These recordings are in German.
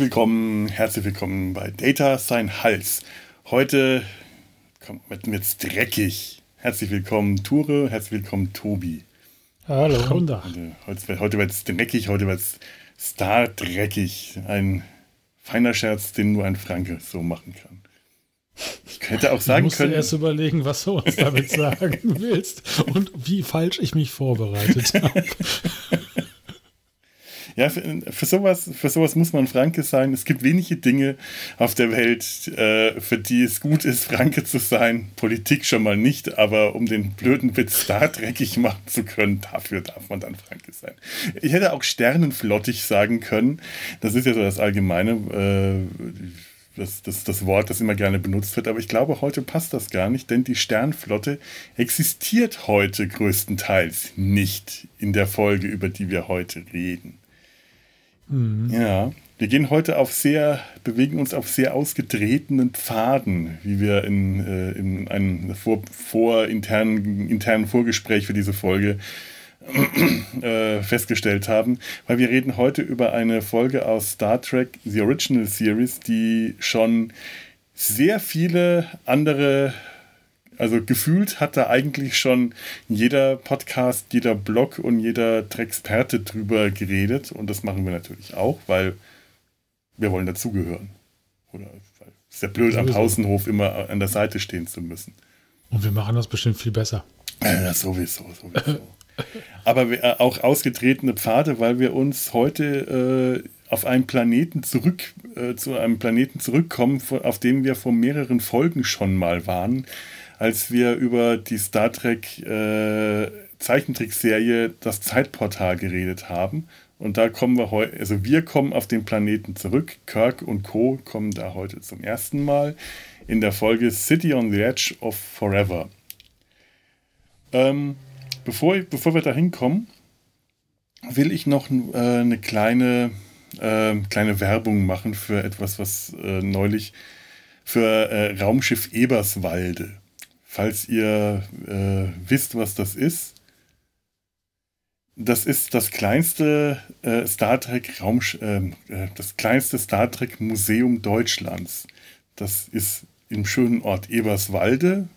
Herzlich willkommen, herzlich willkommen bei Data Sein Hals. Heute kommt es dreckig. Herzlich willkommen, Ture, herzlich willkommen, Tobi. Hallo. Heute, heute, heute wird es dreckig, heute wird es Star dreckig. Ein feiner Scherz, den nur ein Franke so machen kann. Ich hätte auch sagen ich können. erst überlegen, was du uns damit sagen willst und wie falsch ich mich vorbereitet habe. Ja, für, für, sowas, für sowas muss man Franke sein. Es gibt wenige Dinge auf der Welt, äh, für die es gut ist, Franke zu sein. Politik schon mal nicht, aber um den blöden Witz da dreckig machen zu können, dafür darf man dann Franke sein. Ich hätte auch sternenflottig sagen können. Das ist ja so das Allgemeine. Äh, das, das, das Wort, das immer gerne benutzt wird. Aber ich glaube, heute passt das gar nicht, denn die Sternflotte existiert heute größtenteils nicht in der Folge, über die wir heute reden. Mhm. Ja, wir gehen heute auf sehr, bewegen uns auf sehr ausgetretenen Pfaden, wie wir in, äh, in einem vor, vor internen, internen Vorgespräch für diese Folge äh, festgestellt haben, weil wir reden heute über eine Folge aus Star Trek The Original Series, die schon sehr viele andere also gefühlt hat da eigentlich schon jeder Podcast, jeder Blog und jeder Trexperte drüber geredet. Und das machen wir natürlich auch, weil wir wollen dazugehören. Oder weil es ist ja blöd, am Pausenhof immer an der Seite stehen zu müssen. Und wir machen das bestimmt viel besser. Ja, sowieso, sowieso. Aber wir, äh, auch ausgetretene Pfade, weil wir uns heute äh, auf einen Planeten zurück, äh, zu einem Planeten zurückkommen, auf dem wir vor mehreren Folgen schon mal waren als wir über die Star Trek äh, Zeichentrickserie Das Zeitportal geredet haben. Und da kommen wir heute, also wir kommen auf den Planeten zurück. Kirk und Co. kommen da heute zum ersten Mal in der Folge City on the Edge of Forever. Ähm, bevor, bevor wir da hinkommen, will ich noch äh, eine kleine, äh, kleine Werbung machen für etwas, was äh, neulich für äh, Raumschiff Eberswalde falls ihr äh, wisst, was das ist. Das ist das kleinste äh, Star Trek Raum, ähm, äh, das kleinste Star Trek Museum Deutschlands. Das ist im schönen Ort Eberswalde,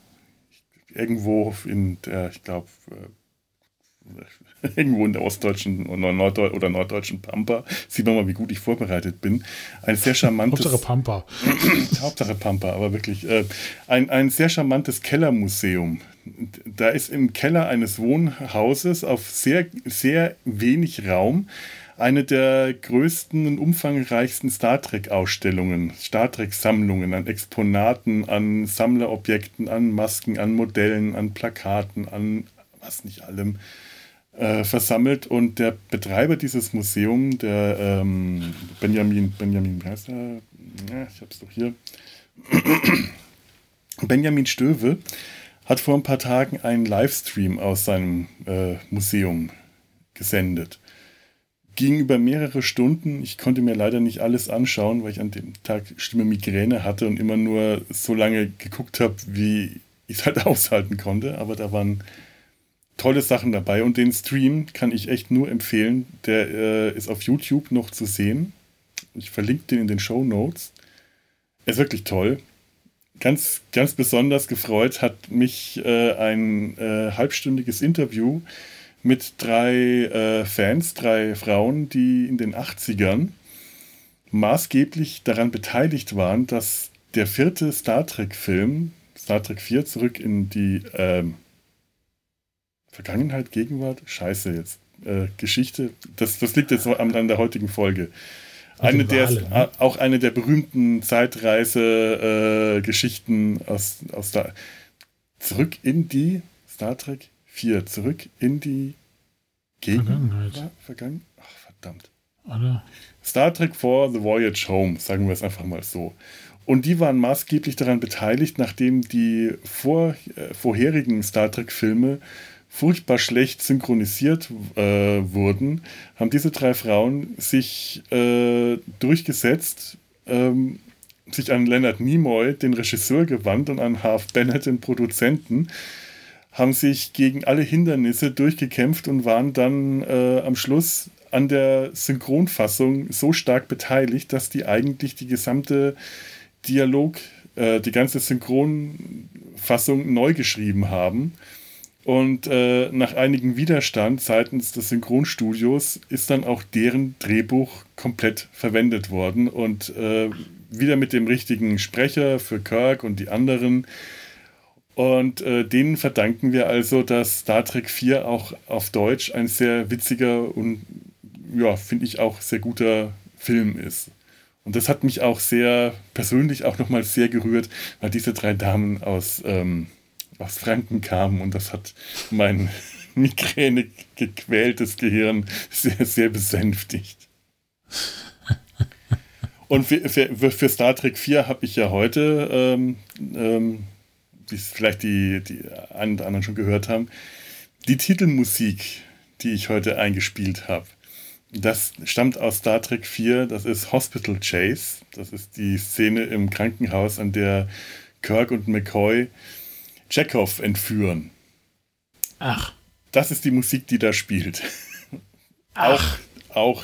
irgendwo in der, ich glaube, äh, irgendwo in der ostdeutschen oder, Norddeu oder norddeutschen Pampa. Sieht man mal, wie gut ich vorbereitet bin. Ein sehr charmantes. Hauptsache Pampa. Hauptsache Pampa, aber wirklich. Äh, ein, ein sehr charmantes Kellermuseum. Da ist im Keller eines Wohnhauses auf sehr, sehr wenig Raum eine der größten und umfangreichsten Star Trek-Ausstellungen, Star Trek-Sammlungen an Exponaten, an Sammlerobjekten, an Masken, an Modellen, an Plakaten, an was nicht allem äh, versammelt und der Betreiber dieses Museums, der ähm, Benjamin, Benjamin, wie heißt er? Ja, ich hab's doch hier. Benjamin Stöwe hat vor ein paar Tagen einen Livestream aus seinem äh, Museum gesendet. Ging über mehrere Stunden. Ich konnte mir leider nicht alles anschauen, weil ich an dem Tag Stimme Migräne hatte und immer nur so lange geguckt habe, wie ich es halt aushalten konnte. Aber da waren tolle Sachen dabei und den Stream kann ich echt nur empfehlen. Der äh, ist auf YouTube noch zu sehen. Ich verlinke den in den Show Notes. Er ist wirklich toll. Ganz, ganz besonders gefreut hat mich äh, ein äh, halbstündiges Interview mit drei äh, Fans, drei Frauen, die in den 80ern maßgeblich daran beteiligt waren, dass der vierte Star Trek-Film, Star Trek 4, zurück in die ähm, Vergangenheit, Gegenwart, scheiße jetzt. Äh, Geschichte, das, das liegt jetzt an, an der heutigen Folge. Eine der, ne? Auch eine der berühmten Zeitreise-Geschichten äh, aus, aus der. Zurück in die Star Trek 4. Zurück in die Gegenwart. Ja, vergangen? Ach, verdammt. Alle. Star Trek 4 The Voyage Home, sagen wir es einfach mal so. Und die waren maßgeblich daran beteiligt, nachdem die vor, äh, vorherigen Star Trek-Filme furchtbar schlecht synchronisiert äh, wurden, haben diese drei Frauen sich äh, durchgesetzt, ähm, sich an Leonard Nimoy, den Regisseur, gewandt und an Harv Bennett, den Produzenten, haben sich gegen alle Hindernisse durchgekämpft und waren dann äh, am Schluss an der Synchronfassung so stark beteiligt, dass die eigentlich die gesamte Dialog, äh, die ganze Synchronfassung neu geschrieben haben. Und äh, nach einigem Widerstand seitens des Synchronstudios ist dann auch deren Drehbuch komplett verwendet worden und äh, wieder mit dem richtigen Sprecher für Kirk und die anderen. Und äh, denen verdanken wir also, dass Star Trek 4 auch auf Deutsch ein sehr witziger und, ja, finde ich auch sehr guter Film ist. Und das hat mich auch sehr persönlich auch nochmal sehr gerührt, weil diese drei Damen aus ähm, aus Franken kamen und das hat mein Migräne gequältes Gehirn sehr, sehr besänftigt. Und für, für, für Star Trek 4 habe ich ja heute, ähm, ähm, wie es vielleicht die, die einen oder anderen schon gehört haben, die Titelmusik, die ich heute eingespielt habe. Das stammt aus Star Trek 4, das ist Hospital Chase. Das ist die Szene im Krankenhaus, an der Kirk und McCoy Chekhov entführen. Ach. Das ist die Musik, die da spielt. Ach. Auch, auch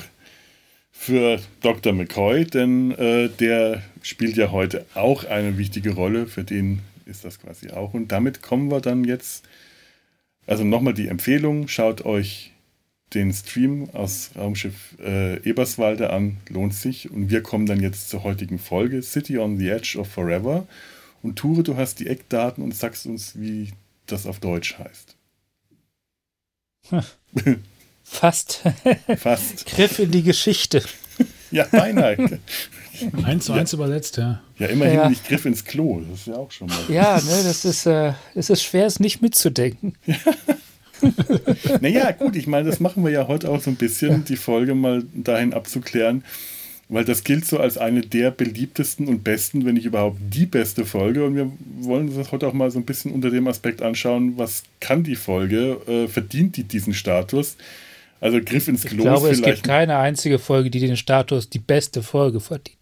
für Dr. McCoy, denn äh, der spielt ja heute auch eine wichtige Rolle. Für den ist das quasi auch. Und damit kommen wir dann jetzt. Also nochmal die Empfehlung: schaut euch den Stream aus Raumschiff äh, Eberswalde an, lohnt sich. Und wir kommen dann jetzt zur heutigen Folge: City on the Edge of Forever. Und Ture, du hast die Eckdaten und sagst uns, wie das auf Deutsch heißt. Fast. Fast. Griff in die Geschichte. ja, beinahe. eins zu eins ja. übersetzt, ja. Ja, immerhin ja. nicht Griff ins Klo. Das ist ja auch schon mal. Ja, ne, das ist, äh, es ist schwer, es nicht mitzudenken. naja, gut, ich meine, das machen wir ja heute auch so ein bisschen, die Folge mal dahin abzuklären, weil das gilt so als eine der beliebtesten und besten, wenn nicht überhaupt die beste Folge. Und wir wollen uns das heute auch mal so ein bisschen unter dem Aspekt anschauen, was kann die Folge, äh, verdient die diesen Status? Also Griff ins Klo. Ich glaube, es gibt keine einzige Folge, die den Status die beste Folge verdient.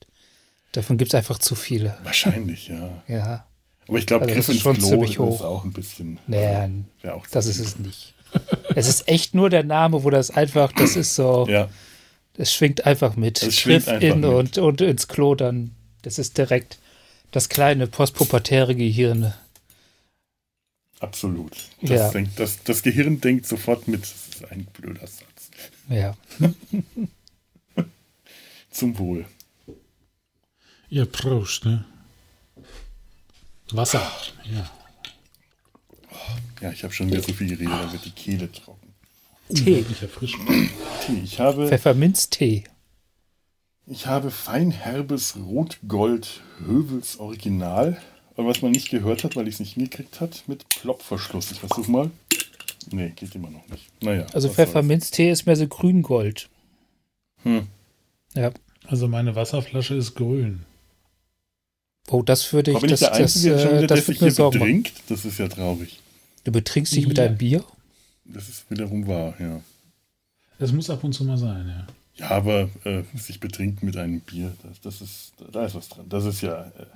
Davon gibt es einfach zu viele. Wahrscheinlich, ja. Ja. Aber ich glaube, also Griff ins Klo ist auch ein bisschen. Naja, das ist es nicht. es ist echt nur der Name, wo das einfach, das ist so. Ja es schwingt einfach mit. Es schwingt einfach in mit. Und, und ins Klo dann. Das ist direkt das kleine postpubertäre Gehirn. Absolut. Das, ja. denkt, das, das Gehirn denkt sofort mit. Das ist ein blöder Satz. Ja. Zum Wohl. Ihr Prost, ne? Wasser, ja. Ja, ich habe schon wieder so viel geredet, dann wird die Kehle trocken. Tee. Tee. Ich habe. Pfefferminztee. Ich habe feinherbes Rotgold Hövels Original. Und was man nicht gehört hat, weil ich es nicht hingekriegt hat, mit Plopverschluss. Ich versuche mal. Nee, geht immer noch nicht. Naja. Also Pfefferminztee ist mehr so grüngold. Hm. Ja. Also meine Wasserflasche ist grün. Oh, das würde ich. Aber bin das, ich der Einzige, das, der, schon wieder, das sich hier betrinkt? Das ist ja traurig. Du betrinkst dich ja. mit deinem Bier? Das ist wiederum wahr, ja. Das muss ab und zu mal sein, ja. Ja, aber äh, sich betrinken mit einem Bier, das, das, ist, da ist was dran. Das ist ja. Äh,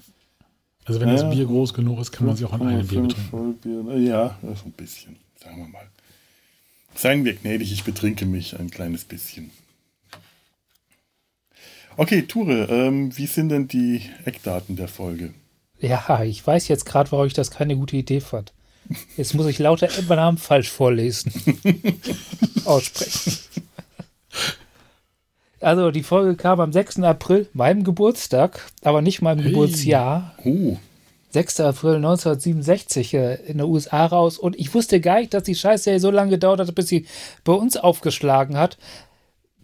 also wenn das Bier groß genug ist, kann man sich auch an einem Bier betrinken. Bier, ja, so ein bisschen, sagen wir mal. Seien wir gnädig, ich betrinke mich ein kleines bisschen. Okay, Ture, ähm, wie sind denn die Eckdaten der Folge? Ja, ich weiß jetzt gerade, warum ich das keine gute Idee fand. Jetzt muss ich lauter Namen falsch vorlesen. Aussprechen. Also die Folge kam am 6. April, meinem Geburtstag, aber nicht meinem hey. Geburtsjahr. Uh. 6. April 1967 äh, in den USA raus und ich wusste gar nicht, dass die Scheiße so lange gedauert hat, bis sie bei uns aufgeschlagen hat.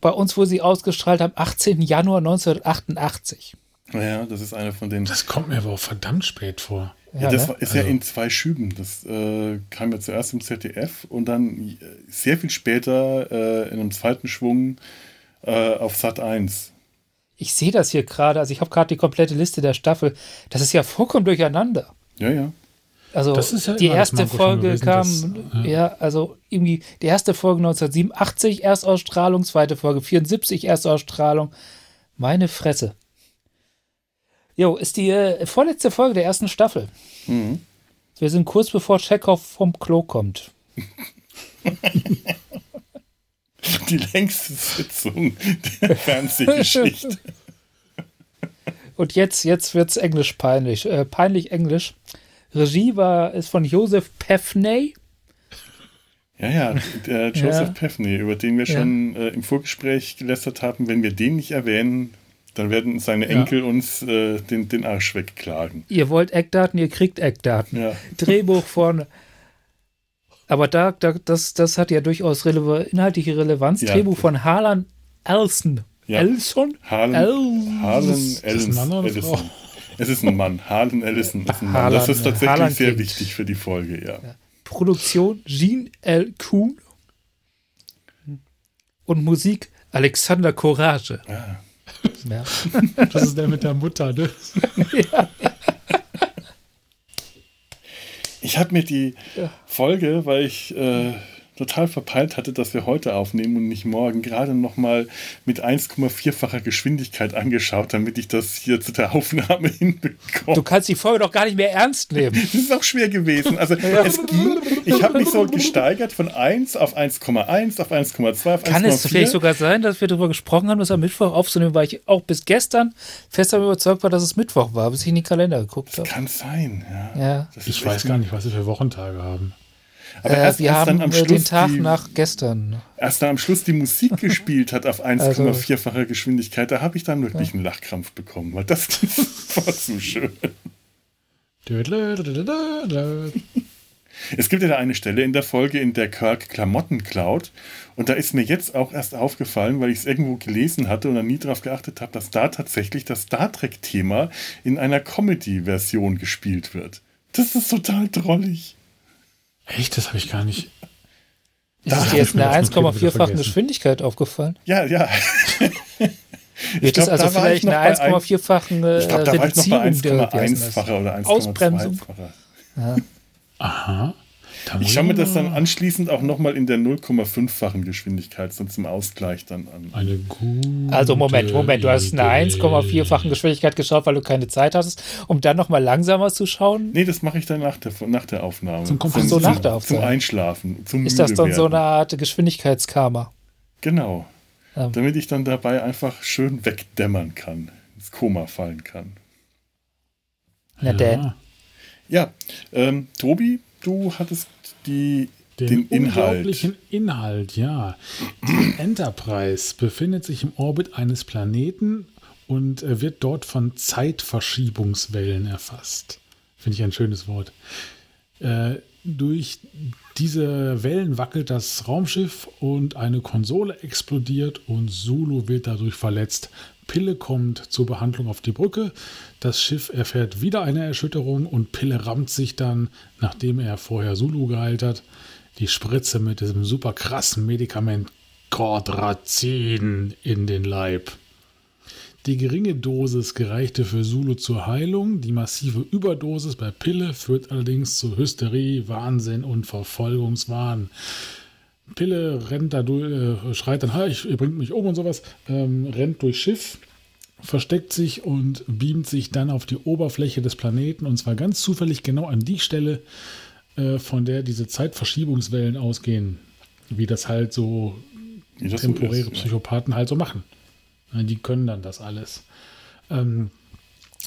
Bei uns wurde sie ausgestrahlt am 18. Januar 1988. Ja, das ist eine von den. Das kommt mir aber auch verdammt spät vor. Ja, ja das ne? ist also. ja in zwei Schüben. Das äh, kam ja zuerst im ZDF und dann äh, sehr viel später äh, in einem zweiten Schwung äh, auf Sat 1. Ich sehe das hier gerade, also ich habe gerade die komplette Liste der Staffel. Das ist ja vollkommen durcheinander. Ja, ja. Also ja die erste Folge gewesen, kam, das, ja. ja. also irgendwie die erste Folge 1987 Erstausstrahlung, zweite Folge 74 Erstausstrahlung. Meine Fresse. Jo, ist die äh, vorletzte Folge der ersten Staffel. Mhm. Wir sind kurz bevor Chekhov vom Klo kommt. die längste Sitzung der Fernsehgeschichte. Und jetzt, jetzt wird es englisch peinlich. Äh, peinlich englisch. Regie war, ist von Joseph Pefney. Ja, ja, der Joseph ja. Pefney, über den wir ja. schon äh, im Vorgespräch gelästert haben. Wenn wir den nicht erwähnen, dann werden seine Enkel ja. uns äh, den, den Arsch wegklagen. Ihr wollt Eckdaten, ihr kriegt Eckdaten. Ja. Drehbuch von. Aber da, da, das, das hat ja durchaus rele inhaltliche Relevanz. Ja. Drehbuch von Harlan Elson. Ja. Elson? Harlan, El Harlan Ellison. Es ist ein Mann. Harlan Ellison ist ein Mann. Harlan, das ist tatsächlich Harlan sehr Kind. wichtig für die Folge, ja. Produktion Jean L. Kuhn. Und Musik Alexander Courage. Ah. Ja. Das ist der mit der Mutter, ne? Ja. Ich habe mir die Folge, weil ich äh, total verpeilt hatte, dass wir heute aufnehmen und nicht morgen, gerade nochmal mit 1,4-facher Geschwindigkeit angeschaut, damit ich das hier zu der Aufnahme hinbekomme. Du kannst die Folge doch gar nicht mehr ernst nehmen. Das ist auch schwer gewesen. Also ja. es ging, ich habe mich so gesteigert von 1 auf 1,1 auf 1,2 auf 1,4. Kann es vielleicht sogar sein, dass wir darüber gesprochen haben, das am Mittwoch aufzunehmen, weil ich auch bis gestern fest davon überzeugt war, dass es Mittwoch war, bis ich in den Kalender geguckt habe. Kann sein, ja. ja. Ich weiß gar nicht, was wir für Wochentage haben. Aber äh, erst, wir erst haben dann am Schluss den Tag die, nach gestern. Erst dann am Schluss die Musik gespielt hat auf 1,4-facher also, Geschwindigkeit, da habe ich dann wirklich ja. einen Lachkrampf bekommen, weil das war zu schön. Es gibt ja da eine Stelle in der Folge, in der Kirk Klamotten klaut. Und da ist mir jetzt auch erst aufgefallen, weil ich es irgendwo gelesen hatte und dann nie darauf geachtet habe, dass da tatsächlich das Star Trek-Thema in einer Comedy-Version gespielt wird. Das ist total drollig. Echt? Das habe ich gar nicht. Ist da dir jetzt eine 1,4-fachen Geschwindigkeit aufgefallen? Ja, ja. Wird glaub, das also da vielleicht eine 1,4-fachen äh, ich noch bei 1,1-facher oder 1,2-facher. Ja. Aha. Ich schaue mir das dann anschließend auch nochmal in der 0,5-fachen Geschwindigkeit so zum Ausgleich dann an. Eine gute Also Moment, Moment, du hast eine 1,4-fachen Geschwindigkeit geschaut, weil du keine Zeit hattest, um dann nochmal langsamer zu schauen? Nee, das mache ich dann nach der, nach der Aufnahme. Zum, zum, so nach der Aufnahme. Zum Einschlafen, zum Ist das dann so eine Art Geschwindigkeitskarma? Genau. Ja. Damit ich dann dabei einfach schön wegdämmern kann, ins Koma fallen kann. Na ja. denn. Ja, ähm, Tobi, du hattest die, den, den unglaublichen Inhalt. Inhalt, ja. Die Enterprise befindet sich im Orbit eines Planeten und äh, wird dort von Zeitverschiebungswellen erfasst. Finde ich ein schönes Wort. Äh, durch diese Wellen wackelt das Raumschiff und eine Konsole explodiert und Zulu wird dadurch verletzt. Pille kommt zur Behandlung auf die Brücke. Das Schiff erfährt wieder eine Erschütterung und Pille rammt sich dann, nachdem er vorher Zulu geheilt hat, die Spritze mit diesem super krassen Medikament Cordrazin in den Leib. Die geringe Dosis gereichte für Zulu zur Heilung. Die massive Überdosis bei Pille führt allerdings zu Hysterie, Wahnsinn und Verfolgungswahn. Pille rennt da durch, äh, schreit dann, ich, ihr bringt mich um und sowas, ähm, rennt durchs Schiff, versteckt sich und beamt sich dann auf die Oberfläche des Planeten und zwar ganz zufällig genau an die Stelle, äh, von der diese Zeitverschiebungswellen ausgehen, wie das halt so das temporäre so ist, Psychopathen ja. halt so machen. Die können dann das alles. Ähm,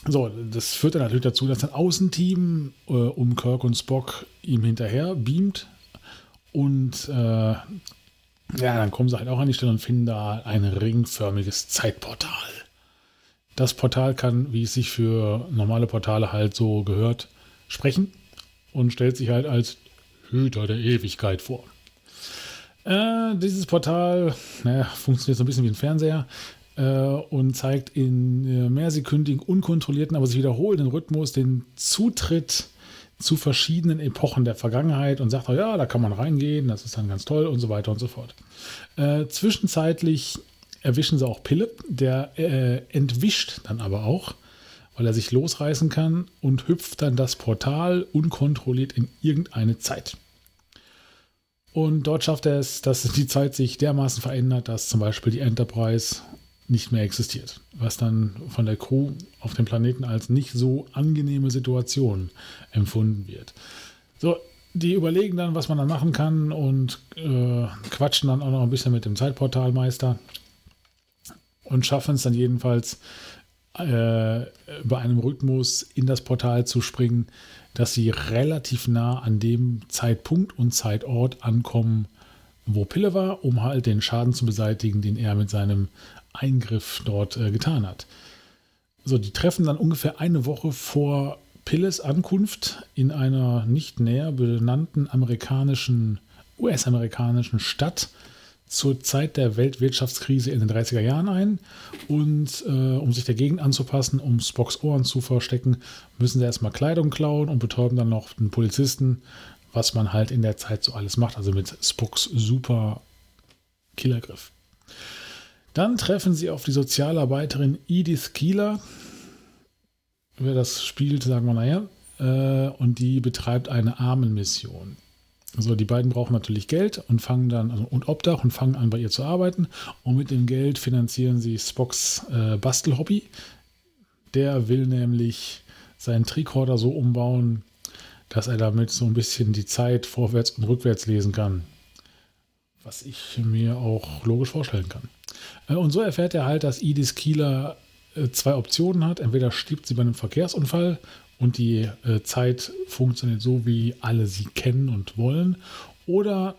so, das führt dann natürlich dazu, dass ein Außenteam äh, um Kirk und Spock ihm hinterher beamt und äh, ja, dann kommen sie halt auch an die Stelle und finden da ein ringförmiges Zeitportal. Das Portal kann, wie es sich für normale Portale halt so gehört, sprechen und stellt sich halt als Hüter der Ewigkeit vor. Äh, dieses Portal naja, funktioniert so ein bisschen wie ein Fernseher äh, und zeigt in äh, mehrsekündigen, unkontrollierten, aber sich wiederholenden Rhythmus den Zutritt zu verschiedenen Epochen der Vergangenheit und sagt, oh ja, da kann man reingehen, das ist dann ganz toll und so weiter und so fort. Äh, zwischenzeitlich erwischen sie auch Pille, der äh, entwischt dann aber auch, weil er sich losreißen kann und hüpft dann das Portal unkontrolliert in irgendeine Zeit. Und dort schafft er es, dass die Zeit sich dermaßen verändert, dass zum Beispiel die Enterprise nicht mehr existiert. Was dann von der Crew auf dem Planeten als nicht so angenehme Situation empfunden wird. So, die überlegen dann, was man dann machen kann und äh, quatschen dann auch noch ein bisschen mit dem Zeitportalmeister und schaffen es dann jedenfalls äh, bei einem Rhythmus in das Portal zu springen, dass sie relativ nah an dem Zeitpunkt und Zeitort ankommen, wo Pille war, um halt den Schaden zu beseitigen, den er mit seinem Eingriff dort äh, getan hat. So, die treffen dann ungefähr eine Woche vor Pilles Ankunft in einer nicht näher benannten amerikanischen, US-amerikanischen Stadt zur Zeit der Weltwirtschaftskrise in den 30er Jahren ein. Und äh, um sich dagegen anzupassen, um Spocks Ohren zu verstecken, müssen sie erstmal Kleidung klauen und betäuben dann noch den Polizisten, was man halt in der Zeit so alles macht. Also mit Spocks super Killergriff. Dann treffen sie auf die Sozialarbeiterin Edith Kieler. Wer das spielt, sagen wir nachher. Äh, und die betreibt eine Armenmission. Also die beiden brauchen natürlich Geld und fangen dann also, und Obdach und fangen an bei ihr zu arbeiten und mit dem Geld finanzieren sie Spocks äh, Bastelhobby. Der will nämlich seinen Tricorder so umbauen, dass er damit so ein bisschen die Zeit vorwärts und rückwärts lesen kann. Was ich mir auch logisch vorstellen kann. Äh, und so erfährt er halt, dass Edith Kieler äh, zwei Optionen hat. Entweder stirbt sie bei einem Verkehrsunfall und die äh, Zeit funktioniert so, wie alle sie kennen und wollen. Oder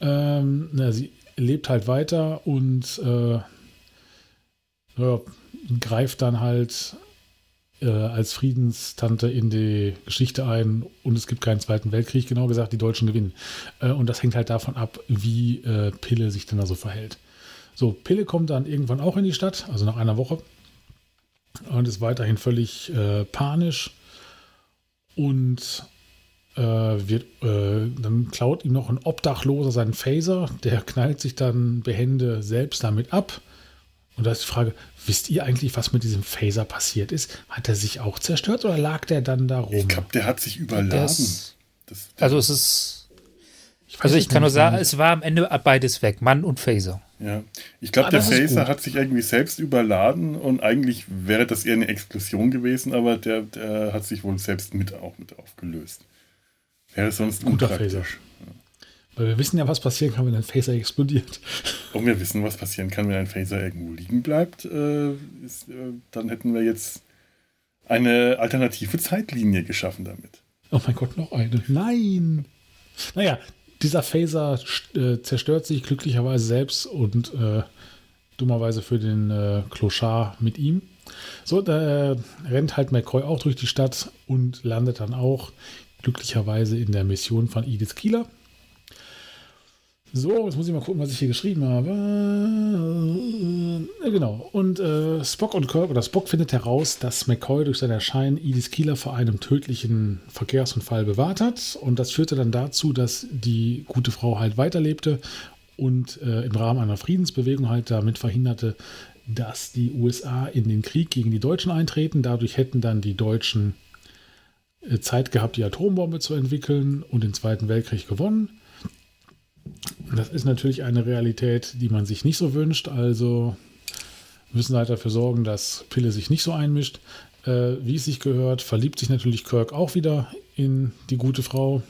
ähm, na, sie lebt halt weiter und äh, ja, greift dann halt als Friedenstante in die Geschichte ein und es gibt keinen Zweiten Weltkrieg, genau gesagt, die Deutschen gewinnen. Und das hängt halt davon ab, wie Pille sich dann da so verhält. So, Pille kommt dann irgendwann auch in die Stadt, also nach einer Woche und ist weiterhin völlig äh, panisch und äh, wird, äh, dann klaut ihm noch ein Obdachloser seinen Phaser, der knallt sich dann behende selbst damit ab. Und da ist die Frage, wisst ihr eigentlich, was mit diesem Phaser passiert ist? Hat er sich auch zerstört oder lag der dann da rum? Ich glaube, der hat sich überladen. Das, das, also es ist also ich kann nur sagen, es war am Ende beides weg, Mann und Phaser. Ja, ich glaube, der Phaser hat sich irgendwie selbst überladen und eigentlich wäre das eher eine Explosion gewesen, aber der, der hat sich wohl selbst mit auch mit aufgelöst. Wäre sonst guter Phaser. Ja. Weil wir wissen ja, was passieren kann, wenn ein Phaser explodiert. Und wir wissen, was passieren kann, wenn ein Phaser irgendwo liegen bleibt. Äh, ist, äh, dann hätten wir jetzt eine alternative Zeitlinie geschaffen damit. Oh mein Gott, noch eine. Nein! Naja, dieser Phaser äh, zerstört sich glücklicherweise selbst und äh, dummerweise für den äh, Clochard mit ihm. So, da rennt halt McCoy auch durch die Stadt und landet dann auch glücklicherweise in der Mission von Edith Kieler. So, jetzt muss ich mal gucken, was ich hier geschrieben habe. Äh, genau. Und äh, Spock und Kirk, oder Spock findet heraus, dass McCoy durch sein Erscheinen Edith Kieler vor einem tödlichen Verkehrsunfall bewahrt hat. Und das führte dann dazu, dass die gute Frau halt weiterlebte und äh, im Rahmen einer Friedensbewegung halt damit verhinderte, dass die USA in den Krieg gegen die Deutschen eintreten. Dadurch hätten dann die Deutschen äh, Zeit gehabt, die Atombombe zu entwickeln und den Zweiten Weltkrieg gewonnen. Das ist natürlich eine Realität, die man sich nicht so wünscht. Also müssen halt dafür sorgen, dass Pille sich nicht so einmischt. Äh, wie es sich gehört, verliebt sich natürlich Kirk auch wieder in die gute Frau.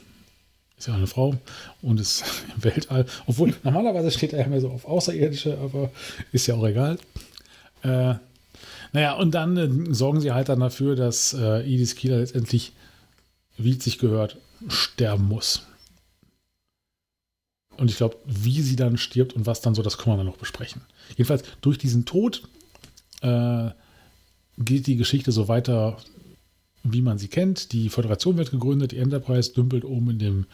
Ist ja eine Frau und ist im Weltall. Obwohl, normalerweise steht er ja mehr so auf Außerirdische, aber ist ja auch egal. Äh, naja, und dann äh, sorgen sie halt dann dafür, dass äh, Edith Kieler letztendlich, wie es sich gehört, sterben muss. Und ich glaube, wie sie dann stirbt und was dann so, das können wir dann noch besprechen. Jedenfalls durch diesen Tod äh, geht die Geschichte so weiter, wie man sie kennt. Die Föderation wird gegründet, die Enterprise dümpelt oben in dem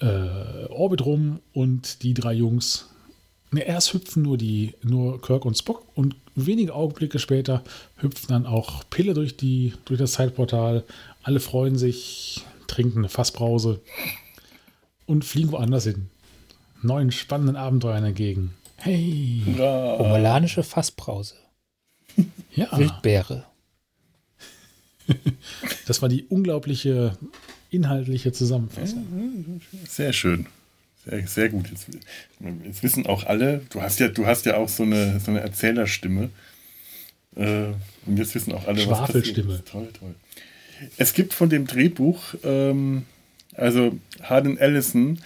äh, Orbit rum und die drei Jungs. Ne, erst hüpfen nur die, nur Kirk und Spock und wenige Augenblicke später hüpfen dann auch Pille durch die, durch das Zeitportal. Alle freuen sich, trinken eine Fassbrause und fliegen woanders hin. Neuen spannenden Abenteuern entgegen. Hey. Ja. Romulanische Fassbrause. ja. Wildbeere. das war die unglaubliche inhaltliche Zusammenfassung. Sehr schön. Sehr, sehr gut. Jetzt, jetzt, wissen auch alle, du hast ja, du hast ja auch so eine, so eine Erzählerstimme. Äh, und jetzt wissen auch alle, was passiert. Toll, toll. Es gibt von dem Drehbuch ähm, Also Harden Ellison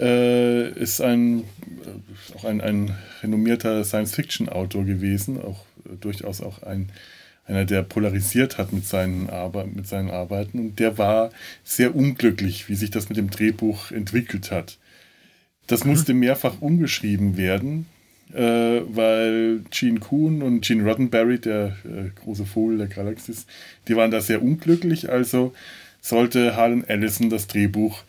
äh, ist ein, äh, auch ein, ein renommierter Science-Fiction-Autor gewesen, auch äh, durchaus auch ein, einer, der polarisiert hat mit seinen, Arbe mit seinen Arbeiten. Und der war sehr unglücklich, wie sich das mit dem Drehbuch entwickelt hat. Das mhm. musste mehrfach umgeschrieben werden, äh, weil Gene Kuhn und Gene Roddenberry, der äh, große Vogel der Galaxis, die waren da sehr unglücklich. Also sollte Harlan Ellison das Drehbuch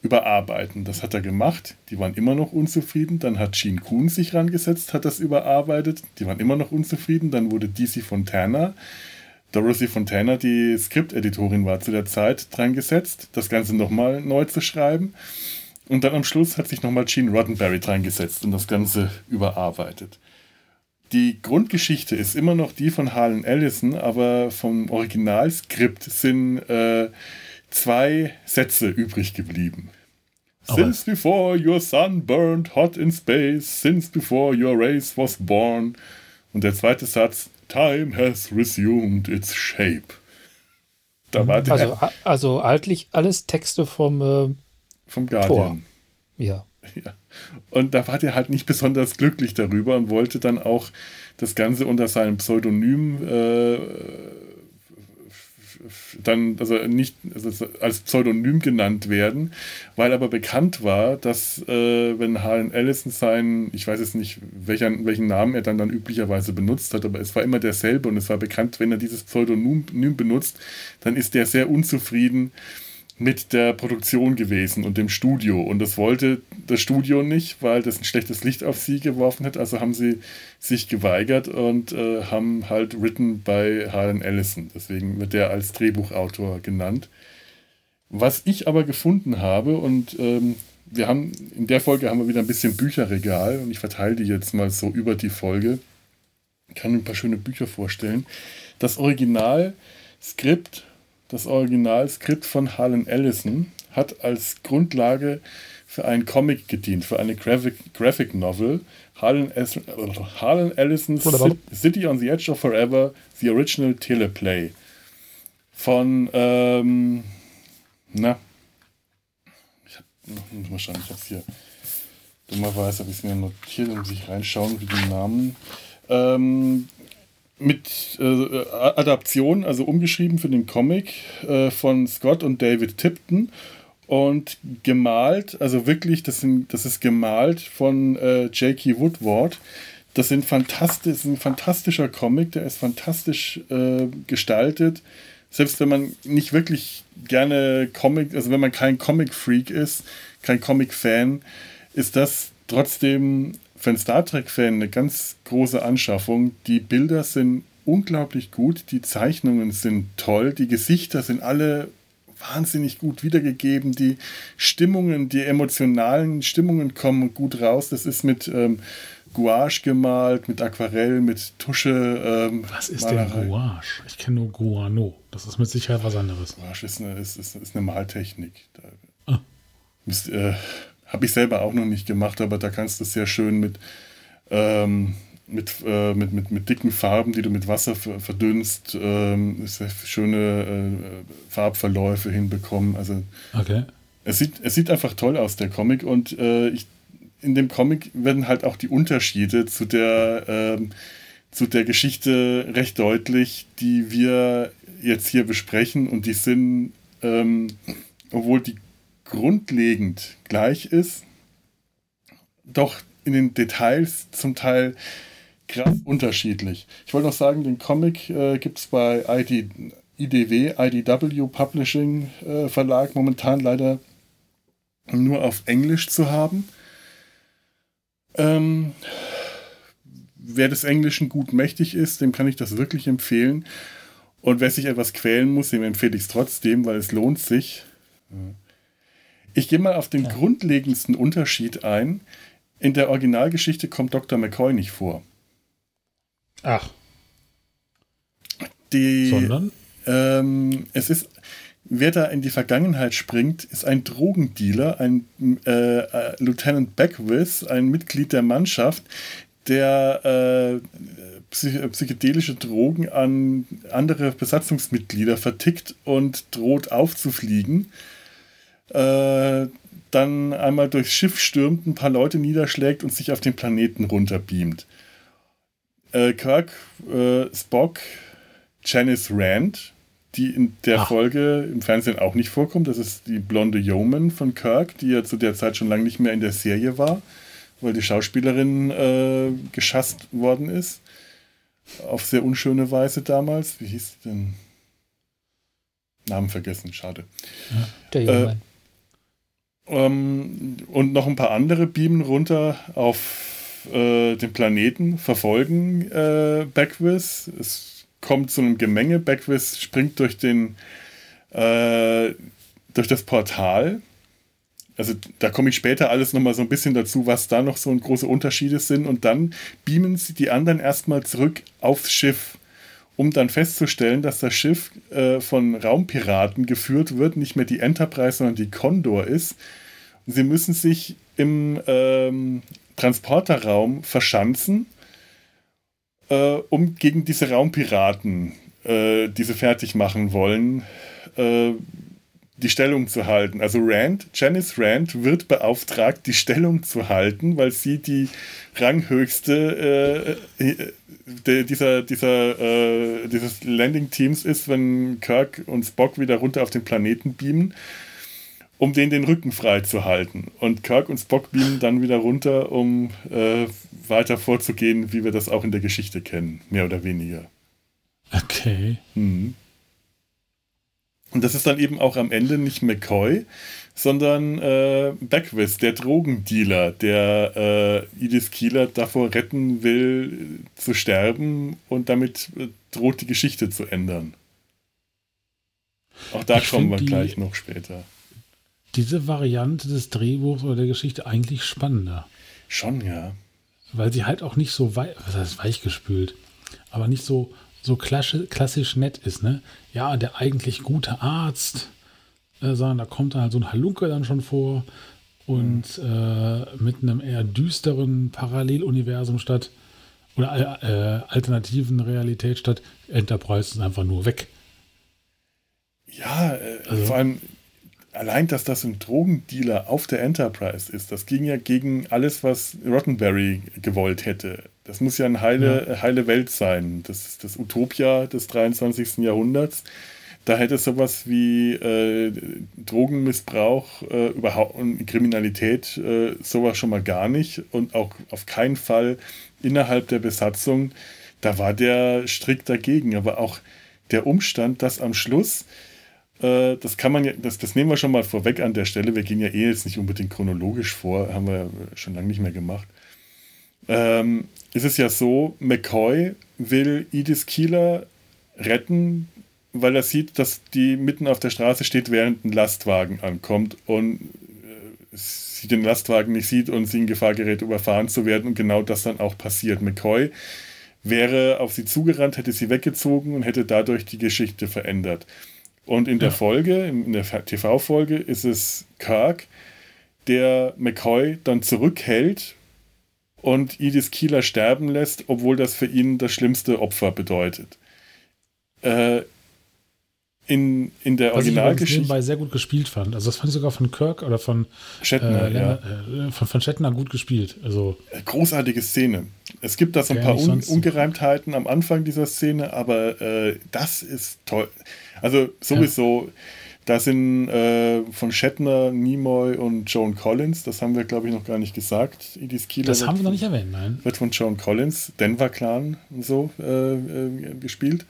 überarbeiten. Das hat er gemacht. Die waren immer noch unzufrieden. Dann hat Gene Kuhn sich rangesetzt, hat das überarbeitet. Die waren immer noch unzufrieden. Dann wurde DC Fontana, Dorothy Fontana, die Skripteditorin war zu der Zeit, dran gesetzt, das Ganze nochmal neu zu schreiben. Und dann am Schluss hat sich nochmal Gene Roddenberry dran gesetzt und das Ganze überarbeitet. Die Grundgeschichte ist immer noch die von Harlan Ellison, aber vom Originalskript sind äh, zwei Sätze übrig geblieben. Aber since before your sun burned hot in space, since before your race was born. Und der zweite Satz, time has resumed its shape. Da war der, also, also altlich alles Texte vom, äh, vom Guardian. Tor. Ja. ja. Und da war der halt nicht besonders glücklich darüber und wollte dann auch das Ganze unter seinem Pseudonym äh, dann also nicht also als Pseudonym genannt werden, weil aber bekannt war, dass äh, wenn Harlan Ellison seinen, ich weiß jetzt nicht, welcher, welchen Namen er dann, dann üblicherweise benutzt hat, aber es war immer derselbe und es war bekannt, wenn er dieses Pseudonym benutzt, dann ist der sehr unzufrieden mit der Produktion gewesen und dem Studio. Und das wollte das Studio nicht, weil das ein schlechtes Licht auf sie geworfen hat. Also haben sie sich geweigert und äh, haben halt written bei Harlan Ellison. Deswegen wird der als Drehbuchautor genannt. Was ich aber gefunden habe, und ähm, wir haben in der Folge haben wir wieder ein bisschen Bücherregal und ich verteile die jetzt mal so über die Folge. Ich kann ein paar schöne Bücher vorstellen. Das Originalskript das Originalskript von Harlan Ellison hat als Grundlage für einen Comic gedient, für eine Graphic, Graphic Novel. Harlan, Harlan Ellison's City on the Edge of Forever, The Original Teleplay. Von, ähm, na, ich hab, muss mal schauen, ich hab's hier, dummerweise habe ich es mir notiert, um sich reinschauen, wie die Namen. Ähm, mit äh, Adaption, also umgeschrieben für den Comic äh, von Scott und David Tipton und gemalt, also wirklich, das, sind, das ist gemalt von äh, J.K. Woodward. Das sind fantastisch, ist ein fantastischer Comic, der ist fantastisch äh, gestaltet. Selbst wenn man nicht wirklich gerne Comic, also wenn man kein Comic-Freak ist, kein Comic-Fan, ist das trotzdem für einen Star Trek-Fan eine ganz große Anschaffung. Die Bilder sind unglaublich gut, die Zeichnungen sind toll, die Gesichter sind alle wahnsinnig gut wiedergegeben, die Stimmungen, die emotionalen Stimmungen kommen gut raus. Das ist mit ähm, Gouache gemalt, mit Aquarell, mit Tusche. Ähm, was ist Malerei. denn Gouache? Ich kenne nur Guano. Das ist mit Sicherheit was anderes. Gouache ist eine, ist, ist, ist eine Maltechnik. Da, ah. müsst, äh, habe ich selber auch noch nicht gemacht, aber da kannst du sehr schön mit, ähm, mit, äh, mit, mit, mit dicken Farben, die du mit Wasser verdünnst, ähm, sehr schöne äh, Farbverläufe hinbekommen. Also okay. es, sieht, es sieht einfach toll aus, der Comic. Und äh, ich, in dem Comic werden halt auch die Unterschiede zu der, ähm, zu der Geschichte recht deutlich, die wir jetzt hier besprechen. Und die sind, ähm, obwohl die grundlegend gleich ist, doch in den Details zum Teil krass unterschiedlich. Ich wollte noch sagen, den Comic äh, gibt es bei ID, IDW, IDW Publishing äh, Verlag momentan leider nur auf Englisch zu haben. Ähm, wer des Englischen gut mächtig ist, dem kann ich das wirklich empfehlen. Und wer sich etwas quälen muss, dem empfehle ich es trotzdem, weil es lohnt sich. Ich gehe mal auf den ja. grundlegendsten Unterschied ein. In der Originalgeschichte kommt Dr. McCoy nicht vor. Ach. Die, Sondern? Ähm, es ist, wer da in die Vergangenheit springt, ist ein Drogendealer, ein äh, äh, Lieutenant Beckwith, ein Mitglied der Mannschaft, der äh, psychedelische Drogen an andere Besatzungsmitglieder vertickt und droht aufzufliegen äh, dann einmal durchs Schiff stürmt, ein paar Leute niederschlägt und sich auf den Planeten runterbeamt. Äh, Kirk, äh, Spock, Janice Rand, die in der Ach. Folge im Fernsehen auch nicht vorkommt. Das ist die blonde Yeoman von Kirk, die ja zu der Zeit schon lange nicht mehr in der Serie war, weil die Schauspielerin äh, geschasst worden ist. Auf sehr unschöne Weise damals. Wie hieß sie denn? Namen vergessen, schade. Ja, der Yeoman. Äh, ähm, und noch ein paar andere beamen runter auf äh, den Planeten, verfolgen äh, Beckwith. Es kommt zu einem Gemenge. Beckwith springt durch den äh, durch das Portal. Also da komme ich später alles nochmal so ein bisschen dazu, was da noch so große Unterschiede sind. Und dann beamen sie die anderen erstmal zurück aufs Schiff, um dann festzustellen, dass das Schiff äh, von Raumpiraten geführt wird, nicht mehr die Enterprise, sondern die Condor ist. Sie müssen sich im ähm, Transporterraum verschanzen äh, um gegen diese Raumpiraten, äh, die sie fertig machen wollen, äh, die Stellung zu halten. Also Rand, Janice Rand wird beauftragt, die Stellung zu halten, weil sie die ranghöchste äh, äh, dieser, dieser, äh, dieses Landing-Teams ist, wenn Kirk und Spock wieder runter auf den Planeten beamen um den den Rücken frei zu halten. Und Kirk und Spock beamen dann wieder runter, um äh, weiter vorzugehen, wie wir das auch in der Geschichte kennen, mehr oder weniger. Okay. Mhm. Und das ist dann eben auch am Ende nicht McCoy, sondern äh, Beckwith, der Drogendealer, der äh, Edith Keeler davor retten will, zu sterben und damit äh, droht die Geschichte zu ändern. Auch da ich kommen wir gleich noch später diese Variante des Drehbuchs oder der Geschichte eigentlich spannender. Schon, ja. Weil sie halt auch nicht so weich, was heißt weichgespült, aber nicht so, so klassisch, klassisch nett ist, ne? Ja, der eigentlich gute Arzt, äh, sondern da kommt dann halt so ein Halunke dann schon vor und mhm. äh, mit einem eher düsteren Paralleluniversum statt oder äh, alternativen Realität statt Enterprise ist einfach nur weg. Ja, äh, also, vor allem allein, dass das ein Drogendealer auf der Enterprise ist, das ging ja gegen alles, was Rottenberry gewollt hätte. Das muss ja eine heile, ja. heile Welt sein. Das ist das Utopia des 23. Jahrhunderts. Da hätte sowas wie äh, Drogenmissbrauch äh, überhaupt und Kriminalität äh, sowas schon mal gar nicht und auch auf keinen Fall innerhalb der Besatzung. Da war der strikt dagegen. Aber auch der Umstand, dass am Schluss äh, das kann man ja, das, das nehmen wir schon mal vorweg an der Stelle. Wir gehen ja eh jetzt nicht unbedingt chronologisch vor, haben wir schon lange nicht mehr gemacht. Ähm, ist es ja so, McCoy will Edith Keeler retten, weil er sieht, dass die mitten auf der Straße steht, während ein Lastwagen ankommt und äh, sie den Lastwagen nicht sieht und sie in Gefahr gerät, überfahren zu werden und genau das dann auch passiert. McCoy wäre auf sie zugerannt, hätte sie weggezogen und hätte dadurch die Geschichte verändert. Und in der ja. Folge, in der TV-Folge, ist es Kirk, der McCoy dann zurückhält und Edith Keeler sterben lässt, obwohl das für ihn das schlimmste Opfer bedeutet. Äh, in, in der Originalgeschichte. Was ich sehr gut gespielt fand. Also das fand ich sogar von Kirk oder von Shatner, äh, ja. Äh, von, von Shatner gut gespielt. Also äh, Großartige Szene. Es gibt da so ein paar Un Ungereimtheiten am Anfang dieser Szene, aber äh, das ist toll. Also sowieso, ja. Da sind äh, von Shatner, Nimoy und Joan Collins, das haben wir glaube ich noch gar nicht gesagt. Edith Keeler das haben wir noch nicht erwähnt, nein. Wird von Joan Collins, Denver Clan und so äh, äh, gespielt.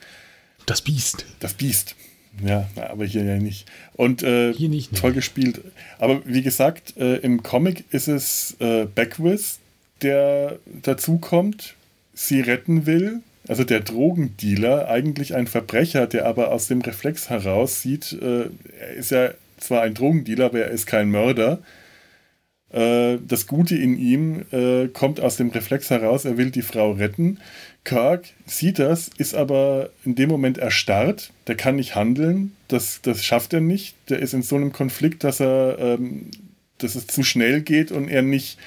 Das Biest. Das Biest. Ja, aber hier ja nicht. Und äh, hier nicht, toll gespielt. Aber wie gesagt, äh, im Comic ist es äh, Beckwith, der dazukommt, sie retten will also der Drogendealer, eigentlich ein Verbrecher, der aber aus dem Reflex heraus sieht, äh, er ist ja zwar ein Drogendealer, aber er ist kein Mörder. Äh, das Gute in ihm äh, kommt aus dem Reflex heraus, er will die Frau retten. Kirk sieht das, ist aber in dem Moment erstarrt, der kann nicht handeln, das, das schafft er nicht. Der ist in so einem Konflikt, dass er, ähm, dass es zu schnell geht und er nicht,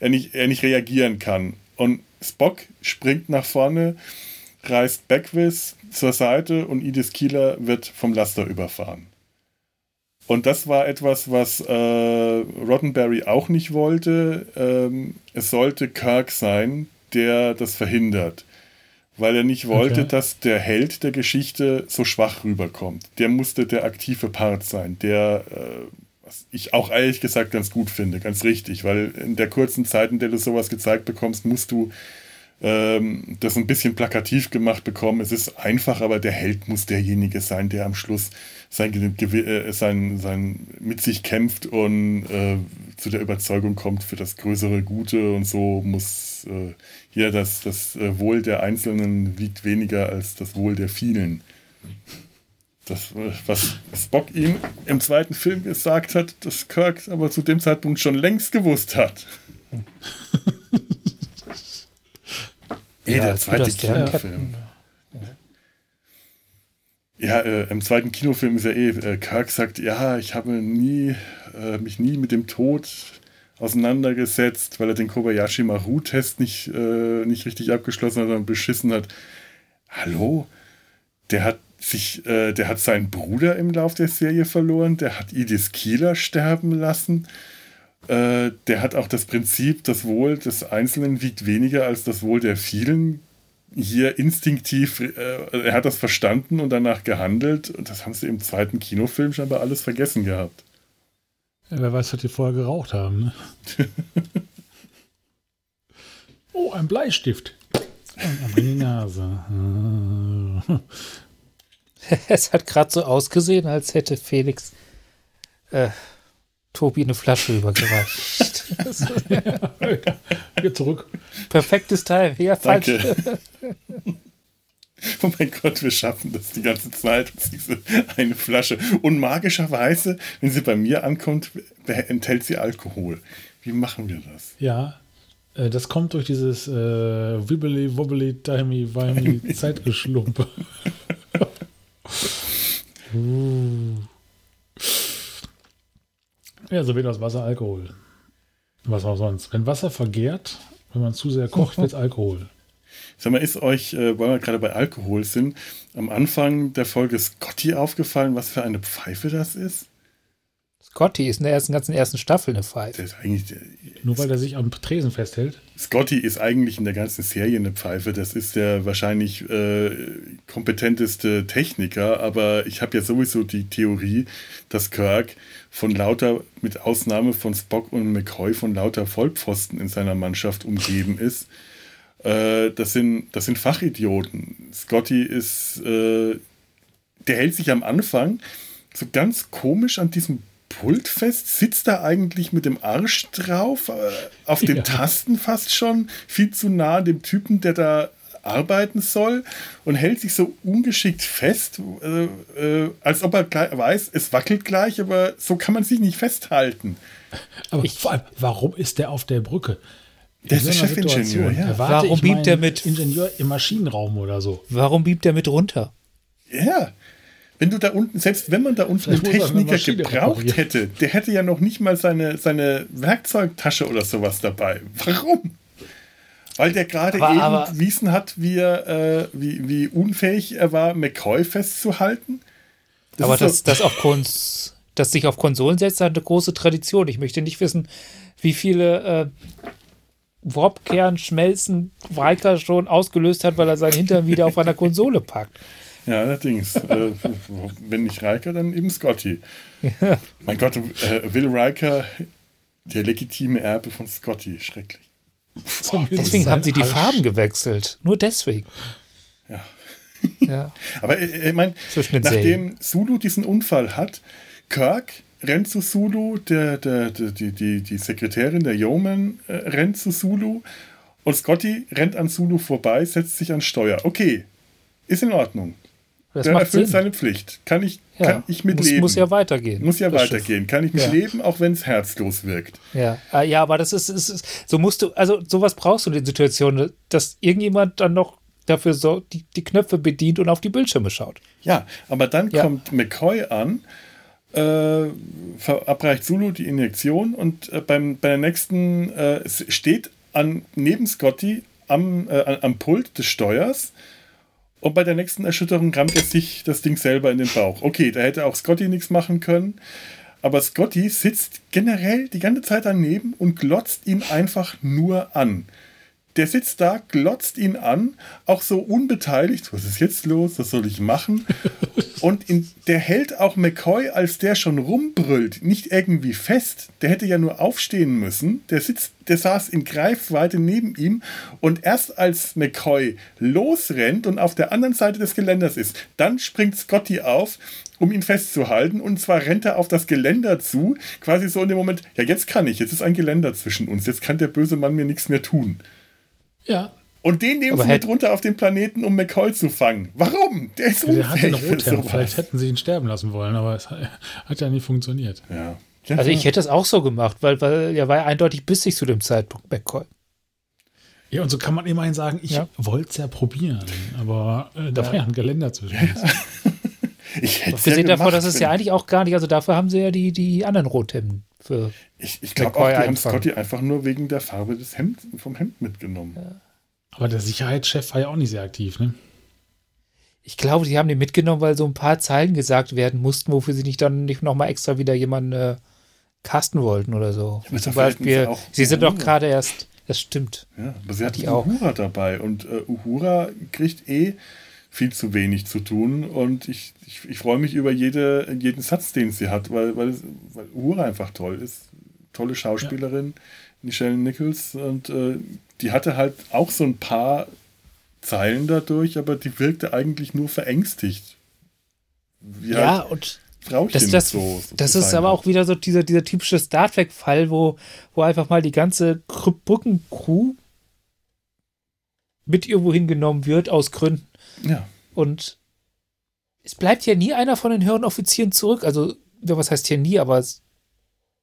er nicht, er nicht reagieren kann. Und Spock springt nach vorne, reißt Beckwith zur Seite und Edith Keeler wird vom Laster überfahren. Und das war etwas, was äh, Roddenberry auch nicht wollte. Ähm, es sollte Kirk sein, der das verhindert. Weil er nicht wollte, okay. dass der Held der Geschichte so schwach rüberkommt. Der musste der aktive Part sein, der, äh, was ich auch ehrlich gesagt ganz gut finde, ganz richtig, weil in der kurzen Zeit, in der du sowas gezeigt bekommst, musst du ähm, das ein bisschen plakativ gemacht bekommen. Es ist einfach, aber der Held muss derjenige sein, der am Schluss sein, äh, sein, sein mit sich kämpft und äh, zu der Überzeugung kommt für das größere Gute und so muss äh, hier das, das äh, Wohl der Einzelnen wiegt weniger als das Wohl der vielen. Das, was Spock ihm im zweiten Film gesagt hat, das Kirk aber zu dem Zeitpunkt schon längst gewusst hat. eh, der zweite Kinofilm. Ja, äh, im zweiten Kinofilm ist ja eh, äh, Kirk sagt, ja, ich habe nie, äh, mich nie mit dem Tod auseinandergesetzt, weil er den Kobayashi Maru-Test nicht, äh, nicht richtig abgeschlossen hat, sondern beschissen hat. Hallo? Der hat sich, äh, der hat seinen Bruder im Lauf der Serie verloren, der hat Edith Kieler sterben lassen. Äh, der hat auch das Prinzip, das Wohl des Einzelnen wiegt weniger als das Wohl der vielen hier instinktiv, äh, er hat das verstanden und danach gehandelt. Und das haben sie im zweiten Kinofilm scheinbar alles vergessen gehabt. Ja, wer weiß, was die vorher geraucht haben. Ne? oh, ein Bleistift. In die Nase. es hat gerade so ausgesehen, als hätte Felix äh, Tobi eine Flasche übergereicht. ja, zurück. Perfektes Teil. Ja, falsch. Danke. Oh mein Gott, wir schaffen das die ganze Zeit, diese eine Flasche. Und magischerweise, wenn sie bei mir ankommt, enthält sie Alkohol. Wie machen wir das? Ja, äh, das kommt durch dieses äh, Wibbly, Wobbly, Timey, Wimey Zeitgeschlumpe. Ja, so wird aus Wasser Alkohol. Was auch sonst. Wenn Wasser vergehrt, wenn man zu sehr kocht, wird es Alkohol. Sag mal, ist euch, äh, weil wir gerade bei Alkohol sind, am Anfang der Folge Scotty aufgefallen, was für eine Pfeife das ist? Scotty ist in der ersten, ganzen ersten Staffel eine Pfeife. Nur weil er sich am Tresen festhält? Scotty ist eigentlich in der ganzen Serie eine Pfeife. Das ist der wahrscheinlich äh, kompetenteste Techniker. Aber ich habe ja sowieso die Theorie, dass Kirk von lauter, mit Ausnahme von Spock und McCoy, von lauter Vollpfosten in seiner Mannschaft umgeben ist. Äh, das, sind, das sind Fachidioten. Scotty ist, äh, der hält sich am Anfang so ganz komisch an diesem Pult fest, sitzt da eigentlich mit dem Arsch drauf, äh, auf den ja. Tasten fast schon, viel zu nah dem Typen, der da arbeiten soll und hält sich so ungeschickt fest, äh, äh, als ob er gleich, weiß, es wackelt gleich, aber so kann man sich nicht festhalten. Aber ich, vor allem, warum ist der auf der Brücke? Der ist der Chefingenieur, ja. Warum biebt der mit Ingenieur im Maschinenraum oder so? Warum biebt der mit runter? Ja, wenn du da unten, selbst wenn man da unten einen Techniker gebraucht hätte, der hätte ja noch nicht mal seine, seine Werkzeugtasche oder sowas dabei. Warum? Weil der gerade eben bewiesen hat, wie, er, äh, wie, wie unfähig er war, McCoy festzuhalten. Das aber das, das, auf Kons das sich auf Konsolen setzt, hat eine große Tradition. Ich möchte nicht wissen, wie viele äh, Warp-Kern-Schmelzen Riker schon ausgelöst hat, weil er seinen Hintern wieder auf einer Konsole packt. Ja, allerdings. äh, wenn nicht Riker, dann eben Scotty. Ja. Mein Gott, äh, Will Riker, der legitime Erbe von Scotty. Schrecklich. Oh, deswegen haben sie die Farben gewechselt. Nur deswegen. Ja. ja. Aber äh, ich meine, nachdem Sulu diesen Unfall hat, Kirk rennt zu Sulu, der, der, der die, die, die Sekretärin der Yeoman äh, rennt zu Sulu und Scotty rennt an Sulu vorbei, setzt sich an Steuer. Okay, ist in Ordnung. Das der erfüllt Sinn. seine Pflicht. Kann ich, ja, kann ich mit muss, leben. Muss ja weitergehen. Muss ja weitergehen. Schiff. Kann ich mit ja. leben, auch wenn es herzlos wirkt. Ja, ah, ja, aber das ist, ist, ist, so musst du, also sowas brauchst du in den Situationen, dass irgendjemand dann noch dafür so die, die Knöpfe bedient und auf die Bildschirme schaut. Ja, aber dann ja. kommt McCoy an, äh, verabreicht Zulu die Injektion und äh, beim, bei der nächsten äh, steht an, neben Scotty am, äh, am Pult des Steuers Und bei der nächsten Erschütterung rammt er sich das Ding selber in den Bauch. Okay, da hätte auch Scotty nichts machen können. Aber Scotty sitzt generell die ganze Zeit daneben und glotzt ihn einfach nur an. Der sitzt da, glotzt ihn an, auch so unbeteiligt. Was ist jetzt los? Was soll ich machen? Und in, der hält auch McCoy, als der schon rumbrüllt, nicht irgendwie fest. Der hätte ja nur aufstehen müssen. Der sitzt, der saß in Greifweite neben ihm. Und erst als McCoy losrennt und auf der anderen Seite des Geländers ist, dann springt Scotty auf, um ihn festzuhalten. Und zwar rennt er auf das Geländer zu, quasi so in dem Moment, ja, jetzt kann ich, jetzt ist ein Geländer zwischen uns, jetzt kann der böse Mann mir nichts mehr tun. Ja. Und den nehmen sie mit runter auf den Planeten, um McCoy zu fangen. Warum? Der ist ja, Der hat den Rothemd. Vielleicht hätten sie ihn sterben lassen wollen, aber es hat ja nicht funktioniert. Ja. Also ich hätte es auch so gemacht, weil, weil er war ja eindeutig bissig zu dem Zeitpunkt, McCoy. Ja, und so kann man immerhin sagen, ich ja. wollte es ja probieren, aber äh, da war ja ein Geländer zwischen uns. ich hätte ja davor, dass es ja eigentlich auch gar nicht, also dafür haben sie ja die, die anderen Rothemden für. Ich, ich glaube auch, die haben Scotty einfach nur wegen der Farbe des Hemd, vom Hemd mitgenommen. Ja. Aber der Sicherheitschef war ja auch nicht sehr aktiv, ne? Ich glaube, die haben den mitgenommen, weil so ein paar Zeilen gesagt werden mussten, wofür sie nicht dann nicht nochmal extra wieder jemanden äh, casten wollten oder so. Ja, Zum Beispiel, sie sind doch gerade erst, das stimmt. Ja, aber sie hat die Uhura auch. dabei und äh, Uhura kriegt eh viel zu wenig zu tun und ich, ich, ich freue mich über jede, jeden Satz, den sie hat, weil, weil, weil Uhura einfach toll ist. Tolle Schauspielerin, ja. Michelle Nichols und äh, die hatte halt auch so ein paar Zeilen dadurch, aber die wirkte eigentlich nur verängstigt. Wie ja, halt und Frauchen das, das, so, so das ist aber auch wieder so dieser, dieser typische Star Trek-Fall, wo, wo einfach mal die ganze Brückencrew mit irgendwo hingenommen wird, aus Gründen. Ja. Und es bleibt ja nie einer von den höheren Offizieren zurück. Also, was heißt hier nie, aber also,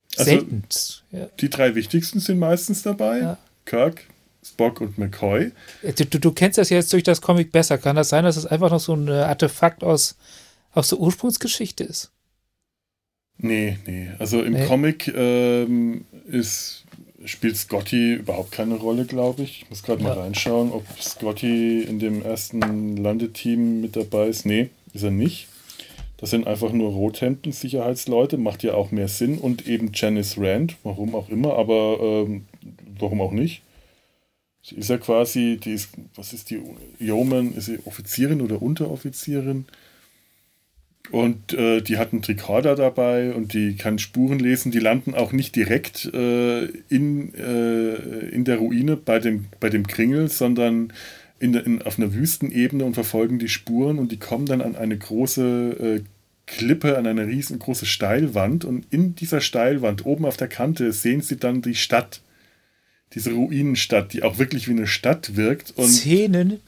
selten. Ja. Die drei wichtigsten sind meistens dabei. Ja. Kirk, Spock und McCoy. Du, du, du, kennst das jetzt durch das Comic besser. Kann das sein, dass es einfach noch so ein Artefakt aus, aus der Ursprungsgeschichte ist? Nee, nee. Also im nee. Comic ähm, ist, spielt Scotty überhaupt keine Rolle, glaube ich. Ich muss gerade ja. mal reinschauen, ob Scotty in dem ersten Landeteam mit dabei ist. Nee, ist er nicht. Das sind einfach nur Rothemden-Sicherheitsleute, macht ja auch mehr Sinn. Und eben Janice Rand, warum auch immer, aber ähm, warum auch nicht. Sie ist ja quasi, die ist, was ist die, Yeoman, ist sie Offizierin oder Unteroffizierin? Und äh, die hat einen Tricorder dabei und die kann Spuren lesen. Die landen auch nicht direkt äh, in, äh, in der Ruine bei dem, bei dem Kringel, sondern in, in, auf einer Wüstenebene und verfolgen die Spuren und die kommen dann an eine große äh, Klippe, an eine riesengroße Steilwand. Und in dieser Steilwand, oben auf der Kante, sehen sie dann die Stadt diese Ruinenstadt, die auch wirklich wie eine Stadt wirkt. Und Szenen,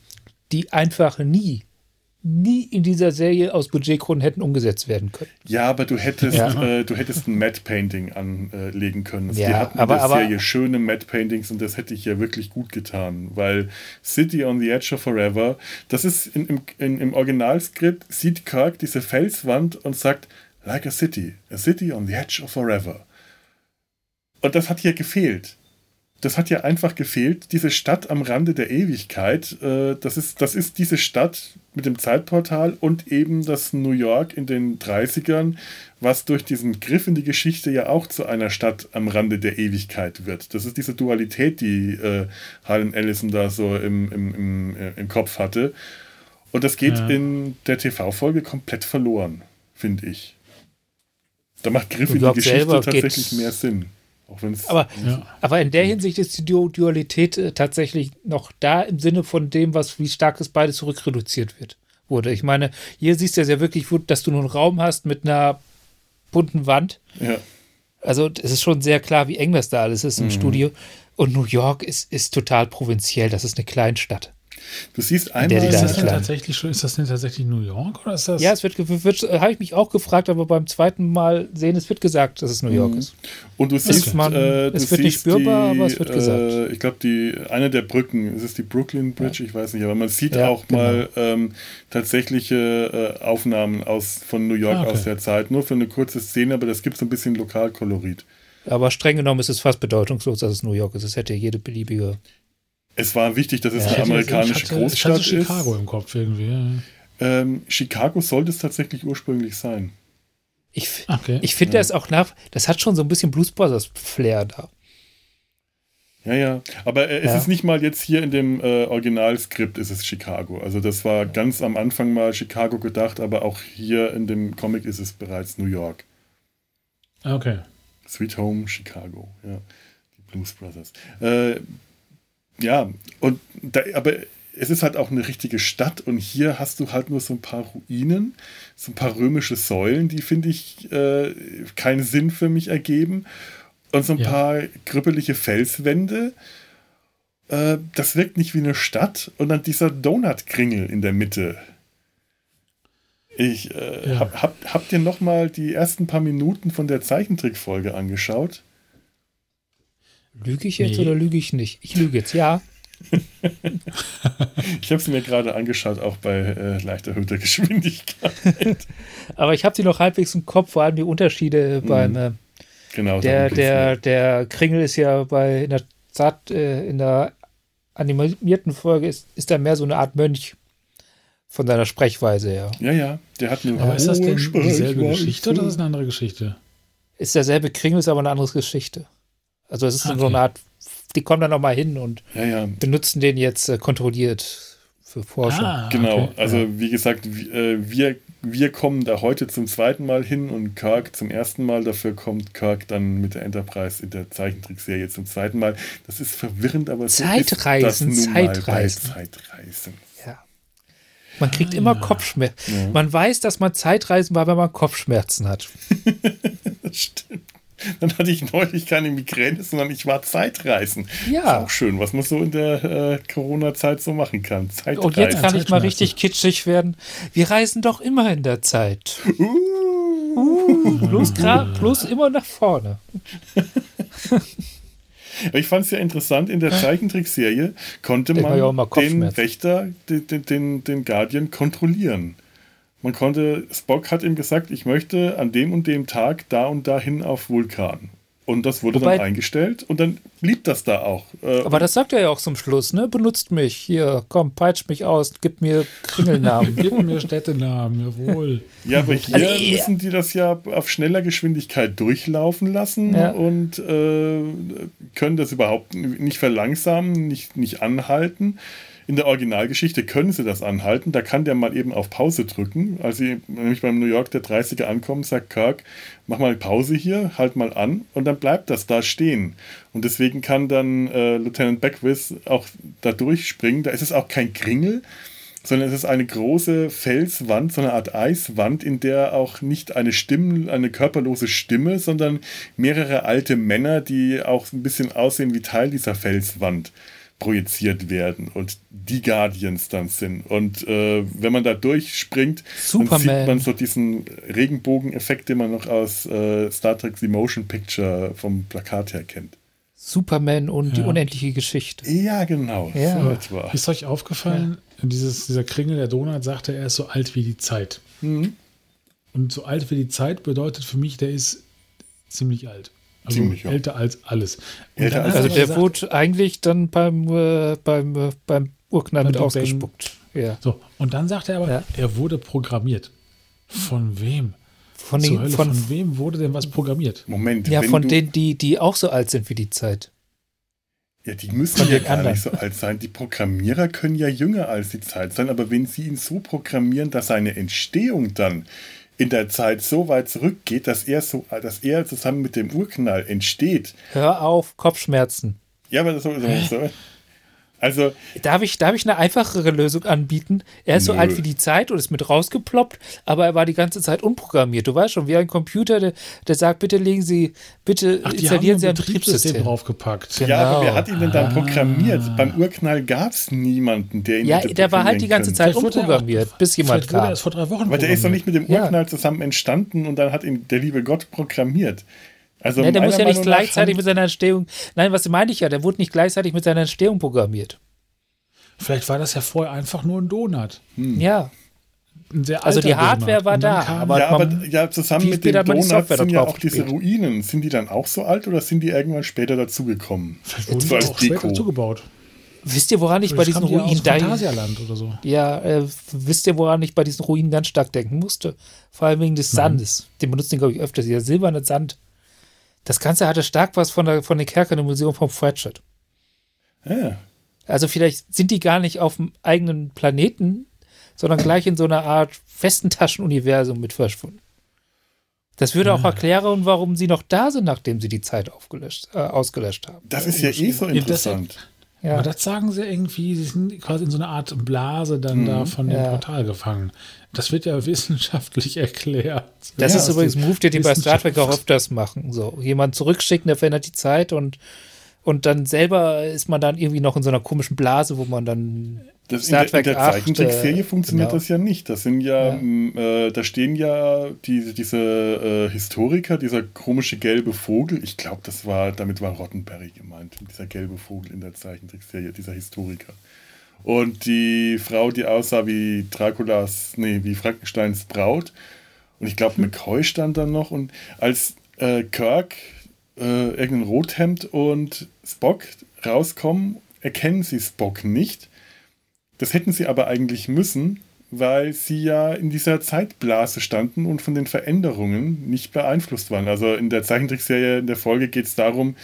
die einfach nie, nie in dieser Serie aus Budgetgründen hätten umgesetzt werden können. Ja, aber du hättest, ja. äh, du hättest ein Matte Painting anlegen können. Also ja, die hatten aber, in der aber, Serie schöne Matte Paintings und das hätte ich ja wirklich gut getan, weil City on the Edge of Forever, das ist in, im, in, im Originalskript, sieht Kirk diese Felswand und sagt, like a city, a city on the edge of forever. Und das hat hier gefehlt das hat ja einfach gefehlt, diese Stadt am Rande der Ewigkeit. Äh, das, ist, das ist diese Stadt mit dem Zeitportal und eben das New York in den 30ern, was durch diesen Griff in die Geschichte ja auch zu einer Stadt am Rande der Ewigkeit wird. Das ist diese Dualität, die äh, Harlan Ellison da so im, im, im, äh, im Kopf hatte. Und das geht ja. in der TV-Folge komplett verloren, finde ich. Da macht Griff in die Geschichte tatsächlich mehr Sinn aber, ja. aber in der Hinsicht ist die Dualität äh, tatsächlich noch da im Sinne von dem, was wie stark es beide zurückreduziert wird wurde. Ich meine, hier siehst du ja sehr wirklich, dass du nur einen Raum hast mit einer bunten Wand. Ja. Also es ist schon sehr klar, wie eng das da alles ist im mhm. Studio. Und New York ist, ist total provinziell. Das ist eine Kleinstadt. Du siehst einmal. ist, das denn tatsächlich, ist das denn tatsächlich New York oder ist das? Ja, es wird, wird habe ich mich auch gefragt, aber beim zweiten Mal sehen, es wird gesagt, dass es New York mhm. ist. Und du siehst, man, äh, du es wird nicht spürbar, die, aber es wird gesagt. Äh, ich glaube, die eine der Brücken, ist es die Brooklyn Bridge, ja. ich weiß nicht, aber man sieht ja, auch genau. mal ähm, tatsächliche äh, Aufnahmen aus von New York ah, okay. aus der Zeit, nur für eine kurze Szene, aber das gibt so ein bisschen Lokalkolorit. Aber streng genommen ist es fast bedeutungslos, dass es New York ist. Es hätte jede beliebige Es war wichtig, dass es ja, eine amerikanische ich hatte, Großstadt ich hatte Chicago ist. im Kopf irgendwie. Ähm, Chicago sollte es tatsächlich ursprünglich sein. Ich, okay. ich finde ja. das auch nach, das hat schon so ein bisschen Blues Brothers Flair da. Ja, ja. Aber äh, es ja. ist nicht mal jetzt hier in dem äh, Originalskript ist es Chicago. Also das war ganz am Anfang mal Chicago gedacht, aber auch hier in dem Comic ist es bereits New York. Okay. Sweet Home Chicago, ja. Die Blues Brothers. Äh, ja, und da, aber es ist halt auch eine richtige Stadt und hier hast du halt nur so ein paar Ruinen, so ein paar römische Säulen, die finde ich äh, keinen Sinn für mich ergeben und so ein ja. paar krüppelige Felswände. Äh, das wirkt nicht wie eine Stadt und dann dieser Donut-Kringel in der Mitte. Ich äh, ja. hab, hab, habt ihr noch mal die ersten paar Minuten von der Zeichentrickfolge angeschaut? Lüge ich jetzt nee. oder lüge ich nicht? Ich lüge jetzt, ja. ich habe sie mir gerade angeschaut, auch bei äh, leicht erhöhter Geschwindigkeit. Aber ich habe sie noch halbwegs im Kopf, vor allem die Unterschiede mhm. beim. Äh, genau. Der, der, der Kringel ist ja bei in der Zart, äh, in der animierten Folge ist, ist er mehr so eine Art Mönch von seiner Sprechweise her. Ja, ja. Der hat eine Aber ist das denn dieselbe Geschichte oder ist das eine andere Geschichte? Ist derselbe Kringel, ist aber eine andere Geschichte. Also es ist okay. so eine Art, die kommen dann nochmal hin und ja, ja. benutzen den jetzt äh, kontrolliert für Forschung. Ah, genau, okay. also ja. wie gesagt, äh, wir, wir kommen da heute zum zweiten Mal hin und Kirk zum ersten Mal. Dafür kommt Kirk dann mit der Enterprise in der Zeichentrickserie zum zweiten Mal. Das ist verwirrend, aber so Zeitreisen, ist das Zeitreisen. Zeitreisen. Ja. Man kriegt ah, immer Kopfschmerzen. Ja. Man weiß, dass man Zeitreisen war, wenn man Kopfschmerzen hat. das stimmt. Dann hatte ich neulich keine Migräne, sondern ich war Zeitreisen. Ja. Ist auch schön, was man so in der äh, Corona-Zeit so machen kann. Zeitreisen. Und jetzt kann ich mal richtig kitschig werden. Wir reisen doch immer in der Zeit. Uh. Uh, bloß, bloß immer nach vorne. ich fand es ja interessant, in der Zeichentrickserie konnte man ja den Wächter, den, den, den Guardian kontrollieren. Man konnte, Spock hat ihm gesagt, ich möchte an dem und dem Tag da und dahin auf Vulkan. Und das wurde Wobei, dann eingestellt und dann blieb das da auch. Äh, aber das sagt er ja auch zum Schluss, ne? Benutzt mich. Hier, komm, peitscht mich aus, gib mir Kringelnamen. gib mir Städtenamen, jawohl. Ja, aber hier also, müssen die das ja auf schneller Geschwindigkeit durchlaufen lassen ja. und äh, können das überhaupt nicht verlangsamen, nicht, nicht anhalten. In der Originalgeschichte können sie das anhalten. Da kann der mal eben auf Pause drücken. Als sie nämlich beim New York der 30er ankommen, sagt Kirk, mach mal Pause hier, halt mal an und dann bleibt das da stehen. Und deswegen kann dann äh, Lieutenant Beckwith auch da durchspringen. Da ist es auch kein Kringel, sondern es ist eine große Felswand, so eine Art Eiswand, in der auch nicht eine Stimme, eine körperlose Stimme, sondern mehrere alte Männer, die auch ein bisschen aussehen wie Teil dieser Felswand projiziert werden und die Guardians dann sind. Und äh, wenn man da durchspringt, Superman. dann sieht man so diesen Regenbogeneffekt, den man noch aus äh, Star Trek The Motion Picture vom Plakat her kennt. Superman und ja. die unendliche Geschichte. Ja, genau. Ja. So ist euch aufgefallen, ja. dieses, dieser Kringel der Donut sagte, er ist so alt wie die Zeit. Mhm. Und so alt wie die Zeit bedeutet für mich, der ist ziemlich alt. Also Ziemlich, ja. älter als alles. Älter als also der gesagt, wurde eigentlich dann beim, äh, beim, äh, beim Urknall mit ausgespuckt. Ja. So, und dann sagt er aber, ja. er wurde programmiert. Von wem? Von, den, Hölle, von, von, wem wurde denn was programmiert? Moment. Ja, von denen, die, die auch so alt sind wie die Zeit. Ja, die müssen ja gar anderen. nicht so alt sein. Die Programmierer können ja jünger als die Zeit sein, aber wenn sie ihn so programmieren, dass seine Entstehung dann in der Zeit so weit zurückgeht, dass er, so, dass er zusammen mit dem Urknall entsteht. Hör auf, Kopfschmerzen. Ja, aber das ist so. Also, darf, ich, darf ich eine einfachere Lösung anbieten? Er ist nö. so alt wie die Zeit und ist mit rausgeploppt, aber er war die ganze Zeit unprogrammiert. Du weißt schon, wie ein Computer, der, der sagt, bitte legen Sie, bitte Ach, installieren Sie ein Betriebssystem draufgepackt. Genau. Ja, aber wer hat ihn denn dann ah. programmiert? Beim Urknall gab es niemanden, der ihn Ja, der war halt die ganze. Zeit unprogrammiert, auch, bis jemand kam. Erst vor drei Wochen aber der ist doch nicht mit dem Urknall ja. zusammen entstanden und dann hat ihn der liebe Gott programmiert. Also ja, der muss ja nicht gleichzeitig mit seiner Entstehung. Nein, was meine ich ja? Der wurde nicht gleichzeitig mit seiner Entstehung programmiert. Vielleicht war das ja vorher einfach nur ein Donut. Hm. Ja. also die Hardware Donut. war da. Aber ja, aber ja, zusammen mit dem Donut sind ja auch diese Ruinen. Sind die dann auch so alt oder sind die irgendwann später dazugekommen? Vielleicht wurden die auch später dazugebaut. Wisst ihr, woran ich bei diesen Ruinen Phantasialand oder so. Ja, äh, wisst ihr, woran ich bei diesen Ruinen ganz stark denken musste? Vor allem wegen des Sandes. Den benutzen den, glaube ich, öfters. Dieser silberne Sand. Das Ganze hatte stark was von, der, von den Kerkern im Museum vom Fratchet. Ja. Also vielleicht sind die gar nicht auf dem eigenen Planeten, sondern gleich in so einer Art festen Taschenuniversum mit verschwunden. Das würde auch erklären, warum sie noch da sind, nachdem sie die Zeit aufgelöscht, äh, ausgelöscht haben. Das ist ja eh so interessant. Ja. Aber das sagen sie irgendwie, sie sind quasi in so einer Art Blase dann mhm. da von dem ja. Portal gefangen. Das wird ja wissenschaftlich erklärt. Das ja, ist übrigens ein Move, den die bei Star Trek auch öfters machen. So, jemand zurückschicken, der verändert die Zeit und und dann selber ist man dann irgendwie noch in so einer komischen Blase, wo man dann. Das Star in der, der Zeichentrickserie funktioniert genau. das ja nicht. Das sind ja, ja. Äh, da stehen ja die, diese äh, Historiker, dieser komische gelbe Vogel. Ich glaube, das war, damit war Rottenberry gemeint, dieser gelbe Vogel in der Zeichentrickserie, dieser Historiker. Und die Frau, die aussah wie Draculas, nee, wie Frankensteins Braut. Und ich glaube, McCoy stand dann noch. Und als äh, Kirk äh, irgendein Rothemd und Spock rauskommen, erkennen sie Spock nicht. Das hätten sie aber eigentlich müssen, weil sie ja in dieser Zeitblase standen und von den Veränderungen nicht beeinflusst waren. Also in der Zeichentrickserie in der Folge geht es darum,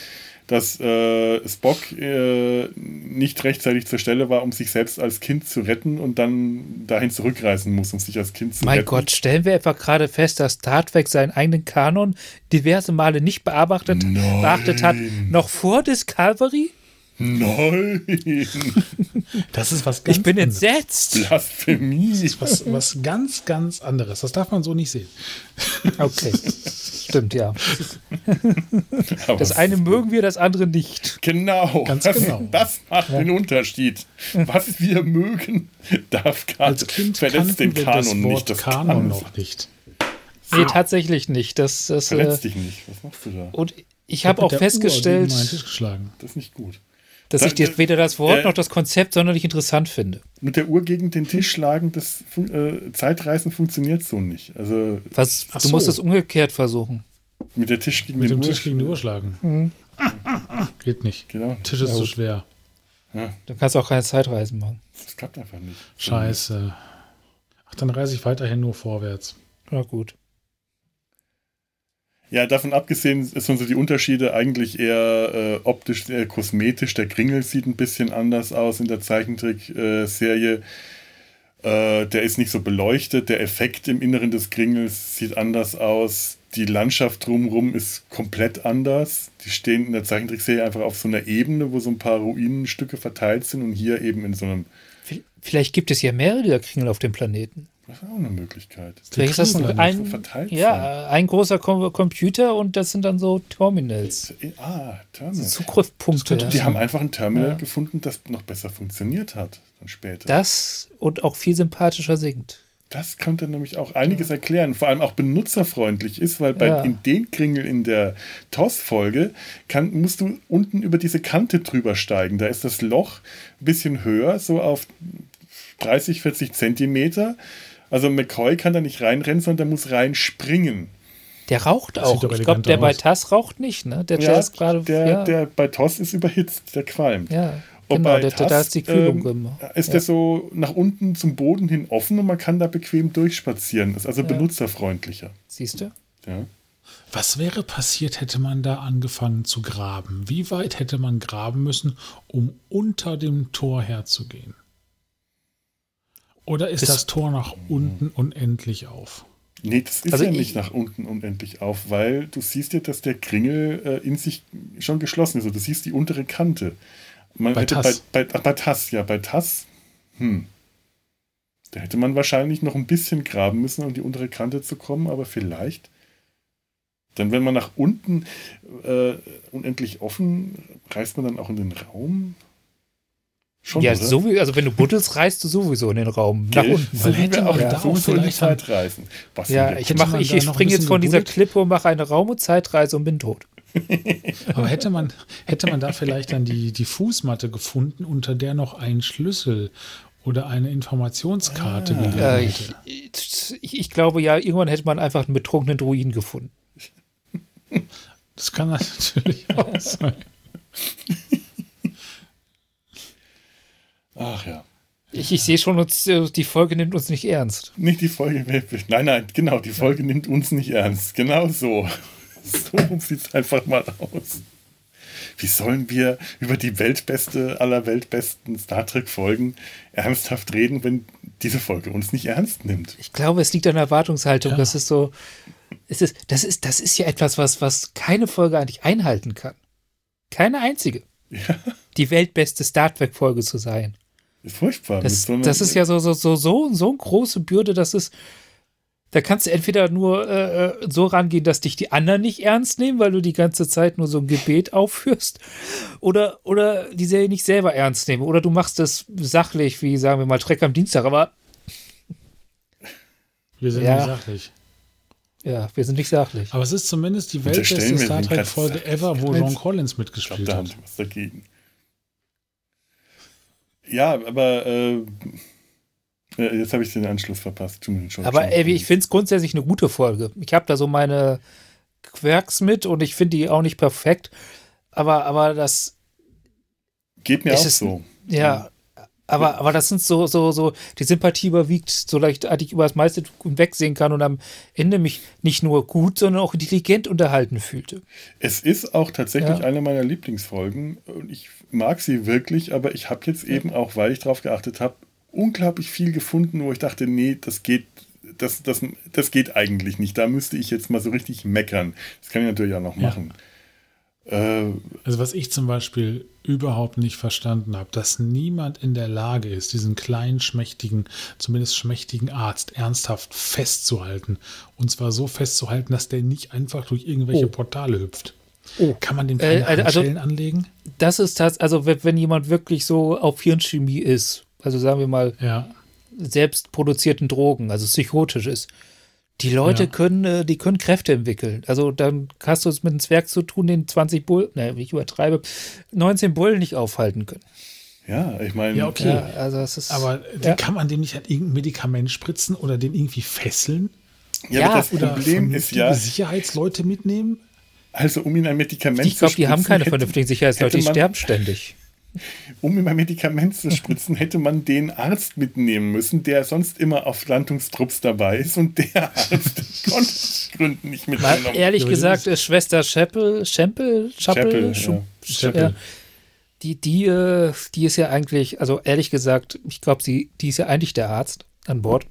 dass äh, Spock äh, nicht rechtzeitig zur Stelle war, um sich selbst als Kind zu retten und dann dahin zurückreisen muss, um sich als Kind zu mein retten. Mein Gott, stellen wir etwa gerade fest, dass Star Trek seinen eigenen Kanon diverse Male nicht bearbeitet, beachtet hat, noch vor Discovery? Nein. Das ist was ganz Ich bin anderes. entsetzt. Blasphemie. Das ist was, was ganz, ganz anderes. Das darf man so nicht sehen. Okay. Stimmt, ja. das eine mögen wir, das andere nicht. Genau. Ganz das, genau. Das macht ja. den Unterschied. Was wir mögen, darf gar kind verletzt den Kanon nicht. Das Kanon noch nicht. Nee, tatsächlich nicht. Das, das, Verletzt äh, dich nicht. Was machst du da? Und ich habe auch festgestellt, Uhr das ist nicht gut dass ich dir weder das Wort äh, noch das Konzept sonderlich interessant finde. Mit der Uhr gegen den Tisch schlagen, das äh, Zeitreisen funktioniert so nicht. Also, Was, du so. musst es umgekehrt versuchen. Mit der Tisch gegen Mit dem Uhr Tisch gegen die Uhr schlagen. Mhm. Geht nicht. Genau. Tisch ist ja, zu schwer. Ja. Du kannst auch keine Zeitreisen machen. Das klappt einfach nicht. Scheiße. Ach, dann reise ich weiterhin nur vorwärts. Na gut. Ja, davon abgesehen sind so die Unterschiede eigentlich eher äh, optisch, eher kosmetisch. Der Kringel sieht ein bisschen anders aus in der Zeichentrick-Serie. Äh, der ist nicht so beleuchtet. Der Effekt im Inneren des Kringels sieht anders aus. Die Landschaft drumherum ist komplett anders. Die stehen in der Zeichentrickserie einfach auf so einer Ebene, wo so ein paar Ruinenstücke verteilt sind und hier eben in so einem. Vielleicht gibt es ja mehrere dieser Kringel auf dem Planeten. Das ist auch eine Möglichkeit. Vielleicht ist das ein, ein, so ja, ein großer Computer und das sind dann so Terminals. Ah, Terminals. Zugriffspunkte. Die ja. haben einfach ein Terminal ja. gefunden, das noch besser funktioniert hat dann später. Das und auch viel sympathischer singt. Das könnte nämlich auch einiges erklären, vor allem auch benutzerfreundlich ist, weil bei ja. in den Kringel in der TOS-Folge musst du unten über diese Kante drüber steigen. Da ist das Loch ein bisschen höher, so auf 30, 40 Zentimeter. Also McCoy kann da nicht reinrennen, sondern der muss reinspringen. Der raucht das auch. Ich glaube, der aus. bei TAS raucht nicht, ne? Der ja, ist gerade. Der, ja. der bei TOS ist überhitzt, der qualmt. Ja. Und genau, bei der, TAS, da ist die Kühlung ähm, Ist ja. der so nach unten zum Boden hin offen und man kann da bequem durchspazieren. Ist also ja. benutzerfreundlicher. Siehst du? Ja. Was wäre passiert, hätte man da angefangen zu graben? Wie weit hätte man graben müssen, um unter dem Tor herzugehen? Oder ist, das Tor nach unten unendlich auf? Nee, das ist also ja nicht nach unten unendlich auf, weil du siehst ja, dass der Kringel äh, in sich schon geschlossen ist. Also du siehst die untere Kante. Man bei Tass. Bei, bei, bei Tass, ja, bei Tass, hm. Da hätte man wahrscheinlich noch ein bisschen graben müssen, um die untere Kante zu kommen, aber vielleicht. Dann, wenn man nach unten äh, unendlich offen, reist man dann auch in den Raum? Schon, ja, so wie, also wenn du buddelst, reist du sowieso in den Raum nach unten. Dann hätte auch ja. da auch vielleicht Zeitreisen. Was ja, ich, mach, ich, ich springe jetzt von dieser Klippe und mache eine Raum- und Zeitreise und bin tot. Aber hätte man, hätte man da vielleicht dann die, die Fußmatte gefunden, unter der noch ein Schlüssel oder eine Informationskarte ah. gelegen äh, hätte? Ich, ich, glaube ja, irgendwann hätte man einfach einen betrunkenen Druiden gefunden. Das kann natürlich auch sein. Ach ja. Ich, ich sehe schon, uns, äh, die Folge nimmt uns nicht ernst. Nicht die Folge, nein, nein, genau, die Folge nimmt uns nicht ernst. Genau so. So sieht es einfach mal aus. Wie sollen wir über die weltbeste aller weltbesten Star Trek-Folgen ernsthaft reden, wenn diese Folge uns nicht ernst nimmt? Ich glaube, es liegt an der Erwartungshaltung. Ja. Das ist so, es ist, das ist, das ist ja etwas, was, was keine Folge eigentlich einhalten kann. Keine einzige. Ja. Die weltbeste Star Trek-Folge zu sein. Furchtbar. Das, so das ist ja so, so, so, so, so eine große Bürde, dass es. Da kannst du entweder nur äh, äh, so rangehen, dass dich die anderen nicht ernst nehmen, weil du die ganze Zeit nur so ein Gebet aufführst, oder, oder die Serie nicht selber ernst nehmen. Oder du machst das sachlich, wie sagen wir mal, Treck am Dienstag, aber. Wir sind ja, nicht sachlich. Ja, wir sind nicht sachlich. Aber es ist zumindest die weltbeste Star Trek-Folge ever, wo John Collins mitgespielt ich glaub, da hat. Haben was dagegen. Ja, aber äh, jetzt habe ich den Anschluss verpasst. aber ey, ich finde es grundsätzlich eine gute Folge. Ich habe da so meine Quirks mit und ich finde die auch nicht perfekt. Aber, aber das. Geht mir auch ist, so. Ja, aber, aber das sind so, so, so, die Sympathie überwiegt, so leicht ich über das meiste wegsehen kann und am Ende mich nicht nur gut, sondern auch intelligent unterhalten fühlte. Es ist auch tatsächlich ja. eine meiner Lieblingsfolgen und ich mag sie wirklich, aber ich habe jetzt eben auch, weil ich darauf geachtet habe, unglaublich viel gefunden, wo ich dachte, nee, das geht, das, das, das geht eigentlich nicht. Da müsste ich jetzt mal so richtig meckern. Das kann ich natürlich auch noch machen. Ja. Äh, also was ich zum Beispiel überhaupt nicht verstanden habe, dass niemand in der Lage ist, diesen kleinen, schmächtigen, zumindest schmächtigen Arzt ernsthaft festzuhalten. Und zwar so festzuhalten, dass der nicht einfach durch irgendwelche oh. Portale hüpft. Oh. Kann man den keine äh, also, anlegen? Das ist das, also wenn jemand wirklich so auf Hirnchemie ist, also sagen wir mal, ja. selbst produzierten Drogen, also psychotisch ist, die Leute ja. können, äh, die können Kräfte entwickeln. Also dann hast du es mit einem Zwerg zu tun, den 20 Bullen, ne, ich übertreibe, 19 Bullen nicht aufhalten können. Ja, ich meine. Ja, okay. Ja, also es ist, aber ja. kann man dem nicht halt irgendein Medikament spritzen oder den irgendwie fesseln? Ja, ja das Problem ist ja. Sicherheitsleute mitnehmen? Also, um ihn ein Medikament ich glaub, zu spritzen. Ich glaube, die haben keine vernünftigen Sicherheitsleute, die sterben ständig um ihm ein Medikament zu spritzen, hätte man den Arzt mitnehmen müssen, der sonst immer auf Landungstrupps dabei ist und der Arzt konnte aus Gründen nicht mitgenommen. Mal ehrlich gesagt, ist Schwester Scheppel, Schempel, Schappel, Scheppel, ja. die, die, äh, die ist ja eigentlich, also ehrlich gesagt, ich glaube, die ist ja eigentlich der Arzt an Bord.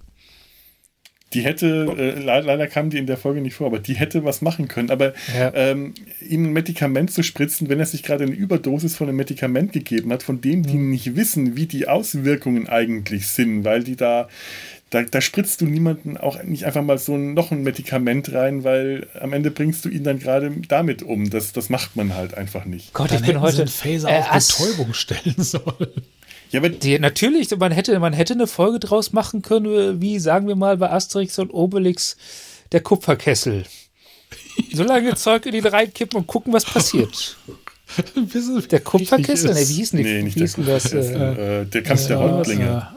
Die hätte, äh, leider kam die in der Folge nicht vor, aber die hätte was machen können. Aber ja. ähm, ihm ein Medikament zu spritzen, wenn er sich gerade eine Überdosis von einem Medikament gegeben hat, von dem die mhm. nicht wissen, wie die Auswirkungen eigentlich sind, weil die da, da, da spritzt du niemanden auch nicht einfach mal so noch ein Medikament rein, weil am Ende bringst du ihn dann gerade damit um. Das, das macht man halt einfach nicht. Gott, dann ich bin heute. Phaser äh, auf Betäubung stellen sollen. Ja, aber die, natürlich, man hätte, man hätte eine Folge draus machen können, wie sagen wir mal bei Asterix und Obelix der Kupferkessel. So lange Zeug in ihn reinkippen und gucken, was passiert. der Kupferkessel? Ne, wie hieß denn nee, nicht wie hieß der das? Äh, äh, der Kampf äh, der Häuptlinge.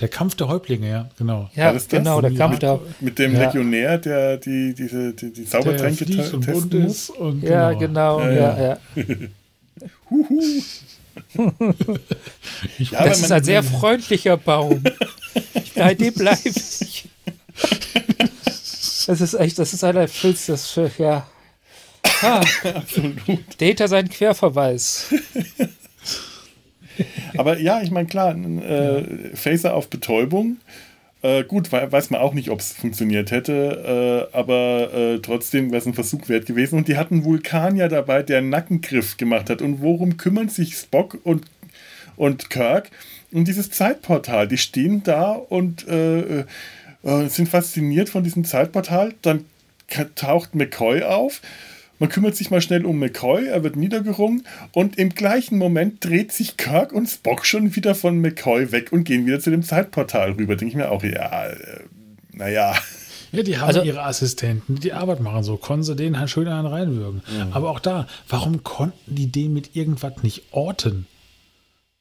Der Kampf der Häuptlinge, ja, genau. Ja, genau, der Kampf der Mit dem ja. Legionär, der die, diese, die, die Zaubertränke testen muss. ja, genau, genau ja, ja. ja. Huhu ja, das ist ein sehr freundlicher Baum. Bei dem bleibe ich. Das ist echt, das ist einer Filz, das ja. Ah, Absolut. Data sein Querverweis. Aber ja, ich meine, klar, äh, Phaser auf Betäubung äh, gut, weiß man auch nicht, ob es funktioniert hätte, äh, aber äh, trotzdem wäre es ein Versuch wert gewesen. Und die hatten Vulkanier dabei, der einen Nackengriff gemacht hat. Und worum kümmern sich Spock und, und Kirk um dieses Zeitportal? Die stehen da und äh, äh, sind fasziniert von diesem Zeitportal. Dann taucht McCoy auf man kümmert sich mal schnell um McCoy, er wird niedergerungen und im gleichen Moment dreht sich Kirk und Spock schon wieder von McCoy weg und gehen wieder zu dem Zeitportal rüber. Denke ich mir auch, ja, äh, naja. Ja, die haben also, ihre Assistenten, die die Arbeit machen, so konnten sie den halt schön einen reinwürgen. Mhm. Aber auch da, warum konnten die den mit irgendwas nicht orten?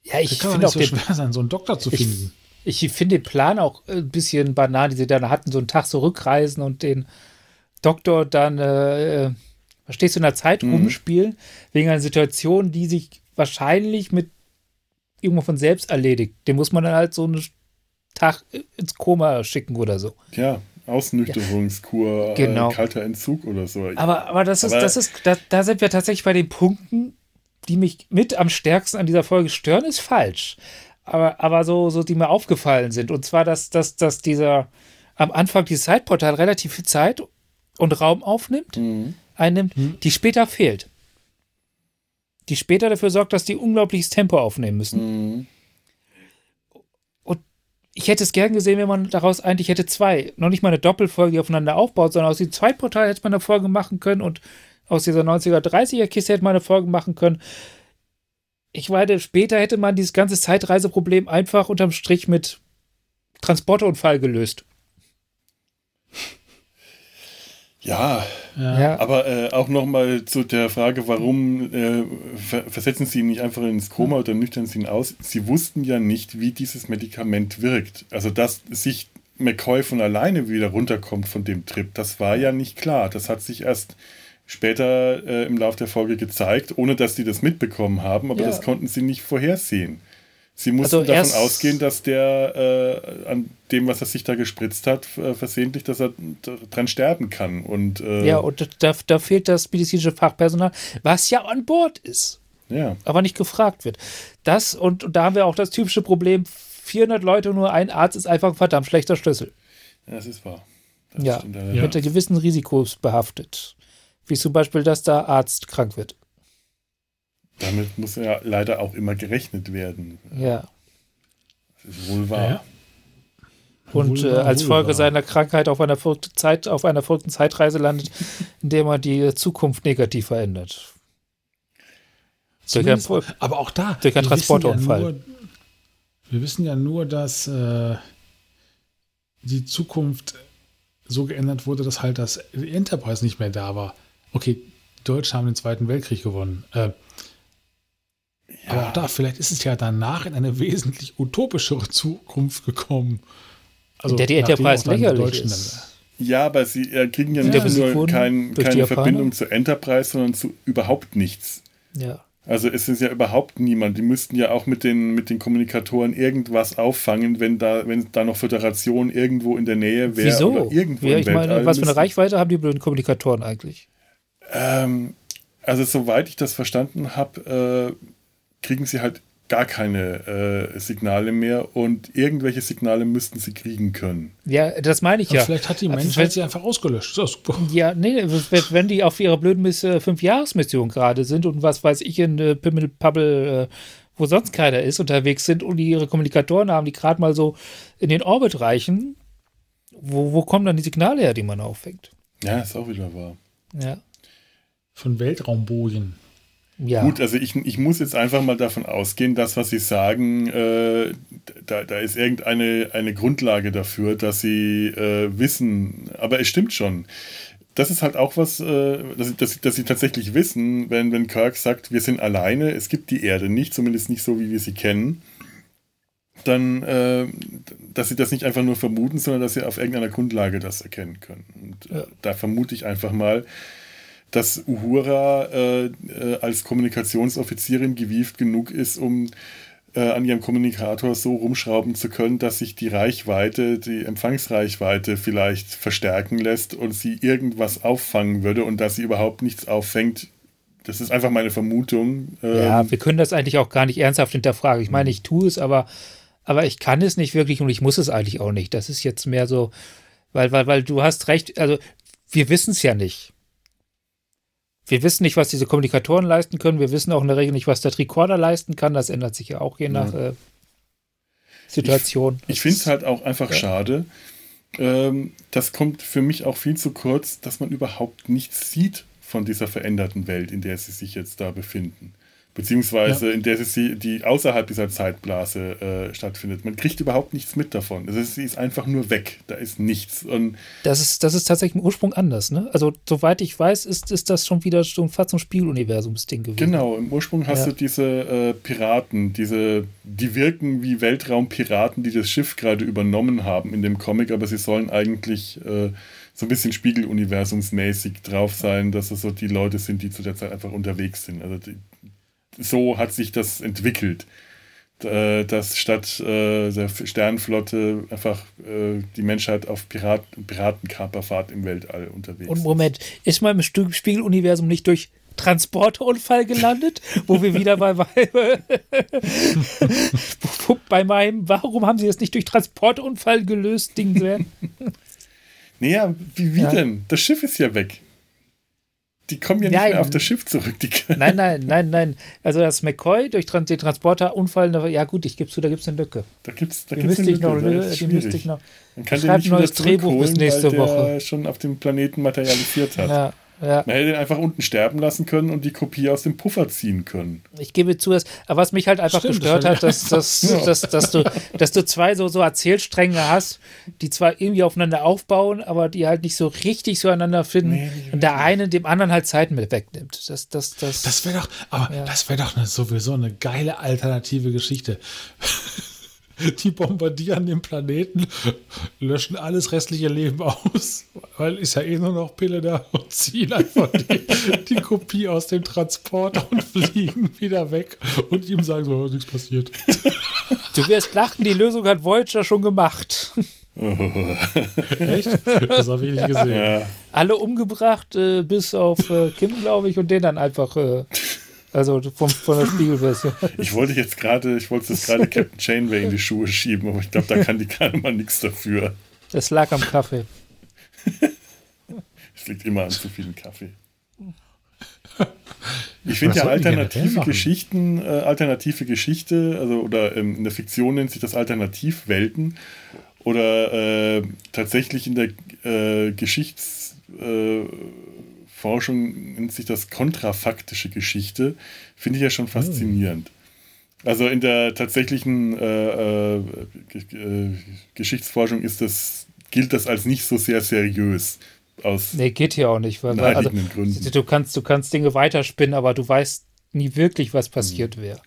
Ja, ich finde auch so schwer sein, so einen Doktor zu ich, finden. Ich finde den Plan auch ein bisschen banal, die sie dann hatten, so einen Tag zurückreisen und den Doktor dann äh, verstehst du, in der Zeit mhm. rumspielen, wegen einer Situation, die sich wahrscheinlich mit irgendwo von selbst erledigt. Den muss man dann halt so einen Tag ins Koma schicken oder so. Ja, Ausnüchterungskur, ja. genau. äh, kalter Entzug oder so. Aber, aber das ist, aber das ist, da, da sind wir tatsächlich bei den Punkten, die mich mit am stärksten an dieser Folge stören, ist falsch. Aber, aber so, so, die mir aufgefallen sind. Und zwar, dass, dass, dass dieser am Anfang dieses Zeitportal relativ viel Zeit und Raum aufnimmt, mhm. Einnimmt, mhm. die später fehlt. Die später dafür sorgt, dass die unglaubliches Tempo aufnehmen müssen. Mhm. Und ich hätte es gern gesehen, wenn man daraus eigentlich hätte zwei, noch nicht mal eine Doppelfolge die aufeinander aufbaut, sondern aus dem Zeitportal hätte man eine Folge machen können und aus dieser 90er, 30er Kiste hätte man eine Folge machen können. Ich meine, später hätte man dieses ganze Zeitreiseproblem einfach unterm Strich mit Transporterunfall gelöst. Ja, ja. aber äh, auch nochmal zu der Frage, warum äh, versetzen Sie ihn nicht einfach ins Koma oder nüchtern Sie ihn aus? Sie wussten ja nicht, wie dieses Medikament wirkt. Also, dass sich McCoy von alleine wieder runterkommt von dem Trip, das war ja nicht klar. Das hat sich erst später äh, im Laufe der Folge gezeigt, ohne dass die das mitbekommen haben, aber ja. das konnten sie nicht vorhersehen. Sie mussten also davon ausgehen, dass der äh, an dem, was er sich da gespritzt hat, äh, versehentlich, dass er dran sterben kann. Und, äh, ja, und da, da fehlt das medizinische Fachpersonal, was ja an Bord ist. Ja. Aber nicht gefragt wird. Das, und, und da haben wir auch das typische Problem: 400 Leute, nur ein Arzt ist einfach ein verdammt schlechter Schlüssel. Ja, das ist wahr. Das ja, mit ja. gewissen Risikos behaftet. Wie zum Beispiel, dass der Arzt krank wird. Damit muss ja leider auch immer gerechnet werden. Ja. Das ist wohl wahr. Ja. Und äh, als Folge seiner Krankheit auf einer, Zeit, auf einer verrückten Zeitreise landet, in der man die Zukunft negativ verändert. Durch ein, aber auch da. Durch einen Transporterunfall. Ja wir wissen ja nur, dass äh, die Zukunft so geändert wurde, dass halt das Enterprise nicht mehr da war okay, die Deutschen haben den Zweiten Weltkrieg gewonnen. Äh, ja. Aber auch da, vielleicht ist es ja danach in eine wesentlich utopischere Zukunft gekommen. Also, der die Enterprise lächerlich ist. Ja, aber sie äh, kriegen ja, ja nicht nur kein, keine Verbindung zu Enterprise, sondern zu überhaupt nichts. Ja. Also es ist ja überhaupt niemand. Die müssten ja auch mit den, mit den Kommunikatoren irgendwas auffangen, wenn da, wenn da noch Föderation irgendwo in der Nähe wäre. Wieso? Oder irgendwo ja, ich meine, was für eine Reichweite haben die blöden Kommunikatoren eigentlich? Ähm, also soweit ich das verstanden habe, äh, kriegen sie halt gar keine äh, Signale mehr und irgendwelche Signale müssten sie kriegen können. Ja, das meine ich ja. Vielleicht hat die also Menschheit also, sie einfach ausgelöscht. Das ist super. Ja, nee, wenn die auf ihrer blöden Miss äh, Fünf-Jahres-Mission gerade sind und was weiß ich in äh, Pimmel, Pabbel, äh, wo sonst keiner ist, unterwegs sind und die ihre Kommunikatoren haben, die gerade mal so in den Orbit reichen, wo, wo kommen dann die Signale her, die man auffängt? Ja, ist auch wieder wahr. Ja von Weltraumbojen. Ja. Gut, also ich, ich muss jetzt einfach mal davon ausgehen, dass was Sie sagen, äh, da, da ist irgendeine eine Grundlage dafür, dass Sie äh, wissen, aber es stimmt schon. Das ist halt auch was, äh, dass, dass, dass, Sie tatsächlich wissen, wenn, wenn Kirk sagt, wir sind alleine, es gibt die Erde nicht, zumindest nicht so, wie wir sie kennen, dann, äh, dass Sie das nicht einfach nur vermuten, sondern dass Sie auf irgendeiner Grundlage das erkennen können. Und äh, ja. da vermute ich einfach mal, dass Uhura äh, äh, als Kommunikationsoffizierin gewieft genug ist, um äh, an ihrem Kommunikator so rumschrauben zu können, dass sich die Reichweite, die Empfangsreichweite vielleicht verstärken lässt und sie irgendwas auffangen würde und dass sie überhaupt nichts auffängt. Das ist einfach meine Vermutung. Ja, ähm, wir können das eigentlich auch gar nicht ernsthaft hinterfragen. Ich meine, ich tue es, aber, aber ich kann es nicht wirklich und ich muss es eigentlich auch nicht. Das ist jetzt mehr so, weil, weil, weil du hast recht, also wir wissen es ja nicht. Wir wissen nicht, was diese Kommunikatoren leisten können. Wir wissen auch in der Regel nicht, was der Tricorder leisten kann. Das ändert sich ja auch je nach äh, Situation. Ich, ich finde es halt auch einfach ja. schade. Ähm, das kommt für mich auch viel zu kurz, dass man überhaupt nichts sieht von dieser veränderten Welt, in der sie sich jetzt da befinden beziehungsweise ja. in der sie die außerhalb dieser Zeitblase äh, stattfindet. Man kriegt überhaupt nichts mit davon. Also sie ist einfach nur weg. Da ist nichts. Und das ist, das ist tatsächlich im Ursprung anders, ne? Also, soweit ich weiß, ist, ist das schon wieder schon fast ein Spieluniversumsding gewesen. Genau, im Ursprung hast ja. du diese äh, Piraten, diese, die wirken wie Weltraumpiraten, die das Schiff gerade übernommen haben in dem Comic, aber sie sollen eigentlich äh, so ein bisschen Spiegeluniversumsmäßig drauf sein, dass es so die Leute sind, die zu der Zeit einfach unterwegs sind. Also die, so hat sich das entwickelt. äh, dass statt äh, der Sternenflotte einfach äh, die Menschheit auf Pirat Piratenkaperfahrt im Weltall unterwegs ist. Und Moment, ist man im Spiegeluniversum nicht durch Transporterunfall gelandet, wo wir wieder bei, bei, bei meinem, warum haben sie das nicht durch Transporterunfall gelöst, Ding werden? Naja, wie, wie ja. denn? Das Schiff ist ja weg. Die kommen ja nicht nein. mehr auf das Schiff zurück. nein, nein, nein, nein. Also das McCoy durch den Transporterunfall, ja gut, ich gebe zu, da gibt es eine Lücke. Da gibt's, da die gibt's müsste eine Lücke. Noch, die müsste ich noch. Man kann den nicht ein neues Drehbuch bis nächste Woche. schon auf dem Planeten materialisiert hat. Ja. Ja. Man hätte ihn einfach unten sterben lassen können und die Kopie aus dem Puffer ziehen können. Ich gebe zu, dass, aber was mich halt einfach Stimmt, gestört hat, dass, dass, ja. dass, dass, du, dass du zwei so, so Erzählstränge hast, die zwar irgendwie aufeinander aufbauen, aber die halt nicht so richtig zueinander finden nee, und der eine dem anderen halt Zeit mit wegnimmt. Das, das, das, das wäre doch, aber ja. das wäre doch eine, sowieso eine geile alternative Geschichte. die bombardieren den Planeten, löschen alles restliche Leben aus, weil ist ja eh nur noch Pille da und ziehen einfach die, die Kopie aus dem Transporter und fliegen wieder weg und ihm sagen so, nichts passiert. Du wirst lachen, die Lösung hat Voyager schon gemacht. Echt? Das habe ich nicht gesehen. Ja. Alle umgebracht, äh, bis auf äh, Kim, glaube ich, und den dann einfach äh, also vom, von der Spiegelversion. Ich wollte jetzt gerade, ich wollte jetzt gerade Captain Chainway in die Schuhe schieben, aber ich glaube, da kann die keiner mal nichts dafür. Das lag am Kaffee. Es liegt immer an zu vielen Kaffee. Ich finde ja alternative Geschichten, äh, alternative Geschichte, also oder ähm, in der Fiktion nennt sich das Alternativwelten oder äh, tatsächlich in der äh, Geschichts äh, Forschung nennt sich das kontrafaktische Geschichte, finde ich ja schon faszinierend. Also in der tatsächlichen äh, äh, äh, Geschichtsforschung ist das, gilt das als nicht so sehr seriös. Aus nee, geht hier auch nicht. Weil, also, Gründen. Du, kannst, du kannst Dinge weiterspinnen, aber du weißt nie wirklich, was passiert mhm. wäre.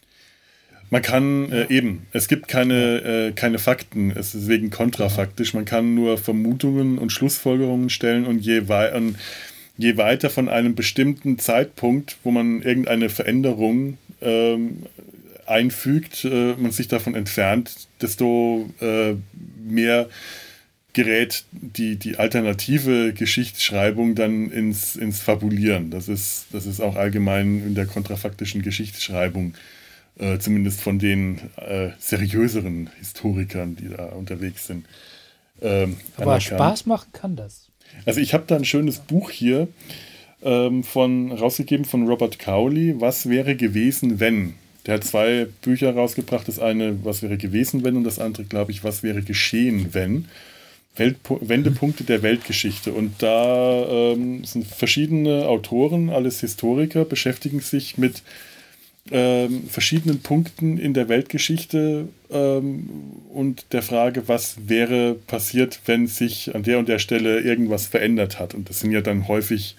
Man kann äh, eben, es gibt keine, äh, keine Fakten, es ist deswegen kontrafaktisch. Man kann nur Vermutungen und Schlussfolgerungen stellen und je weiter je weiter von einem bestimmten Zeitpunkt, wo man irgendeine Veränderung ähm, einfügt, äh, man sich davon entfernt, desto äh, mehr gerät die, die alternative Geschichtsschreibung dann ins, ins Fabulieren. Das ist, das ist auch allgemein in der kontrafaktischen Geschichtsschreibung, äh, zumindest von den äh, seriöseren Historikern, die da unterwegs sind. Ähm, Aber Spaß machen kann das. Also ich habe da ein schönes Buch hier ähm, von rausgegeben von Robert Cowley, Was wäre gewesen, wenn? Der hat zwei Bücher rausgebracht. Das eine, was wäre gewesen, wenn, und das andere, glaube ich, was wäre geschehen, wenn. Weltpo Wendepunkte der Weltgeschichte. Und da ähm, sind verschiedene Autoren, alles Historiker, beschäftigen sich mit ähm, verschiedenen Punkten in der Weltgeschichte ähm, und der Frage, was wäre passiert, wenn sich an der und der Stelle irgendwas verändert hat. Und das sind ja dann häufig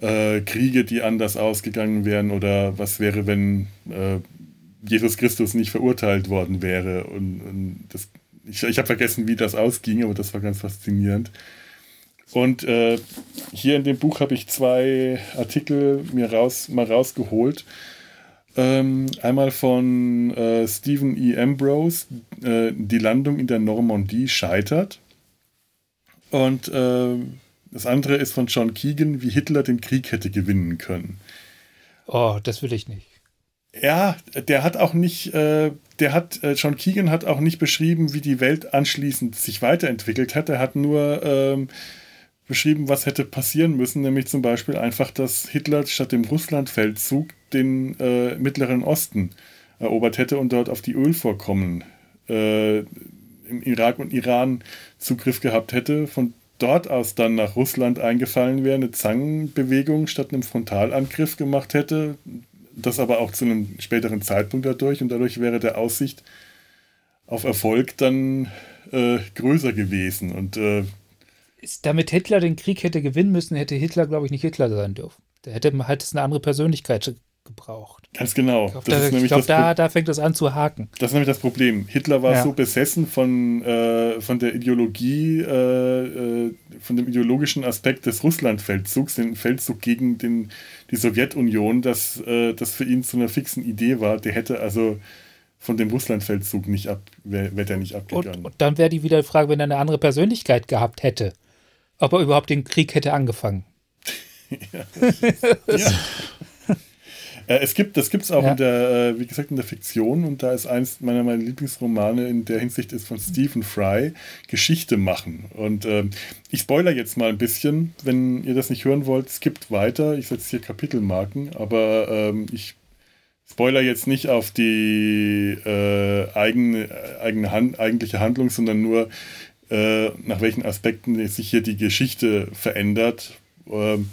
äh, Kriege, die anders ausgegangen wären oder was wäre, wenn äh, Jesus Christus nicht verurteilt worden wäre. Und, und das, ich, ich habe vergessen, wie das ausging, aber das war ganz faszinierend. Und äh, hier in dem Buch habe ich zwei Artikel mir raus, mal rausgeholt ähm, einmal von äh, Stephen E. Ambrose, äh, die Landung in der Normandie scheitert. Und äh, das andere ist von John Keegan, wie Hitler den Krieg hätte gewinnen können. Oh, das will ich nicht. Ja, der hat auch nicht, äh, der hat, äh, John Keegan hat auch nicht beschrieben, wie die Welt anschließend sich weiterentwickelt hat. Er hat nur ähm, beschrieben, was hätte passieren müssen, nämlich zum Beispiel einfach, dass Hitler statt dem Russlandfeldzug den äh, Mittleren Osten erobert hätte und dort auf die Ölvorkommen äh, im Irak und Iran Zugriff gehabt hätte, von dort aus dann nach Russland eingefallen wäre, eine Zangenbewegung statt einem Frontalangriff gemacht hätte, das aber auch zu einem späteren Zeitpunkt dadurch und dadurch wäre der Aussicht auf Erfolg dann äh, größer gewesen. Und äh, damit Hitler den Krieg hätte gewinnen müssen, hätte Hitler, glaube ich, nicht Hitler sein dürfen. Der hätte halt eine andere Persönlichkeit gebraucht. Ganz genau. Ich glaube, glaub, da, da, fängt das an zu haken. Das ist nämlich das Problem. Hitler war ja. so besessen von, äh, von der Ideologie, äh, äh, von dem ideologischen Aspekt des Russlandfeldzugs, den Feldzug gegen den, die Sowjetunion, dass äh, das für ihn zu einer fixen Idee war. Der hätte also von dem Russlandfeldzug nicht ab, wäre wär der nicht abgegangen. Und, und dann wäre die wieder die Frage, wenn er eine andere Persönlichkeit gehabt hätte, ob er überhaupt den Krieg hätte angefangen. ja. ja. Äh, es gibt, das gibt es auch ja. in der, äh, wie gesagt, in der Fiktion und da ist eins meiner, meiner Lieblingsromane in der Hinsicht ist von Stephen Fry, Geschichte machen. Und äh, ich spoiler jetzt mal ein bisschen, wenn ihr das nicht hören wollt, gibt weiter, ich setze hier Kapitelmarken, aber ähm, ich spoiler jetzt nicht auf die äh, eigene, eigene Hand, eigentliche Handlung, sondern nur äh, nach welchen Aspekten sich hier die Geschichte verändert. Ähm,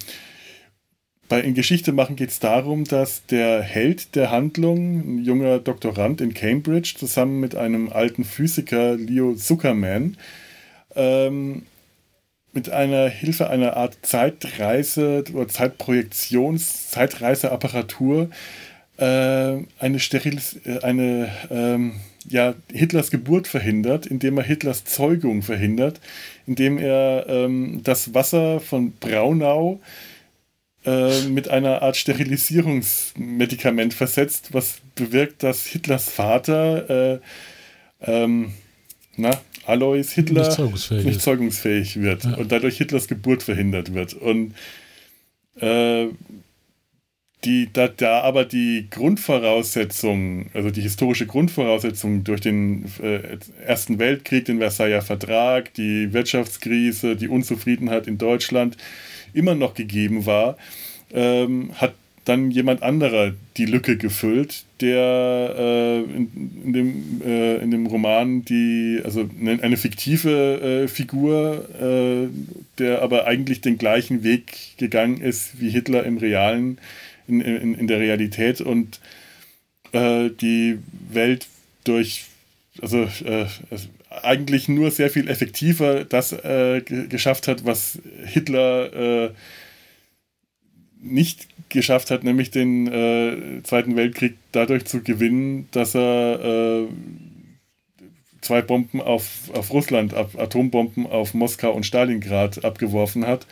bei in Geschichte machen geht es darum, dass der Held der Handlung, ein junger Doktorand in Cambridge, zusammen mit einem alten Physiker, Leo Zuckerman, ähm, mit einer Hilfe einer Art Zeitreise oder Zeitprojektions-, Zeitreiseapparatur äh, eine, Sterilis äh, eine ähm, ja, Hitlers Geburt verhindert, indem er Hitlers Zeugung verhindert, indem er ähm, das Wasser von Braunau äh, mit einer Art Sterilisierungsmedikament versetzt, was bewirkt, dass Hitlers Vater, äh, ähm, na, Alois Hitler, nicht zeugungsfähig, nicht zeugungsfähig wird ja. und dadurch Hitlers Geburt verhindert wird. Und äh, die, da, da aber die Grundvoraussetzung, also die historische Grundvoraussetzung durch den äh, Ersten Weltkrieg, den Versailler Vertrag, die Wirtschaftskrise, die Unzufriedenheit in Deutschland, immer noch gegeben war, ähm, hat dann jemand anderer die Lücke gefüllt, der äh, in, in, dem, äh, in dem Roman die, also eine fiktive äh, Figur, äh, der aber eigentlich den gleichen Weg gegangen ist wie Hitler im realen, in, in, in der Realität und äh, die Welt durch, also, äh, also eigentlich nur sehr viel effektiver das äh, geschafft hat, was Hitler äh, nicht geschafft hat, nämlich den äh, Zweiten Weltkrieg dadurch zu gewinnen, dass er äh, zwei Bomben auf, auf Russland, Atombomben auf Moskau und Stalingrad abgeworfen hat.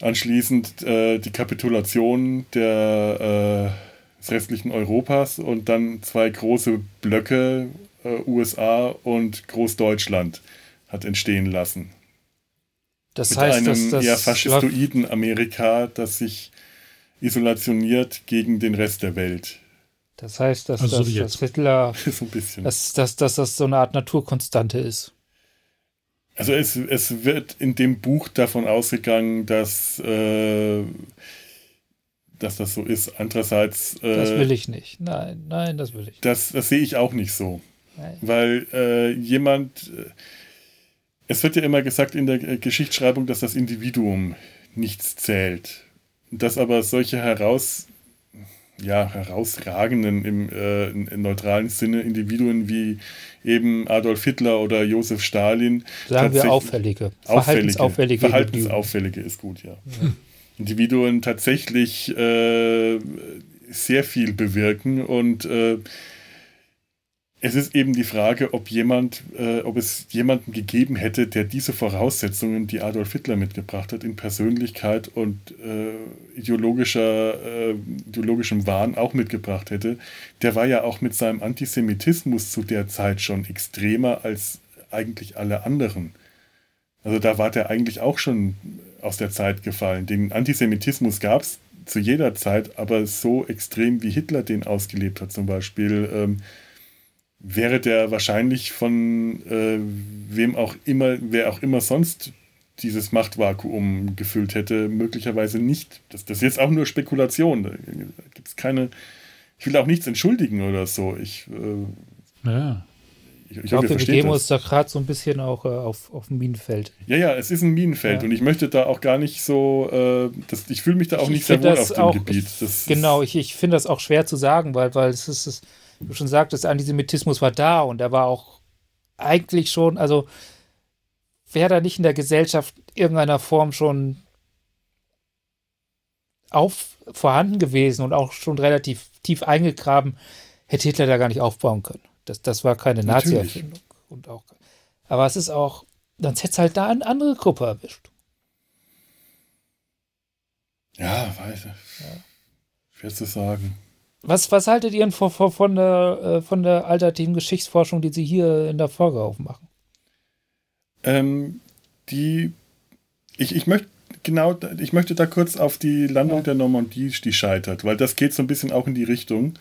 Anschließend äh, die Kapitulation der, äh, des restlichen Europas und dann zwei große Blöcke äh, USA und Großdeutschland hat entstehen lassen. Das Mit heißt, einem dass das eher faschistoiden Amerika, das sich isolationiert gegen den Rest der Welt. Das heißt, dass, also das, das Hitler, so ein bisschen. Dass, dass, dass das so eine Art Naturkonstante ist. Also es, es wird in dem Buch davon ausgegangen, dass, äh, dass das so ist. Andererseits. Äh, das will ich nicht. Nein, nein, das will ich. Das, das sehe ich auch nicht so. Weil äh, jemand, äh, es wird ja immer gesagt in der äh, Geschichtsschreibung, dass das Individuum nichts zählt. Dass aber solche heraus, ja, herausragenden im, äh, im neutralen Sinne Individuen wie eben Adolf Hitler oder Josef Stalin. Sagen wir auffällige. Verhaltensauffällige. Verhaltensauffällige ist gut, ja. ja. Individuen tatsächlich äh, sehr viel bewirken und äh, es ist eben die Frage, ob jemand, äh, ob es jemanden gegeben hätte, der diese Voraussetzungen, die Adolf Hitler mitgebracht hat, in Persönlichkeit und äh, ideologischer, äh, ideologischem Wahn auch mitgebracht hätte. Der war ja auch mit seinem Antisemitismus zu der Zeit schon extremer als eigentlich alle anderen. Also da war der eigentlich auch schon aus der Zeit gefallen. Den Antisemitismus gab es zu jeder Zeit, aber so extrem wie Hitler den ausgelebt hat zum Beispiel. Ähm, wäre der wahrscheinlich von äh, wem auch immer, wer auch immer sonst dieses Machtvakuum gefüllt hätte, möglicherweise nicht. Das, das ist jetzt auch nur Spekulation. Da gibt es keine. Ich will auch nichts entschuldigen oder so. Ich. Äh, ja. Ich, ich, ich glaube, wir begeben uns da gerade so ein bisschen auch äh, auf, auf ein Minenfeld. Ja, ja, es ist ein Minenfeld ja. und ich möchte da auch gar nicht so, äh, das, ich fühle mich da auch ich nicht sehr wohl auf dem auch, Gebiet. Das genau, ich, ich finde das auch schwer zu sagen, weil, weil es ist, es, du schon sagtest, Antisemitismus war da und er war auch eigentlich schon, also wäre da nicht in der Gesellschaft irgendeiner Form schon auf, vorhanden gewesen und auch schon relativ tief eingegraben, hätte Hitler da gar nicht aufbauen können. Das, das war keine Nazi-Erfindung. aber es ist auch, dann hätte es halt da eine andere Gruppe erwischt. Ja, weiß ich. Ja. Schwer zu sagen. Was, was haltet ihr von, von, der, äh, von der alternativen Geschichtsforschung, die Sie hier in der Folge aufmachen? Ähm, die, ich, ich möchte genau, ich möchte da kurz auf die Landung ja. der Normandie, die scheitert, weil das geht so ein bisschen auch in die Richtung.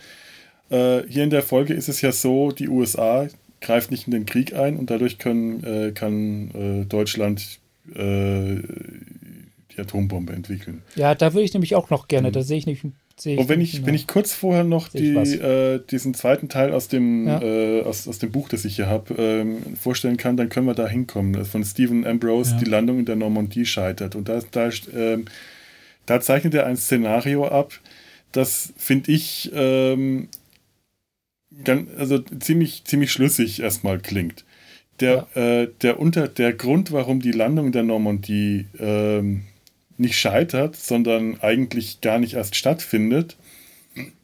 Äh, hier in der Folge ist es ja so, die USA greift nicht in den Krieg ein und dadurch können, äh, kann äh, Deutschland äh, die Atombombe entwickeln. Ja, da würde ich nämlich auch noch gerne, mhm. da sehe ich nämlich und wenn ich, wenn ich kurz vorher noch die, äh, diesen zweiten Teil aus dem, ja. äh, aus, aus dem Buch, das ich hier habe, ähm, vorstellen kann, dann können wir da hinkommen. Von Stephen Ambrose, ja. die Landung in der Normandie scheitert. Und da, da, äh, da zeichnet er ein Szenario ab, das finde ich ähm, ganz, also ziemlich, ziemlich schlüssig erstmal klingt. Der, ja. Äh, der, unter, der Grund, warum die Landung in der Normandie ähm, nicht scheitert, sondern eigentlich gar nicht erst stattfindet,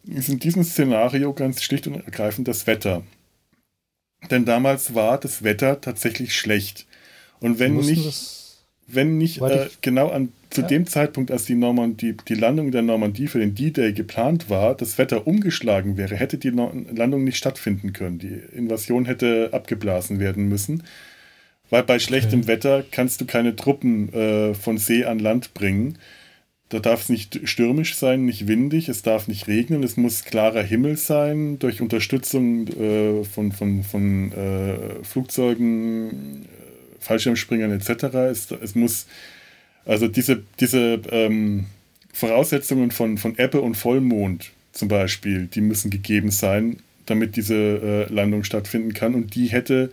ist in diesem Szenario ganz schlicht und ergreifend das Wetter. Denn damals war das Wetter tatsächlich schlecht. Und wenn nicht, wenn nicht äh, genau an, zu ja. dem Zeitpunkt, als die, Normandie, die Landung der Normandie für den D-Day geplant war, das Wetter umgeschlagen wäre, hätte die no Landung nicht stattfinden können. Die Invasion hätte abgeblasen werden müssen. Weil bei schlechtem okay. Wetter kannst du keine Truppen äh, von See an Land bringen. Da darf es nicht stürmisch sein, nicht windig, es darf nicht regnen, es muss klarer Himmel sein, durch Unterstützung äh, von, von, von äh, Flugzeugen, äh, Fallschirmspringern etc. Es, es muss, also diese, diese ähm, Voraussetzungen von, von Ebbe und Vollmond zum Beispiel, die müssen gegeben sein, damit diese äh, Landung stattfinden kann. Und die hätte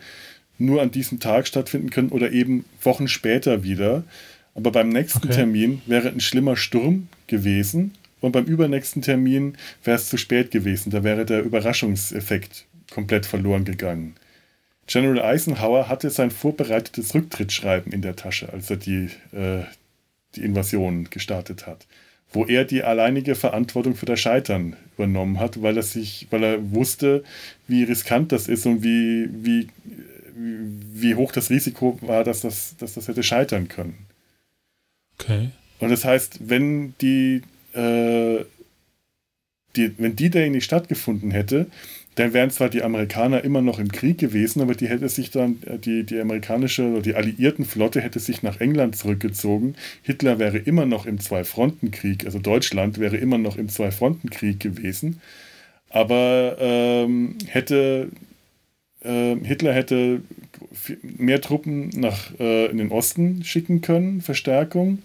nur an diesem Tag stattfinden können oder eben Wochen später wieder. Aber beim nächsten okay. Termin wäre ein schlimmer Sturm gewesen und beim übernächsten Termin wäre es zu spät gewesen. Da wäre der Überraschungseffekt komplett verloren gegangen. General Eisenhower hatte sein vorbereitetes Rücktrittsschreiben in der Tasche, als er die, äh, die Invasion gestartet hat, wo er die alleinige Verantwortung für das Scheitern übernommen hat, weil er sich, weil er wusste, wie riskant das ist und wie, wie wie hoch das Risiko war, dass das, dass das hätte scheitern können. Okay. Und das heißt, wenn die, äh, die wenn die Day nicht stattgefunden hätte, dann wären zwar die Amerikaner immer noch im Krieg gewesen, aber die hätte sich dann, äh, die, die amerikanische oder die alliierten Flotte hätte sich nach England zurückgezogen. Hitler wäre immer noch im Zwei-Fronten-Krieg, also Deutschland wäre immer noch im Zwei-Fronten-Krieg gewesen. Aber ähm, hätte äh, Hitler hätte mehr Truppen nach, äh, in den Osten schicken können, Verstärkung.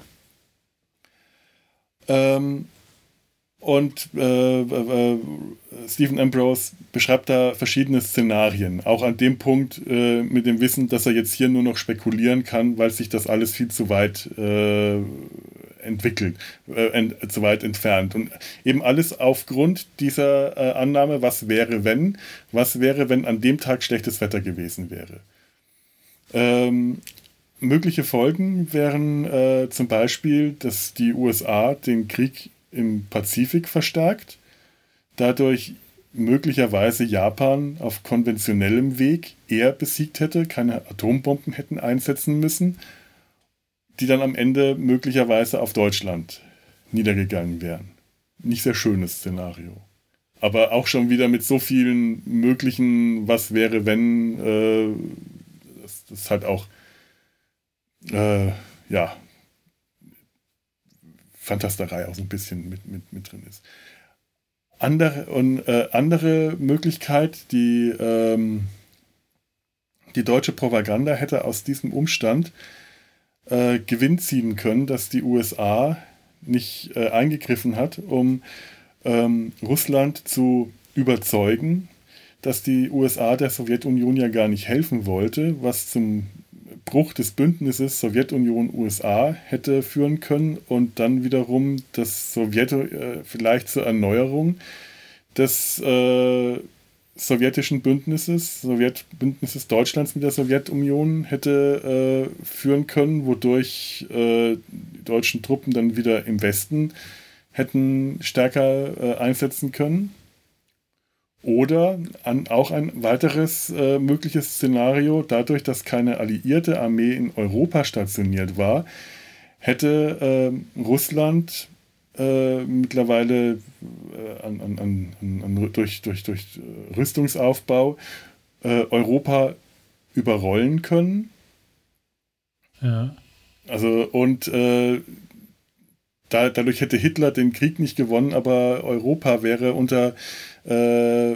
Ähm, und äh, äh, Stephen Ambrose beschreibt da verschiedene Szenarien, auch an dem Punkt äh, mit dem Wissen, dass er jetzt hier nur noch spekulieren kann, weil sich das alles viel zu weit äh, entwickelt, äh, ent, zu weit entfernt. Und eben alles aufgrund dieser äh, Annahme, was wäre, wenn, was wäre, wenn an dem Tag schlechtes Wetter gewesen wäre. Ähm, mögliche Folgen wären äh, zum Beispiel, dass die USA den Krieg im Pazifik verstärkt, dadurch möglicherweise Japan auf konventionellem Weg eher besiegt hätte, keine Atombomben hätten einsetzen müssen die dann am Ende möglicherweise auf Deutschland niedergegangen wären. Nicht sehr schönes Szenario. Aber auch schon wieder mit so vielen möglichen, was wäre, wenn, äh, das, das halt auch, äh, ja, Fantasterei auch so ein bisschen mit, mit, mit drin ist. Andere, und, äh, andere Möglichkeit, die ähm, die deutsche Propaganda hätte aus diesem Umstand äh, Gewinn ziehen können, dass die USA nicht äh, eingegriffen hat, um ähm, Russland zu überzeugen, dass die USA der Sowjetunion ja gar nicht helfen wollte, was zum Bruch des Bündnisses Sowjetunion-USA hätte führen können und dann wiederum das Sowjet äh, vielleicht zur Erneuerung des äh, sowjetischen Bündnisses, Sowjetbündnisses Deutschlands mit der Sowjetunion hätte äh, führen können, wodurch äh, die deutschen Truppen dann wieder im Westen hätten stärker äh, einsetzen können. Oder an, auch ein weiteres äh, mögliches Szenario, dadurch, dass keine alliierte Armee in Europa stationiert war, hätte ähm, Russland äh, mittlerweile äh, an, an, an, durch, durch, durch Rüstungsaufbau äh, Europa überrollen können. Ja. Also und äh, da, dadurch hätte Hitler den Krieg nicht gewonnen, aber Europa wäre unter, äh,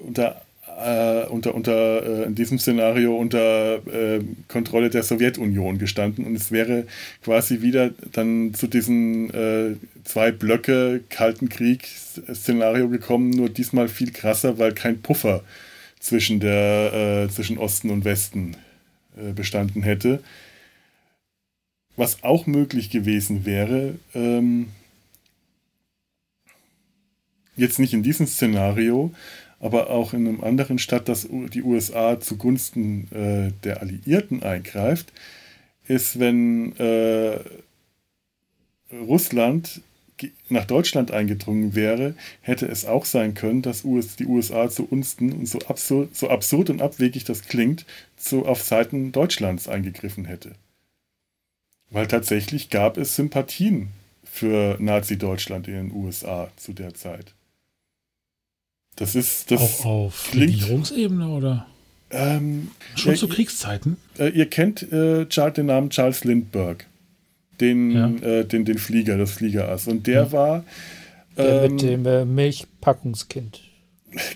unter äh, unter, unter äh, in diesem Szenario unter äh, Kontrolle der Sowjetunion gestanden und es wäre quasi wieder dann zu diesen äh, zwei Blöcke Kalten Krieg-Szenario gekommen, nur diesmal viel krasser, weil kein Puffer zwischen, der, äh, zwischen Osten und Westen äh, bestanden hätte. Was auch möglich gewesen wäre, ähm, jetzt nicht in diesem Szenario, aber auch in einem anderen Stadt, dass die USA zugunsten äh, der Alliierten eingreift, ist, wenn äh, Russland nach Deutschland eingedrungen wäre, hätte es auch sein können, dass US, die USA zugunsten, und so absurd, so absurd und abwegig das klingt, zu, auf Seiten Deutschlands eingegriffen hätte. Weil tatsächlich gab es Sympathien für Nazi-Deutschland in den USA zu der Zeit. Das ist das. Auch auf klingt, Regierungsebene oder? Ähm, Schon äh, zu Kriegszeiten? Äh, ihr kennt äh, den Namen Charles Lindbergh, den, ja. äh, den, den Flieger, das Fliegerass. Und der ja. war. Der ähm, mit dem äh, Milchpackungskind.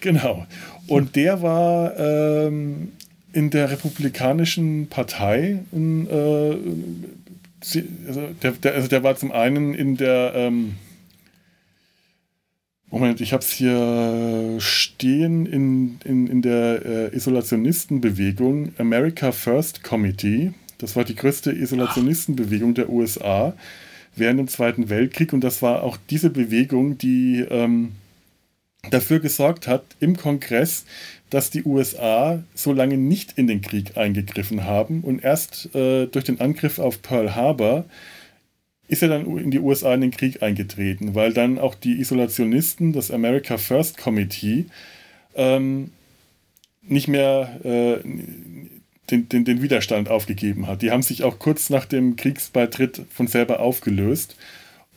Genau. Und der war ähm, in der Republikanischen Partei. In, äh, also, der, der, also der war zum einen in der. Ähm, Moment, ich habe es hier stehen in, in, in der äh, Isolationistenbewegung America First Committee. Das war die größte Isolationistenbewegung der USA während dem Zweiten Weltkrieg. Und das war auch diese Bewegung, die ähm, dafür gesorgt hat im Kongress, dass die USA so lange nicht in den Krieg eingegriffen haben und erst äh, durch den Angriff auf Pearl Harbor ist er dann in die USA in den Krieg eingetreten, weil dann auch die Isolationisten, das America First Committee, ähm, nicht mehr äh, den, den, den, Widerstand aufgegeben hat. Die haben sich auch kurz nach dem Kriegsbeitritt von selber aufgelöst.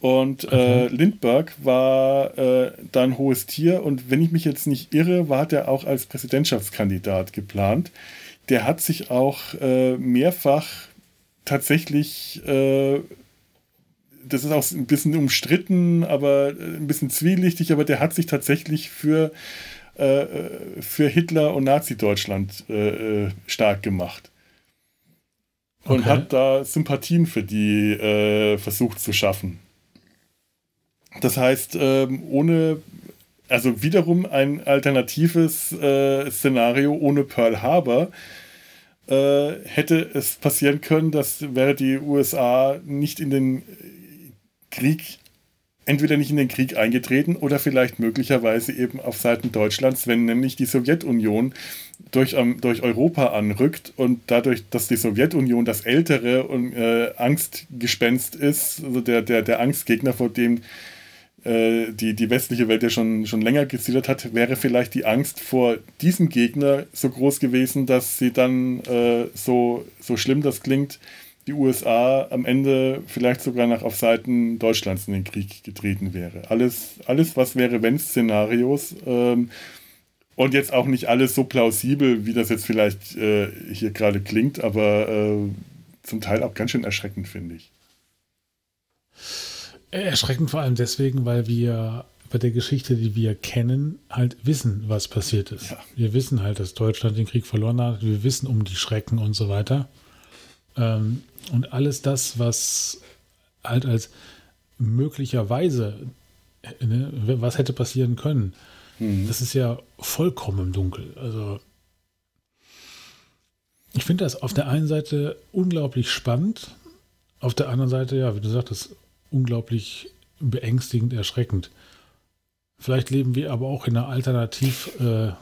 Und äh, mhm. Lindbergh war äh, da ein hohes Tier und wenn ich mich jetzt nicht irre, war der auch als Präsidentschaftskandidat geplant. Der hat sich auch äh, mehrfach tatsächlich äh, das ist auch ein bisschen umstritten, aber äh, ein bisschen zwielichtig, aber der hat sich tatsächlich für, äh, für Hitler und Nazi-Deutschland äh, äh stark gemacht. Und okay. hat da Sympathien für die äh, versucht zu schaffen. Das heißt, ähm, ohne, also wiederum ein alternatives äh, Szenario ohne Pearl Harbor, hätte es passieren können, dass wäre die USA nicht in den Krieg entweder nicht in den Krieg eingetreten oder vielleicht möglicherweise eben auf Seiten Deutschlands, wenn nämlich die Sowjetunion durch, ähm, durch Europa anrückt und dadurch, dass die Sowjetunion das ältere und äh, Angstgespenst ist, also der, der, der Angstgegner, vor dem äh, die, die westliche Welt ja schon, schon länger gesiedelt hat, wäre vielleicht die Angst vor diesem Gegner so groß gewesen, dass sie dann äh, so, so schlimm das klingt, die USA am Ende vielleicht sogar nach auf Seiten Deutschlands in den Krieg getreten wäre. Alles, alles was wäre, wenn Szenarios ähm, und jetzt auch nicht alles so plausibel, wie das jetzt vielleicht äh, hier gerade klingt, aber äh, zum Teil auch ganz schön erschreckend, finde ich. Erschreckend vor allem deswegen, weil wir bei der Geschichte, die wir kennen, halt wissen, was passiert ist. Ja. Wir wissen halt, dass Deutschland den Krieg verloren hat. Wir wissen um die Schrecken und so weiter. Ähm, und alles das, was halt als möglicherweise, ne, was hätte passieren können, mhm. das ist ja vollkommen im Dunkel. Also ich finde das auf der einen Seite unglaublich spannend, auf der anderen Seite, ja, wie du sagtest, unglaublich beängstigend, erschreckend. Vielleicht leben wir aber auch in einer Alternativwelt, äh,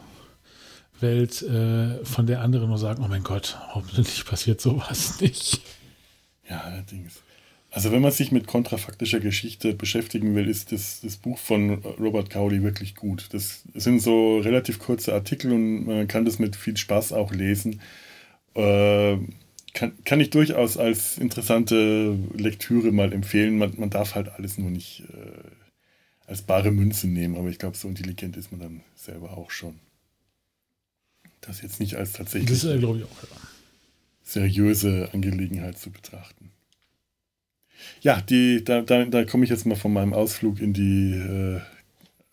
äh, von der andere nur sagen, oh mein Gott, hoffentlich passiert sowas nicht. Ja, allerdings. Also wenn man sich mit kontrafaktischer Geschichte beschäftigen will, ist das, das Buch von Robert Cowley wirklich gut. Das sind so relativ kurze Artikel und man kann das mit viel Spaß auch lesen. Äh, kann, kann ich durchaus als interessante Lektüre mal empfehlen. Man, man darf halt alles nur nicht äh, als bare Münze nehmen, aber ich glaube, so intelligent ist man dann selber auch schon. Das jetzt nicht als tatsächlich das, äh, ich auch, ja. seriöse Angelegenheit zu betrachten. Ja, die, da, da, da komme ich jetzt mal von meinem Ausflug in die äh,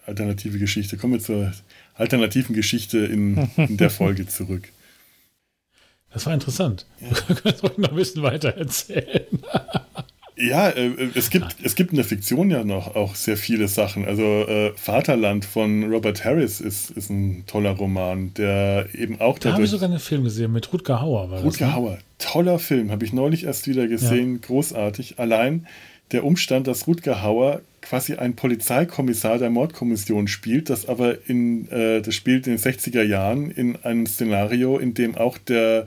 alternative Geschichte. Kommen wir zur alternativen Geschichte in, in der Folge zurück. Das war interessant. Ja. Du kannst noch ein bisschen weiter erzählen. Ja, äh, es, gibt, es gibt in der Fiktion ja noch auch sehr viele Sachen. Also äh, Vaterland von Robert Harris ist, ist ein toller Roman, der eben auch... Da habe ich sogar einen Film gesehen mit Rutger Hauer. War Rutger das, ne? Hauer, toller Film, habe ich neulich erst wieder gesehen, ja. großartig. Allein der Umstand, dass Rutger Hauer quasi ein Polizeikommissar der Mordkommission spielt, das aber in, äh, das spielt in den 60er Jahren in einem Szenario, in dem auch der,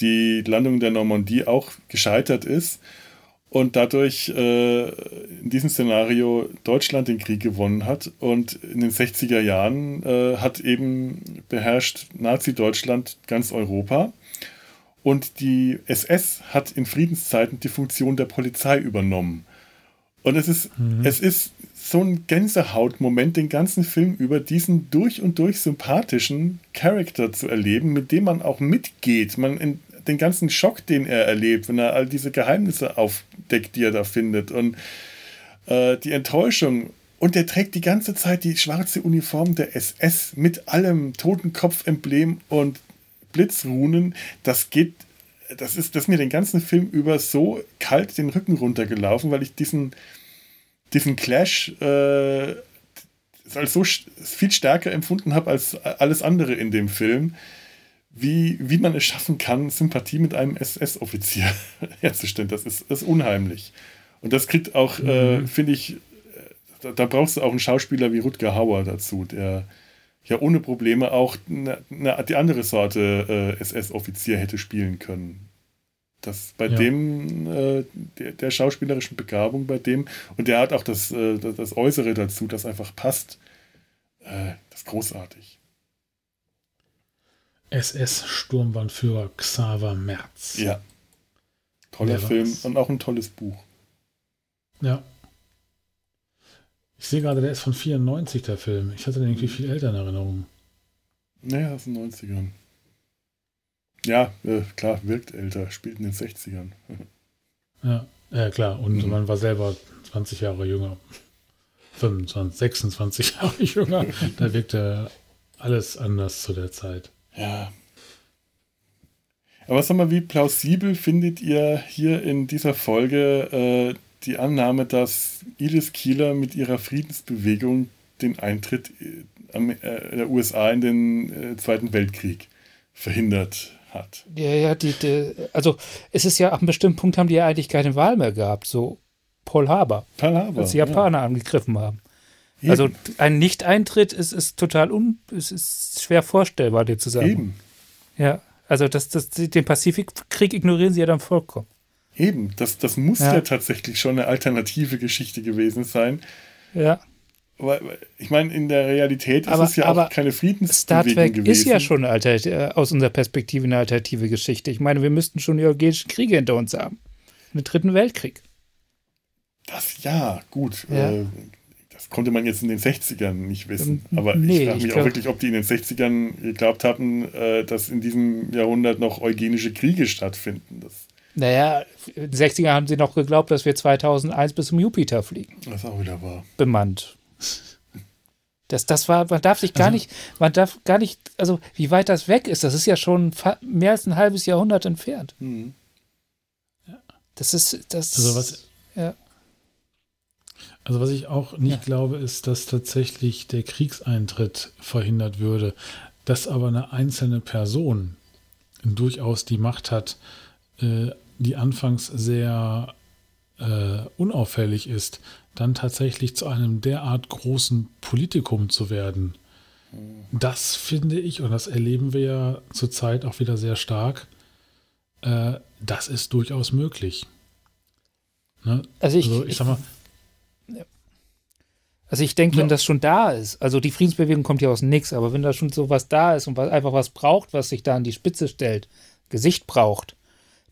die Landung der Normandie auch gescheitert ist und dadurch äh, in diesem Szenario Deutschland den Krieg gewonnen hat und in den 60er Jahren äh, hat eben beherrscht Nazi-Deutschland ganz Europa und die SS hat in Friedenszeiten die Funktion der Polizei übernommen. Und es ist, mhm. es ist so ein Gänsehautmoment, den ganzen Film über diesen durch und durch sympathischen Charakter zu erleben, mit dem man auch mitgeht. Man den ganzen Schock, den er erlebt, wenn er all diese Geheimnisse aufdeckt, die er da findet und äh, die Enttäuschung. Und er trägt die ganze Zeit die schwarze Uniform der SS mit allem Totenkopf-Emblem und Blitzrunen. Das geht, das ist, das ist mir den ganzen Film über so kalt den Rücken runtergelaufen, weil ich diesen, diesen Clash äh, als so viel stärker empfunden habe als alles andere in dem Film wie, wie man es schaffen kann, Sympathie mit einem SS-Offizier herzustellen. Das ist, das ist unheimlich. Und das kriegt auch, äh, mhm. äh, finde ich, da, da, brauchst du auch einen Schauspieler wie Rutger Hauer dazu, der ja ohne Probleme auch eine, eine, die andere Sorte äh, SS-Offizier hätte spielen können. Das bei ja. dem, äh, der, der, schauspielerischen Begabung bei dem, und der hat auch das, äh, das, das Äußere dazu, das einfach passt. Äh, das ist großartig. SS-Sturmbannführer Xaver Merz. Ja. Toller Film und auch ein tolles Buch. Ja. Ich sehe gerade, der ist von 94, der Film. Ich hatte den irgendwie viel älter in Erinnerung. Naja, aus den 90ern. Ja, äh, klar, wirkt älter, spielt in den 60ern. ja, ja, klar. Und mhm. man war selber 20 Jahre jünger. 25, 26 Jahre jünger. da wirkte alles anders zu der Zeit. Ja. Aber sag mal, wie plausibel findet ihr hier in dieser Folge äh, die Annahme, dass Edith Kieler mit ihrer Friedensbewegung den Eintritt äh, äh der USA in den äh, Zweiten Weltkrieg verhindert hat? Ja, ja, die, die, also es ist ja, ab einem bestimmten Punkt haben die ja eigentlich keine Wahl mehr gehabt, so Paul Haber. Paul Haber. Als die Japaner ja. angegriffen haben. Eben. Also ein Nicht-Eintritt ist, ist total un, ist, ist schwer vorstellbar, dir zu sagen. Eben. Ja, also das, das, den Pazifikkrieg ignorieren sie ja dann vollkommen. Eben, das, das muss ja. ja tatsächlich schon eine alternative Geschichte gewesen sein. Ja. Aber ich meine, in der Realität aber, ist es ja auch keine Friedensbewegung Star Trek gewesen. ist ja schon eine äh, aus unserer Perspektive eine alternative Geschichte. Ich meine, wir müssten schon die europäischen Kriege hinter uns haben. Den Dritten Weltkrieg. Das ja, gut. Ja. Äh, konnte man jetzt in den 60ern nicht wissen. Ähm, Aber nee, ich frage mich ich auch wirklich, ob die in den 60ern geglaubt hatten, äh, dass in diesem Jahrhundert noch eugenische Kriege stattfinden. Das naja, in den 60ern haben sie noch geglaubt, dass wir 2001 bis zum Jupiter fliegen. Das ist auch wieder wahr. Bemannt. Das, das war, man darf sich gar also, nicht, man darf gar nicht, also wie weit das weg ist, das ist ja schon mehr als ein halbes Jahrhundert entfernt. Mhm. Das ist, das. Also was, ja. Also was ich auch nicht ja. glaube, ist, dass tatsächlich der Kriegseintritt verhindert würde, dass aber eine einzelne Person durchaus die Macht hat, äh, die anfangs sehr äh, unauffällig ist, dann tatsächlich zu einem derart großen Politikum zu werden. Mhm. Das finde ich, und das erleben wir ja zurzeit auch wieder sehr stark, äh, das ist durchaus möglich. Ne? Also ich, also ich, ich sag mal, also ich denke, ja. wenn das schon da ist, also die Friedensbewegung kommt ja aus nichts, aber wenn da schon so was da ist und was, einfach was braucht, was sich da an die Spitze stellt, Gesicht braucht,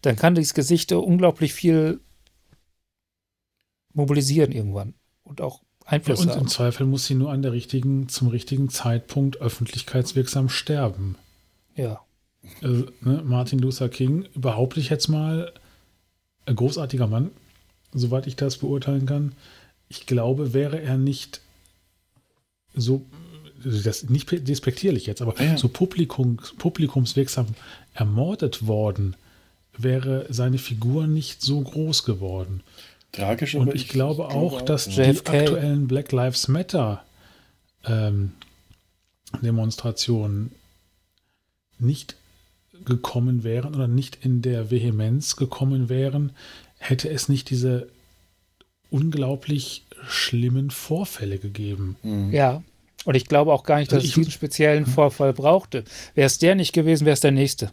dann kann dieses Gesicht unglaublich viel mobilisieren irgendwann und auch Einfluss ja, und haben. im Zweifel muss sie nur an der richtigen, zum richtigen Zeitpunkt öffentlichkeitswirksam sterben. Ja. Also, ne, Martin Luther King, überhaupt nicht jetzt mal ein großartiger Mann, soweit ich das beurteilen kann. Ich glaube, wäre er nicht so, das nicht despektierlich jetzt, aber ja. so Publikums, publikumswirksam ermordet worden, wäre seine Figur nicht so groß geworden. Tragisch, Und ich, ich glaube auch, dass die aktuellen Black Lives Matter ähm, Demonstrationen nicht gekommen wären oder nicht in der Vehemenz gekommen wären, hätte es nicht diese unglaublich schlimmen Vorfälle gegeben. Mhm. Ja. Und ich glaube auch gar nicht, dass also ich, es diesen speziellen hm? Vorfall brauchte. Wäre es der nicht gewesen, wäre es der nächste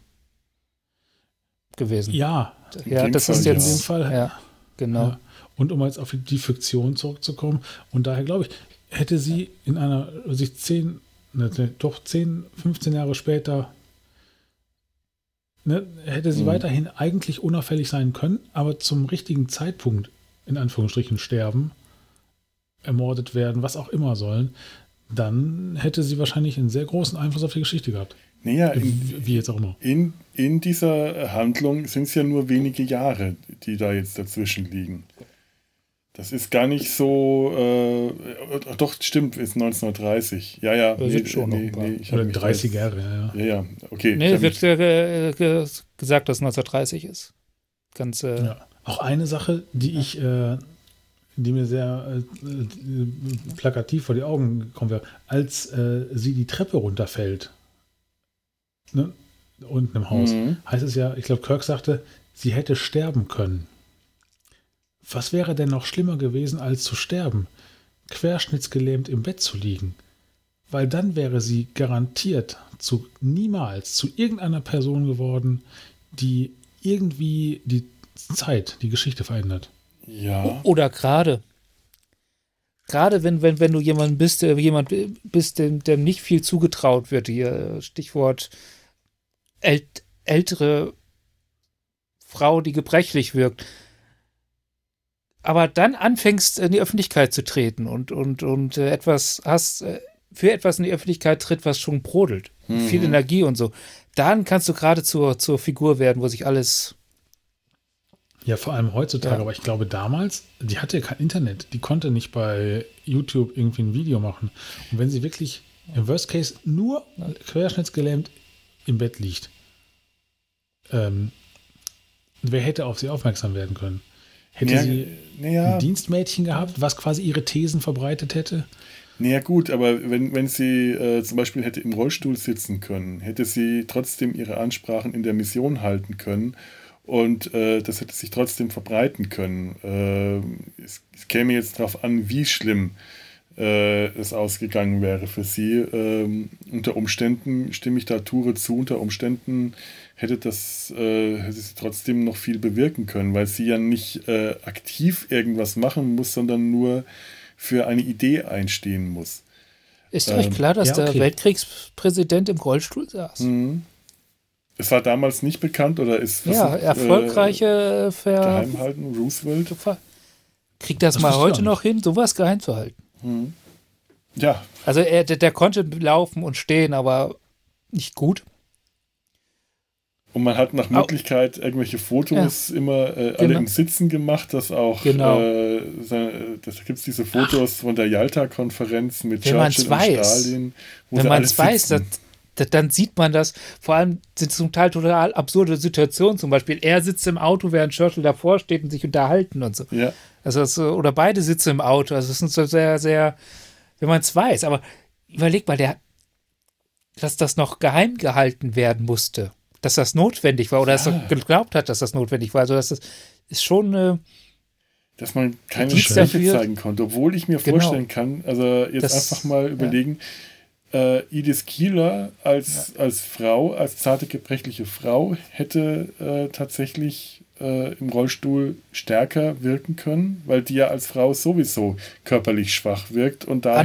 gewesen. Ja, ja das Fall, ist jetzt in dem Fall. Ja, genau. Ja. Und um jetzt auf die Fiktion zurückzukommen, und daher glaube ich, hätte sie in einer, sich zehn, ne, ne doch zehn, 15 Jahre später, ne, hätte sie mhm. weiterhin eigentlich unauffällig sein können, aber zum richtigen Zeitpunkt, in Anführungsstrichen, sterben, ermordet werden, was auch immer sollen, dann hätte sie wahrscheinlich einen sehr großen Einfluss auf die Geschichte gehabt. Naja, in, wie jetzt auch immer. In, in dieser Handlung sind es ja nur wenige Jahre, die da jetzt dazwischen liegen. Das ist gar nicht so. Äh, doch, stimmt, ist 1930. Ja, ja. Nee, nee, schon nee, nee, ich Oder 30 Jahre, ja. Ja, ja, okay. Nee, wird gesagt, dass 1930 ist. Ganz. Äh, ja. Auch eine Sache, die ich. Äh, die mir sehr äh, plakativ vor die Augen gekommen wäre, als äh, sie die Treppe runterfällt. Ne? Unten im Haus. Mhm. Heißt es ja, ich glaube, Kirk sagte, sie hätte sterben können. Was wäre denn noch schlimmer gewesen, als zu sterben? Querschnittsgelähmt im Bett zu liegen. Weil dann wäre sie garantiert zu niemals zu irgendeiner Person geworden, die irgendwie die Zeit, die Geschichte verändert. Ja. Oder gerade. Gerade wenn, wenn, wenn du jemand bist, der jemand bist, dem, dem nicht viel zugetraut wird, hier Stichwort ält, ältere Frau, die gebrechlich wirkt aber dann anfängst, in die Öffentlichkeit zu treten und, und, und äh, etwas hast, äh, für etwas in die Öffentlichkeit tritt, was schon brodelt, mhm. viel Energie und so, dann kannst du gerade zur, zur Figur werden, wo sich alles. Ja, vor allem heutzutage, ja. aber ich glaube damals, die hatte ja kein Internet, die konnte nicht bei YouTube irgendwie ein Video machen. Und wenn sie wirklich im Worst Case nur querschnittsgelähmt im Bett liegt, ähm, wer hätte auf sie aufmerksam werden können? Hätte ja, sie ja. ein Dienstmädchen gehabt, was quasi ihre Thesen verbreitet hätte? Naja, gut, aber wenn, wenn sie äh, zum Beispiel hätte im Rollstuhl sitzen können, hätte sie trotzdem ihre Ansprachen in der Mission halten können und äh, das hätte sich trotzdem verbreiten können. Äh, es, es, käme jetzt darauf an, wie schlimm äh, es ausgegangen wäre für sie. Ähm, unter Umständen stimme ich da Ture zu, unter Umständen hätte das äh, hätte sie trotzdem noch viel bewirken können, weil sie ja nicht äh, aktiv irgendwas machen muss, sondern nur für eine Idee einstehen muss. Ist ähm, euch klar, dass ja, okay. der Weltkriegspräsident im Rollstuhl saß? Mhm. Es war damals nicht bekannt oder ist ja erfolgreiche äh, Ver Geheimhalten Roosevelt kriegt das, das mal heute noch hin, sowas geheim zu halten. Mhm. Ja. Also er, der, der, konnte laufen und stehen, aber nicht gut. Und man hat nach Möglichkeit irgendwelche Fotos ja. immer äh, alle genau. im Sitzen gemacht, dass auch genau. äh, da gibt es diese Fotos Ach. von der Yalta-Konferenz mit Wenn Churchill und weiß. Stalin. Wenn man es weiß, das, das, dann sieht man das. Vor allem sind zum Teil total absurde Situationen. Zum Beispiel, er sitzt im Auto, während Churchill davor steht und sich unterhalten und so. Ja. Also, das, oder beide sitzen im Auto. Also, das ist so sehr, sehr, wenn man es weiß. Aber überleg mal, der, dass das noch geheim gehalten werden musste dass das notwendig war oder ja. dass er geglaubt hat, dass das notwendig war. Also das ist, ist schon äh, dass man keine dafür. zeigen konnte, obwohl ich mir genau. vorstellen kann, also jetzt das, einfach mal überlegen, ja. Äh, Edith Kieler als, ja. als Frau, als zarte, gebrechliche Frau hätte äh, tatsächlich äh, im Rollstuhl stärker wirken können, weil die ja als Frau sowieso körperlich schwach wirkt und daher.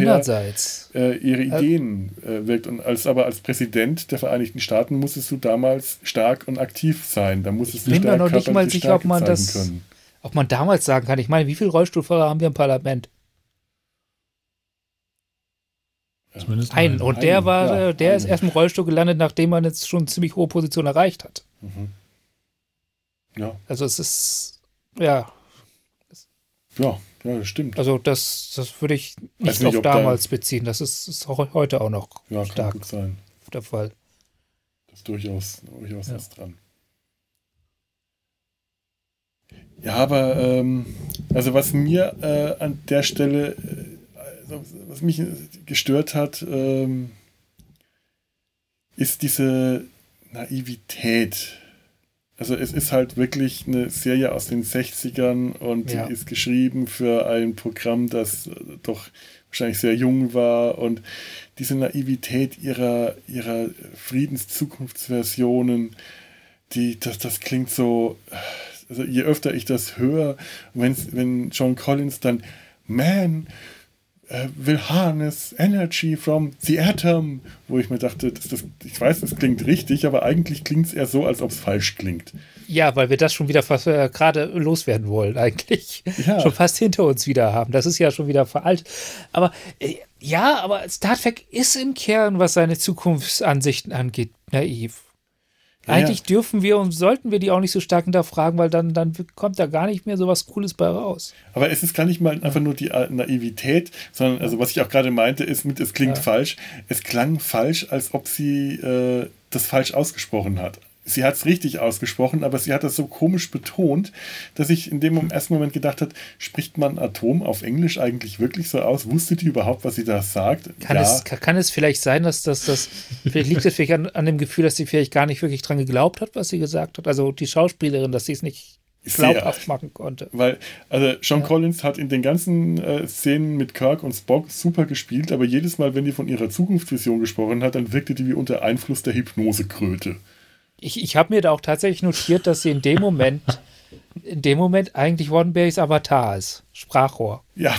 Äh, ihre Ideen äh, wirkt. Und als aber als Präsident der Vereinigten Staaten musstest du damals stark und aktiv sein. Da musstest ich du stark noch nicht mal sicher, ob man das, können. ob man damals sagen kann. Ich meine, wie viele Rollstuhlfahrer haben wir im Parlament? Zumindest einen. Und der war, ja, der einen. ist erst im Rollstuhl gelandet, nachdem man jetzt schon eine ziemlich hohe Position erreicht hat. Mhm. Ja. Also es ist, ja. Ja, ja, das stimmt. Also das, das würde ich nicht, nicht auf damals da, beziehen. Das ist, ist auch heute auch noch ja, stark kann gut sein. der Fall. Das ist durchaus, durchaus ja. was dran. Ja, aber ähm, also was mir äh, an der Stelle äh, was mich gestört hat, ähm, ist diese Naivität. Also es ist halt wirklich eine Serie aus den 60ern und ja. die ist geschrieben für ein Programm, das doch wahrscheinlich sehr jung war und diese Naivität ihrer, ihrer Friedenszukunftsversionen, die, das, das klingt so, also je öfter ich das höre, wenn John Collins dann Man, äh, will harness energy from the atom, wo ich mir dachte, das, das, ich weiß, es klingt richtig, aber eigentlich klingt es eher so, als ob es falsch klingt. Ja, weil wir das schon wieder äh, gerade loswerden wollen, eigentlich. Ja. Schon fast hinter uns wieder haben. Das ist ja schon wieder veraltet. Aber äh, ja, aber Star Trek ist im Kern, was seine Zukunftsansichten angeht, naiv. Eigentlich ja. dürfen wir und sollten wir die auch nicht so stark hinterfragen, weil dann, dann kommt da gar nicht mehr so was Cooles bei raus. Aber es ist gar nicht mal einfach nur die Naivität, sondern also was ich auch gerade meinte, ist mit, es klingt ja. falsch. Es klang falsch, als ob sie äh, das falsch ausgesprochen hat sie hat es richtig ausgesprochen, aber sie hat das so komisch betont, dass ich in dem ersten Moment gedacht habe, spricht man Atom auf Englisch eigentlich wirklich so aus? Wusste die überhaupt, was sie da sagt? Kann, ja. es, kann es vielleicht sein, dass das, das vielleicht liegt es vielleicht an, an, dem Gefühl, dass sie vielleicht gar nicht wirklich dran geglaubt hat, was sie gesagt hat? Also die Schauspielerin, dass sie es nicht glaubhaft machen konnte. Weil, also Sean ja. Collins hat in den ganzen äh, Szenen mit Kirk und Spock super gespielt, aber jedes Mal, wenn die von ihrer Zukunftsvision gesprochen hat, dann wirkte die wie unter Einfluss der Hypnosekröte ich, ich habe mir da auch tatsächlich notiert, dass sie in dem Moment, in dem Moment eigentlich Roddenberrys Avatar ist. Sprachrohr. Ja.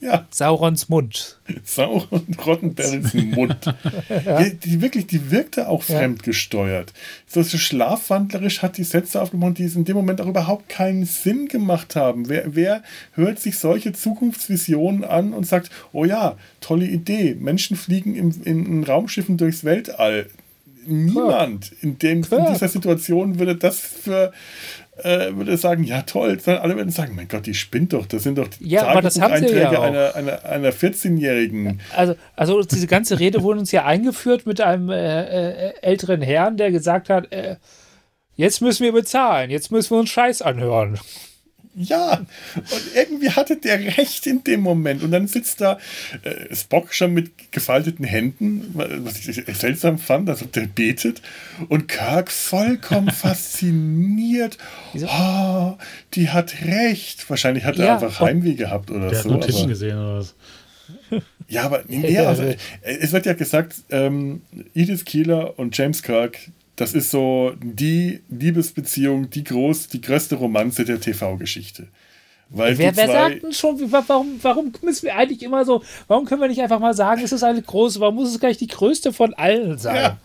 Ja. Saurons Mund. Sauron Roddenberrys Mund. ja. die, die, wirklich, die wirkte auch ja. fremdgesteuert. So, schlafwandlerisch hat die Sätze aufgemacht, die es in dem Moment auch überhaupt keinen Sinn gemacht haben. Wer, wer hört sich solche Zukunftsvisionen an und sagt, oh ja, tolle Idee, Menschen fliegen im, in, in Raumschiffen durchs Weltall niemand in, dem, in dieser Situation würde das für äh, würde sagen, ja toll, sondern alle würden sagen, mein Gott, die spinnt doch, das sind doch die ja, sie ja einer, einer, einer 14-Jährigen. Also, also diese ganze Rede wurde uns ja eingeführt mit einem äh, äh, älteren Herrn, der gesagt hat, äh, jetzt müssen wir bezahlen, jetzt müssen wir uns Scheiß anhören. Ja, und irgendwie hatte der recht in dem Moment. Und dann sitzt da äh, Spock schon mit gefalteten Händen, was ich seltsam fand, als ob der betet. Und Kirk vollkommen fasziniert. Oh, die hat recht. Wahrscheinlich hat er ja, einfach Heimweh gehabt oder der so. Hat Notizen gesehen oder was? Ja, aber nee, also, es wird ja gesagt, ähm, Edith Keeler und James Kirk, das ist so die Liebesbeziehung, die groß, die größte Romanze der TV-Geschichte. Weil wer, wer sagt denn schon, warum, warum müssen wir eigentlich immer so, warum können wir nicht einfach mal sagen, es ist eine große, warum muss es gleich die größte von allen sein? Ja.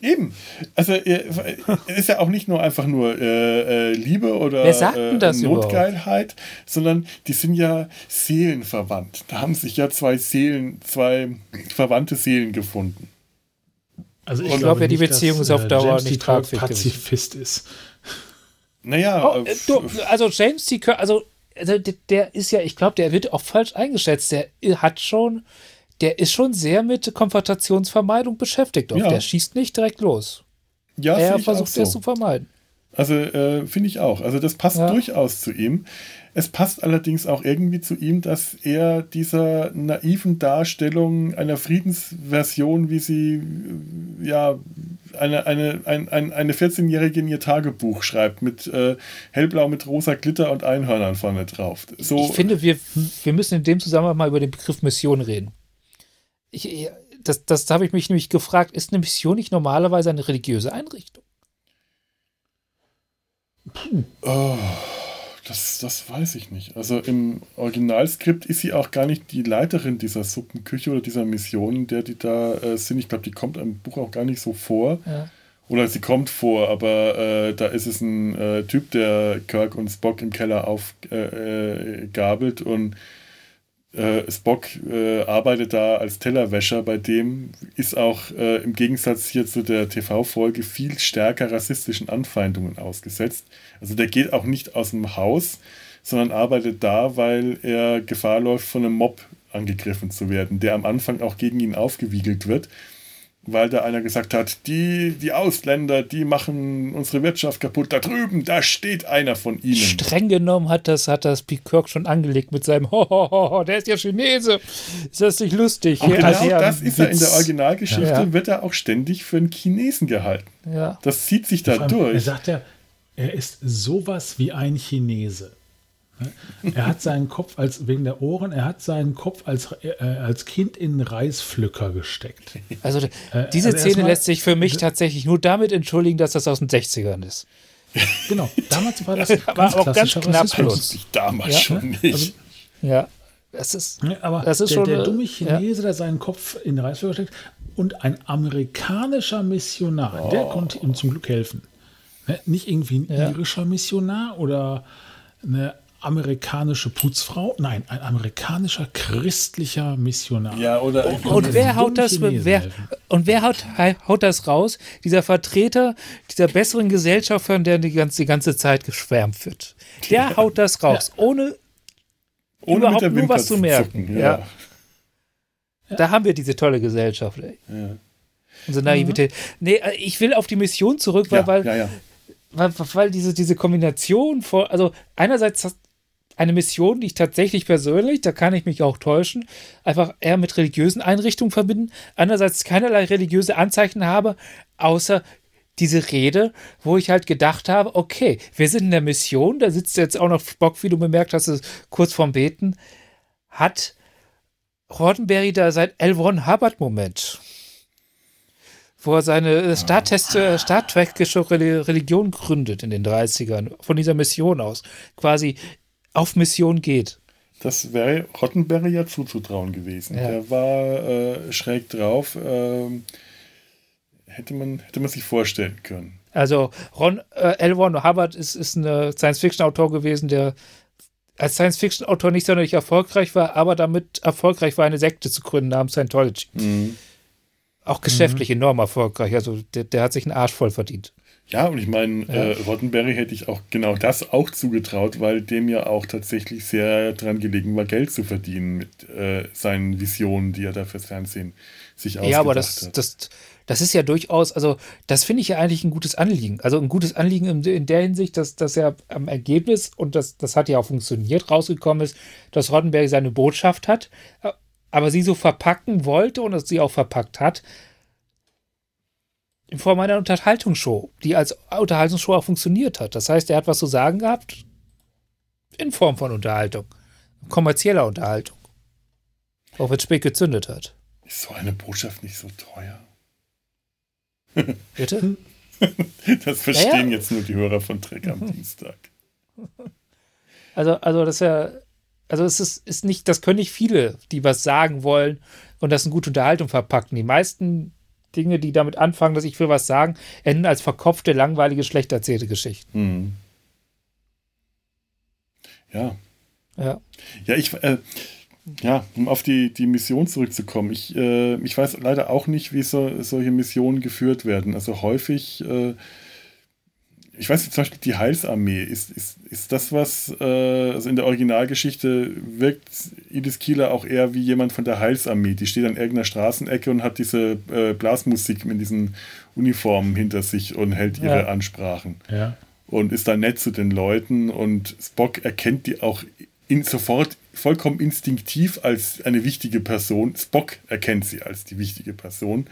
Eben. Also es ist ja auch nicht nur einfach nur äh, äh, Liebe oder äh, Notgeilheit, überhaupt? sondern die sind ja seelenverwandt. Da haben sich ja zwei Seelen, zwei verwandte Seelen gefunden. Also ich, ich glaube ja, die Beziehung dass, ist auf äh, Dauer James nicht tragfähig. Pazifist ist. Naja. Oh, äh, du, also James T. Kirk, also, also der ist ja, ich glaube, der wird auch falsch eingeschätzt. Der hat schon, der ist schon sehr mit Konfrontationsvermeidung beschäftigt. Ja. Der schießt nicht direkt los. Ja, er versucht so. das zu vermeiden. Also äh, finde ich auch. Also das passt ja. durchaus zu ihm. Es passt allerdings auch irgendwie zu ihm, dass er dieser naiven Darstellung einer Friedensversion, wie sie ja eine, eine, ein, ein, eine 14-Jährige in ihr Tagebuch schreibt, mit äh, hellblau mit rosa Glitter und Einhörnern vorne drauf. So, ich finde, wir, wir müssen in dem Zusammenhang mal über den Begriff Mission reden. Ich, das das habe ich mich nämlich gefragt, ist eine Mission nicht normalerweise eine religiöse Einrichtung? Oh, das, das weiß ich nicht. Also im Originalskript ist sie auch gar nicht die Leiterin dieser Suppenküche oder dieser Mission, der die da äh, sind. Ich glaube, die kommt im Buch auch gar nicht so vor. Ja. Oder sie kommt vor, aber äh, da ist es ein äh, Typ, der Kirk und Spock im Keller aufgabelt äh, äh, und äh, Spock äh, arbeitet da als Tellerwäscher. Bei dem ist auch im Gegensatz hier zu der TV-Folge viel stärker rassistischen Anfeindungen ausgesetzt. Also der geht auch nicht aus dem Haus, sondern arbeitet da, weil er Gefahr läuft, von einem Mob angegriffen zu werden, der am Anfang auch gegen ihn aufgewiegelt wird weil da einer gesagt hat, die, die Ausländer, die machen unsere Wirtschaft kaputt. Da drüben, da steht einer von ihnen. Streng genommen hat das, hat das Pete Kirk schon angelegt mit seinem Hohoho, der ist ja Chinese. Ist das nicht lustig? Auch genau also, das ist er in der Originalgeschichte, ja. wird er auch ständig für einen Chinesen gehalten. Ja. Das zieht sich da durch. Er sagt ja, er ist sowas wie ein Chinese. Er hat seinen Kopf als wegen der Ohren, er hat seinen Kopf als, äh, als Kind in Reispflücker gesteckt. Also äh, diese also Szene lässt sich für mich tatsächlich nur damit entschuldigen, dass das aus den 60ern ist. Genau, damals war das ganz auch ganz knapp plus. Damals ja? schon nicht. Also, ja, das ist, aber das ist der, schon. Der dumme Chinese, ja. der seinen Kopf in Reispflücker steckt und ein amerikanischer Missionar, oh. der konnte ihm zum Glück helfen. Ne, nicht irgendwie ein irischer Missionar oder eine amerikanische Putzfrau, nein, ein amerikanischer christlicher Missionar. Ja, oder und, und wer haut das wer, und wer haut, haut das raus? Dieser Vertreter dieser besseren Gesellschaft, von der die ganze, die ganze Zeit geschwärmt wird. Der ja. haut das raus, ja. ohne, ohne überhaupt nur was zu merken. Zucken, ja. ja. Da haben wir diese tolle Gesellschaft. Ey. Ja. Unsere Naivität. Mhm. Nee, äh, ich will auf die Mission zurück, weil, weil weil, weil diese, diese Kombination vor, also einerseits eine Mission, die ich tatsächlich persönlich, da kann ich mich auch täuschen, einfach eher mit religiösen Einrichtungen verbinden. Andererseits keinerlei religiöse Anzeichen habe, außer diese Rede, wo ich halt gedacht habe, okay, wir sind in der Mission, da sitzt jetzt auch noch Spock, wie du bemerkt hast, kurz vorm Beten, hat Roddenberry da sein L. Ron Hubbard-Moment wo er seine Star, Star Trekische Religion gründet in den 30ern, von dieser Mission aus. Quasi auf Mission geht. Das wäre Rottenberry ja zuzutrauen gewesen. Ja. Der war äh, schräg drauf. Äh, hätte, man, hätte man sich vorstellen können. Also Ron äh, L. Ron Hubbard ist, ist ein Science-Fiction-Autor gewesen, der als Science-Fiction-Autor nicht sonderlich erfolgreich war, aber damit erfolgreich war, eine Sekte zu gründen namens Scientology. Mhm. Auch geschäftlich mhm. enorm erfolgreich. Also der, der hat sich einen Arsch voll verdient. Ja, und ich meine, ja. äh, Roddenberry hätte ich auch genau das auch zugetraut, weil dem ja auch tatsächlich sehr dran gelegen war, Geld zu verdienen mit äh, seinen Visionen, die er da fürs Fernsehen sich ausgedacht Ja, aber das, hat. das, das ist ja durchaus, also das finde ich ja eigentlich ein gutes Anliegen. Also ein gutes Anliegen in, in der Hinsicht, dass, dass er am Ergebnis, und das, das hat ja auch funktioniert, rausgekommen ist, dass Roddenberry seine Botschaft hat, aber sie so verpacken wollte und es sie auch verpackt hat, in Form einer Unterhaltungsshow, die als Unterhaltungsshow auch funktioniert hat. Das heißt, er hat was zu sagen gehabt in Form von Unterhaltung, kommerzieller Unterhaltung. Auch wenn es spät gezündet hat. Ist so eine Botschaft nicht so teuer? Bitte? das verstehen ja, jetzt nur die Hörer von Trek am Dienstag. Also, also das ist ja, also es ist, ist nicht, das können nicht viele, die was sagen wollen und das in gute Unterhaltung verpacken. Die meisten Dinge, die damit anfangen, dass ich will was sagen, enden als verkopfte, langweilige, schlecht erzählte Geschichten. Mhm. Ja. Ja. Ja, ich, äh, ja, um auf die, die Mission zurückzukommen. Ich, äh, ich weiß leider auch nicht, wie so, solche Missionen geführt werden. Also häufig äh, ich weiß nicht, zum Beispiel die Heilsarmee, ist, ist, ist das was, äh, also in der Originalgeschichte wirkt Edith Kieler auch eher wie jemand von der Heilsarmee. Die steht an irgendeiner Straßenecke und hat diese äh, Blasmusik mit diesen Uniformen hinter sich und hält ihre ja. Ansprachen. Ja. Und ist da nett zu den Leuten und Spock erkennt die auch in, sofort vollkommen instinktiv als eine wichtige Person. Spock erkennt sie als die wichtige Person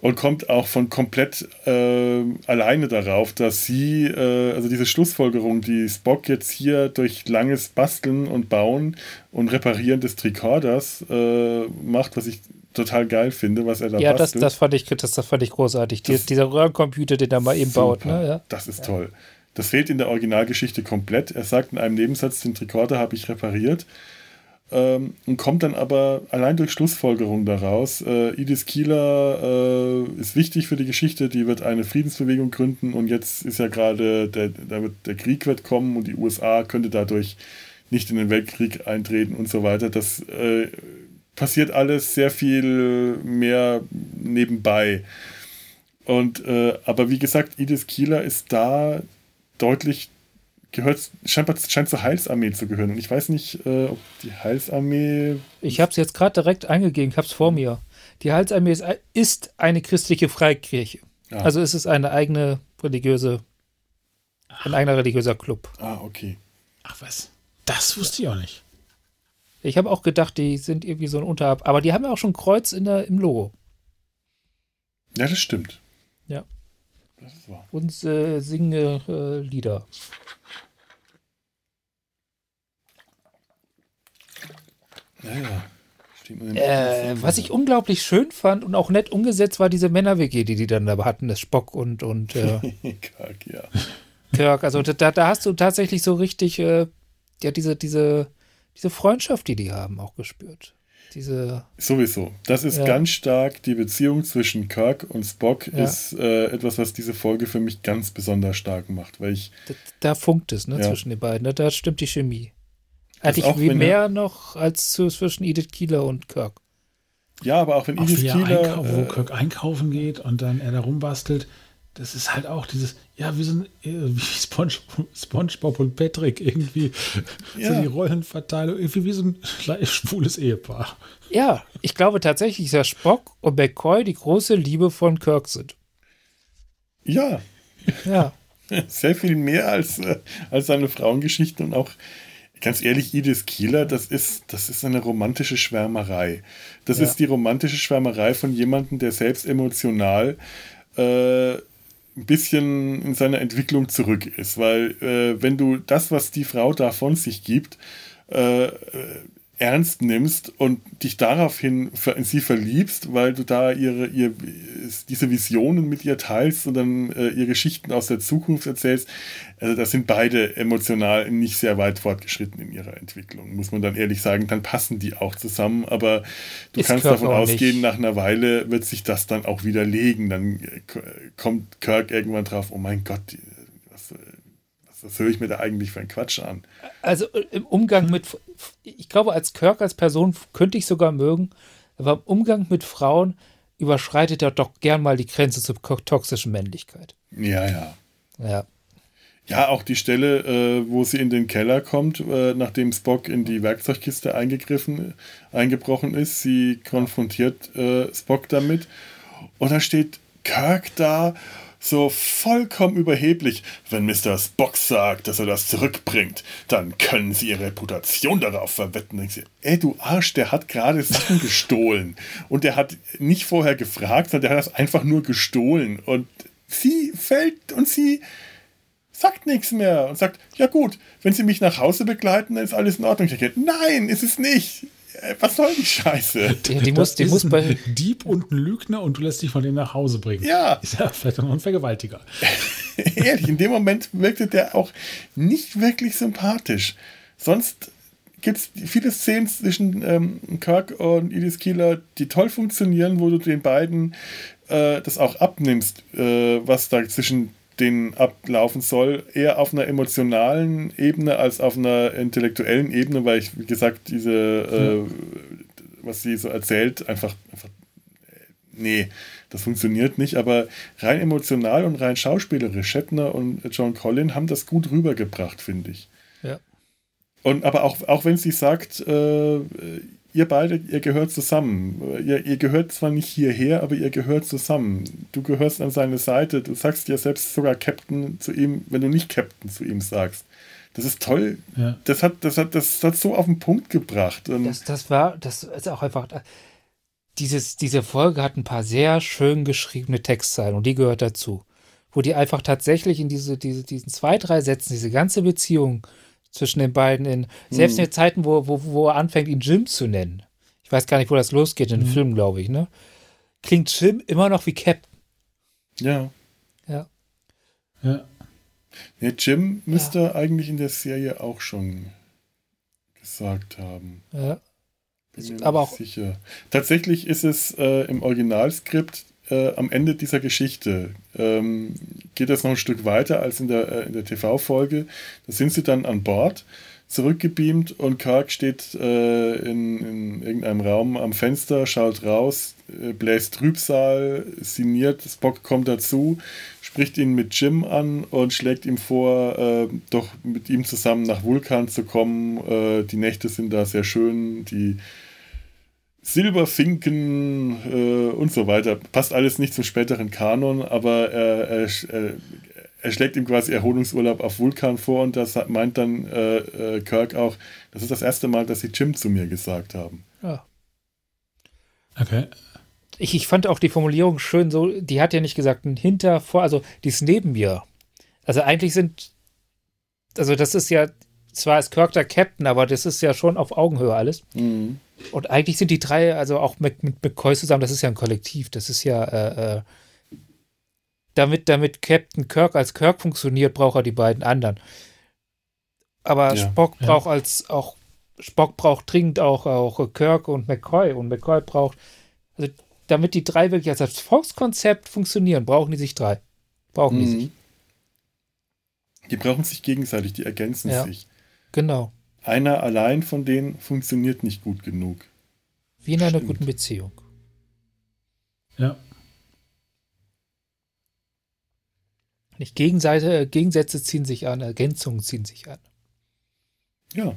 und kommt auch von komplett äh, alleine darauf, dass sie, äh, also diese Schlussfolgerung, die Spock jetzt hier durch langes Basteln und Bauen und Reparieren des Tricorders äh, macht, was ich total geil finde, was er da ja, bastelt. Ja, das, das, fand ich, das, das fand ich großartig. Das, dieser Röhrencomputer, den er mal eben baut. Ne? Ja. Das ist toll. Das fehlt in der Originalgeschichte komplett. Er sagt in einem Nebensatz, den Tricorder habe ich repariert ähm, und kommt dann aber allein durch Schlussfolgerung daraus. Äh, Edith Kieler äh, ist wichtig für die Geschichte, die wird eine Friedensbewegung gründen und jetzt ist ja gerade, der, der, der Krieg wird kommen und die USA könnte dadurch nicht in den Weltkrieg eintreten und so weiter. Das äh, passiert alles sehr viel mehr nebenbei. Und äh, aber wie gesagt, Edith Kieler ist da deutlich gehört scheinbar scheint zur Heilsarmee zu gehören. Und ich weiß nicht, äh, ob die Heilsarmee. Ich habe es jetzt gerade direkt eingegeben, ich habe es vor mir. Die Heilsarmee ist, ist eine christliche Freikirche. Ah. Also ist es eine eigene religiöse, ein eigener religiöser Club. Ah, okay. Ach was, das wusste ich auch nicht. Ich habe auch gedacht, die sind irgendwie so ein Unterab, aber die haben ja auch schon ein Kreuz in der, im Logo. Ja, das stimmt. Ja. Das ist wahr. Und äh, singen äh, Lieder. Ja, ja. Äh, was ich unglaublich schön fand und auch nett umgesetzt war diese Männer-WG, die die dann da hatten, das Spock und, und äh, Kirk, ja. Kirk, also da, da hast du tatsächlich so richtig äh, ja, diese, diese, diese Freundschaft, die die haben, auch gespürt. Diese, Sowieso. Das ist ja. ganz stark die Beziehung zwischen Kirk und Spock ja. ist äh, etwas, was diese Folge für mich ganz besonders stark macht, weil ich da, da funkt es ne, ja. zwischen den beiden. Da stimmt die Chemie. Hatte ich wie mehr noch als zwischen Edith Kieler und Kirk. Ja, aber auch wenn auch Edith Kieler. Einkau, wo äh, Kirk einkaufen geht und dann er da rumbastelt, das ist halt auch dieses, ja, wie so ein, wie Sponge, SpongeBob und Patrick irgendwie, ja. so die Rollenverteilung, irgendwie wie so ein schwules Ehepaar. Ja, ich glaube tatsächlich, dass Spock und McCoy die große Liebe von Kirk sind. Ja. Ja. Sehr viel mehr als, äh, als seine Frauengeschichte und auch ganz ehrlich, Edith Kieler, das ist, das ist eine romantische Schwärmerei. Das ja. ist die romantische Schwärmerei von jemandem, der selbst emotional äh, ein bisschen in seiner Entwicklung zurück ist. Weil äh, wenn du das, was die Frau da von sich gibt, äh, ernst nimmst und dich daraufhin in sie verliebst, weil du da ihre, ihr, diese Visionen mit ihr teilst und dann äh, ihr Geschichten aus der Zukunft erzählst. Also da sind beide emotional nicht sehr weit fortgeschritten in ihrer Entwicklung, muss man dann ehrlich sagen. Dann passen die auch zusammen, aber du Ist kannst Kirk davon ausgehen, nicht. nach einer Weile wird sich das dann auch widerlegen. Dann äh, kommt Kirk irgendwann drauf, oh mein Gott, was höre ich mir da eigentlich für einen Quatsch an? Also äh, im Umgang mit, ich glaube, als Kirk als Person könnte ich sogar mögen, aber im Umgang mit Frauen überschreitet er doch gern mal die Grenze zur toxischen Männlichkeit. Ja, ja. Ja. Ja, auch die Stelle, äh, wo sie in den Keller kommt, äh, nachdem Spock in die Werkzeugkiste eingegriffen, eingebrochen ist. Sie konfrontiert äh, Spock damit. Und da steht Kirk da so vollkommen überheblich. Wenn Mr. Spock sagt, dass er das zurückbringt, dann können sie ihre Reputation darauf verwetten. Sehe, ey, du Arsch, der hat gerade Sachen gestohlen. Und der hat nicht vorher gefragt, sondern der hat das einfach nur gestohlen. Und sie fällt und sie sagt nichts mehr und sagt, ja gut, wenn Sie mich nach Hause begleiten, dann ist alles in Ordnung. Ich denke, nein, ist es nicht. Äh, was soll die Scheiße? Die, die muss, die muss bei Dieb und ein Lügner und du lässt dich von dem nach Hause bringen. Ja. Ist ja vielleicht noch ein Vergewaltiger. Ehrlich, in dem Moment wirkte der auch nicht wirklich sympathisch. Sonst gibt es viele Szenen zwischen ähm, Kirk und Edith Keeler, die toll funktionieren, wo du den beiden äh, das auch abnimmst, äh, was da zwischen den ablaufen soll, eher auf einer emotionalen Ebene als auf einer intellektuellen Ebene, weil ich, wie gesagt, diese, äh, was sie so erzählt, einfach, einfach, nee, das funktioniert nicht, aber rein emotional und rein schauspielerisch, Shatner und John Collin haben das gut rübergebracht, finde ich. Ja. Und aber auch, auch wenn sie sagt, äh, ihr beide, ihr gehört zusammen. Ihr, ihr gehört zwar nicht hierher, aber ihr gehört zusammen. Du gehörst an seine Seite. Du sagst ja selbst sogar Captain zu ihm, wenn du nicht Captain zu ihm sagst. Das ist toll. Ja. Das, hat, das, hat, das hat so auf den Punkt gebracht. Und das, das war, das ist auch einfach. Dieses, diese Folge hat ein paar sehr schön geschriebene Textzeilen und die gehört dazu. Wo die einfach tatsächlich in diese, diese, diesen zwei, drei Sätzen, diese ganze Beziehung zwischen den beiden in, selbst mhm. in Zeiten, wo, wo, wo er anfängt, ihn Jim zu nennen. Ich weiß gar nicht, wo das losgeht in dem mhm. Film, glaube ich, ne? Klingt Jim immer noch wie Captain. Ja. Ja. Ja. Ja, Jim müsste ja. eigentlich in der Serie auch schon gesagt haben. Ja. Bin mir aber auch sicher. Tatsächlich ist es äh, im Originalskript äh, am Ende dieser Geschichte ähm, geht das noch ein Stück weiter als in der, äh, der TV-Folge. Da sind sie dann an Bord zurückgebeamt und Kirk steht äh, in, in, irgendeinem Raum am Fenster, schaut raus, äh, bläst Trübsal, signiert, Spock kommt dazu, spricht ihn mit Jim an und schlägt ihm vor, äh, doch mit ihm zusammen nach Vulkan zu kommen. Äh, die Nächte sind da sehr schön, die Silberfinken äh, und so weiter. Passt alles nicht zum späteren Kanon, aber er, er, er schlägt ihm quasi Erholungsurlaub auf Vulkan vor und das meint dann äh, äh, Kirk auch, das ist das erste Mal, dass sie Jim zu mir gesagt haben. Ja. Okay. Ich, ich fand auch die Formulierung schön so, die hat ja nicht gesagt, ein hinter, vor, also die ist neben mir. Also eigentlich sind, also das ist ja, zwar ist Kirk der Captain, aber das ist ja schon auf Augenhöhe alles. Mhm. Und eigentlich sind die drei, also auch mit, mit McCoy zusammen, das ist ja ein Kollektiv, das ist ja, äh, äh, damit, damit Captain Kirk als Kirk funktioniert, braucht er die beiden anderen. Aber ja, Spock ja. braucht als auch, Spock braucht dringend auch, auch Kirk und McCoy und McCoy braucht, also damit die drei wirklich als Volkskonzept funktionieren, brauchen die sich drei. Brauchen mhm. die sich. Die brauchen sich gegenseitig, die ergänzen ja, sich. Genau. Einer allein von denen funktioniert nicht gut genug. Wie in einer Stimmt. guten Beziehung. Ja. Nicht Gegenseite, Gegensätze ziehen sich an, Ergänzungen ziehen sich an. Ja.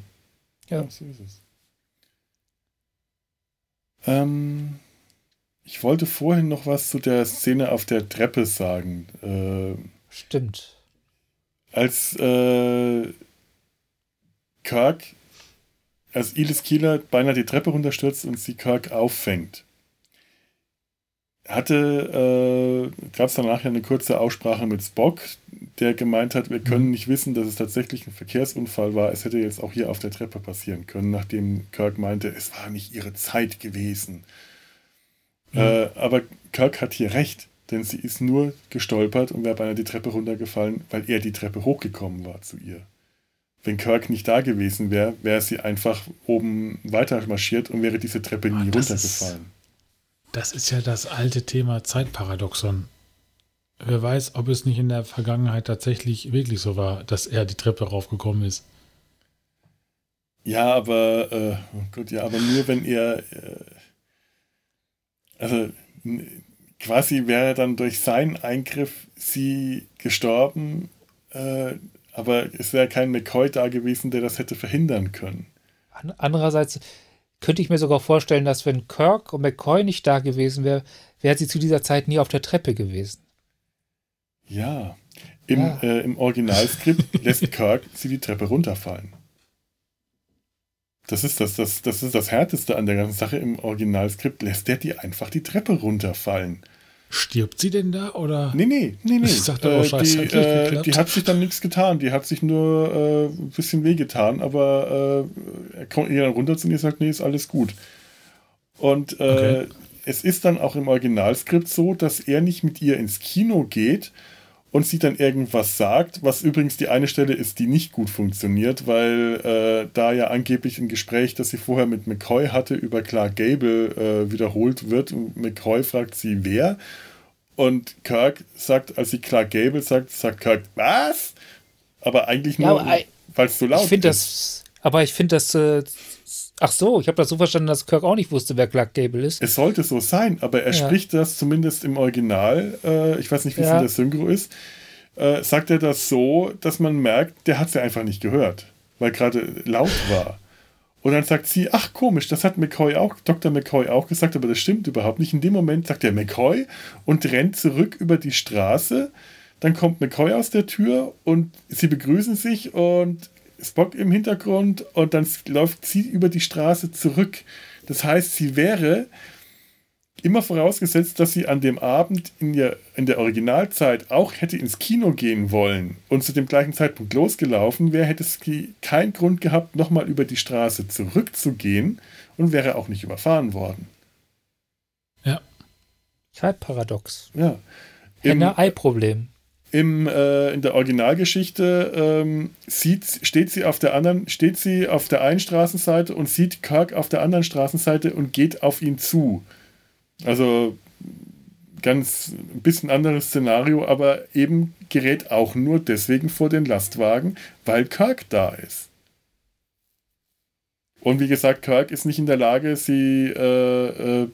Ja. ja so ist es. Ähm, ich wollte vorhin noch was zu der Szene auf der Treppe sagen. Äh, Stimmt. Als äh, Kirk, als Ilis Kieler beinahe die Treppe runterstürzt und sie Kirk auffängt hatte, äh, gab es danach ja eine kurze Aussprache mit Spock, der gemeint hat, wir können mhm. nicht wissen, dass es tatsächlich ein Verkehrsunfall war. Es hätte jetzt auch hier auf der Treppe passieren können, nachdem Kirk meinte, es war nicht ihre Zeit gewesen. Mhm. Äh, aber Kirk hat hier recht, denn sie ist nur gestolpert und wäre beinahe die Treppe runtergefallen, weil er die Treppe hochgekommen war zu ihr. Wenn Kirk nicht da gewesen wäre, wäre sie einfach oben weiter marschiert und wäre diese Treppe nie ah, runtergefallen. Das ist ja das alte Thema Zeitparadoxon. Wer weiß, ob es nicht in der Vergangenheit tatsächlich wirklich so war, dass er die Treppe raufgekommen ist. Ja, aber äh, oh gut, ja, aber nur wenn er äh, also quasi wäre dann durch seinen Eingriff sie gestorben, äh, aber es wäre kein McCoy da gewesen, der das hätte verhindern können. Andererseits, könnte ich mir sogar vorstellen, dass wenn Kirk und McCoy nicht da gewesen wäre, wäre sie zu dieser Zeit nie auf der Treppe gewesen. Ja. Im, ja. Äh, im Originalskript lässt Kirk sie die Treppe runterfallen. Das ist das, das, das ist das Härteste an der ganzen Sache. Im Originalskript lässt er die einfach die Treppe runterfallen. Stirbt sie denn da oder? Nee, nee, nee, nee. Ich dachte, oh, scheiße, die, äh, die hat sich dann nichts getan. Die hat sich nur äh, ein bisschen wehgetan, aber äh, er kommt ihr dann runter zu mir und sagt, nee, ist alles gut. Und äh, okay. es ist dann auch im Originalskript so, dass er nicht mit ihr ins Kino geht und sie dann irgendwas sagt, was übrigens die eine Stelle ist, die nicht gut funktioniert, weil äh, da ja angeblich ein Gespräch, das sie vorher mit McCoy hatte, über Clark Gable äh, wiederholt wird. Und McCoy fragt sie, wer? Und Kirk sagt, als sie Clark Gable sagt, sagt Kirk, was? Aber eigentlich nur, ja, weil es so laut ich ist. Das, aber ich finde das äh, Ach so, ich habe das so verstanden, dass Kirk auch nicht wusste, wer Clark Gable ist. Es sollte so sein, aber er ja. spricht das zumindest im Original, äh, ich weiß nicht, wie es ja. in der Synchro ist, äh, sagt er das so, dass man merkt, der hat es ja einfach nicht gehört, weil gerade laut war. Und dann sagt sie, ach komisch, das hat McCoy auch, Dr. McCoy auch gesagt, aber das stimmt überhaupt nicht. In dem Moment sagt er McCoy und rennt zurück über die Straße. Dann kommt McCoy aus der Tür und sie begrüßen sich und Spock im Hintergrund und dann läuft sie über die Straße zurück. Das heißt, sie wäre immer vorausgesetzt, dass sie an dem Abend in der, in der Originalzeit auch hätte ins Kino gehen wollen und zu dem gleichen Zeitpunkt losgelaufen wäre, hätte sie keinen Grund gehabt, nochmal über die Straße zurückzugehen und wäre auch nicht überfahren worden. Ja. Zeitparadox. Ja. Henne-Ei-Problem. Im, äh, in der Originalgeschichte ähm, sieht, steht, sie auf der anderen, steht sie auf der einen Straßenseite und sieht Kirk auf der anderen Straßenseite und geht auf ihn zu. Also ganz ein bisschen anderes Szenario, aber eben gerät auch nur deswegen vor den Lastwagen, weil Kirk da ist. Und wie gesagt, Kirk ist nicht in der Lage, sie, äh, äh,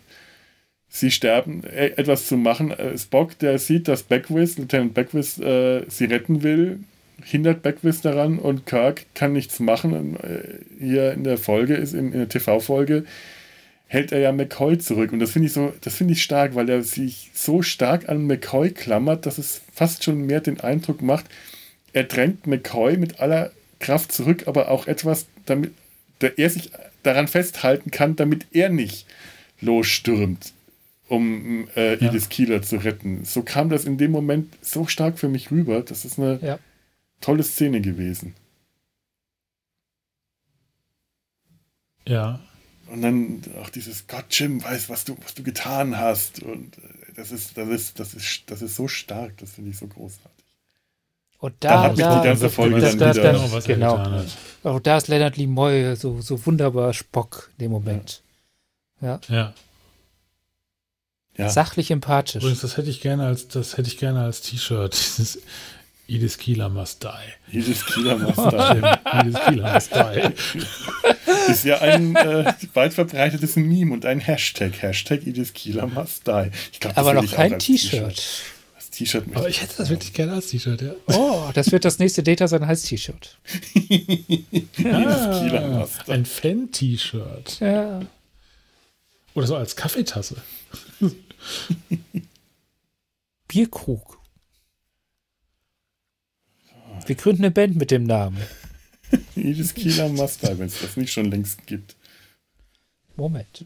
sie sterben, äh, etwas zu machen. Äh, Spock, der sieht, dass Beckwith, Lieutenant Beckwith, äh, sie retten will, hindert Beckwith daran und Kirk kann nichts machen. Äh, hier in der Folge, ist in, in der TV-Folge, hält er ja McCoy zurück. Und das finde ich so, das finde ich stark, weil er sich so stark an McCoy klammert, dass es fast schon mehr den Eindruck macht, er drängt McCoy mit aller Kraft zurück, aber auch etwas, damit er sich daran festhalten kann, damit er nicht losstürmt, um äh, ja. Edith Kieler zu retten. So kam das in dem Moment so stark für mich rüber. Das ist eine ja. tolle Szene gewesen. Ja. Und dann auch dieses Gott, Jim, weiß, was du, was du getan hast. Und äh, das ist, das ist, das ist, das ist so stark, das finde ich so großartig. Und da, da, da die ganze Folge das, dann das, wieder, das, was genau. Auch da ist Leonard Limoy so, so wunderbar Spock in dem Moment. Ja. ja. ja. Sachlich empathisch. Übrigens, das hätte ich gerne als, das hätte ich gerne als T-Shirt. Dieses Edith Kieler must die. Edith Kieler must die. Edith Kieler must die. Ist ja ein äh, weit verbreitetes Meme und ein Hashtag. Hashtag Edith Kieler must die. Ich glaub, Aber noch kein T-Shirt. T-Shirt Aber ich hätte das wirklich gerne als T-Shirt, ja. Oh, das wird das nächste Data sein als T-Shirt. ah, ein Fan-T-Shirt. Ja. Oder so als Kaffeetasse. Bierkrug. Wir gründen eine Band mit dem Namen. Jedes Kieler Master, wenn es das nicht schon längst gibt. Moment.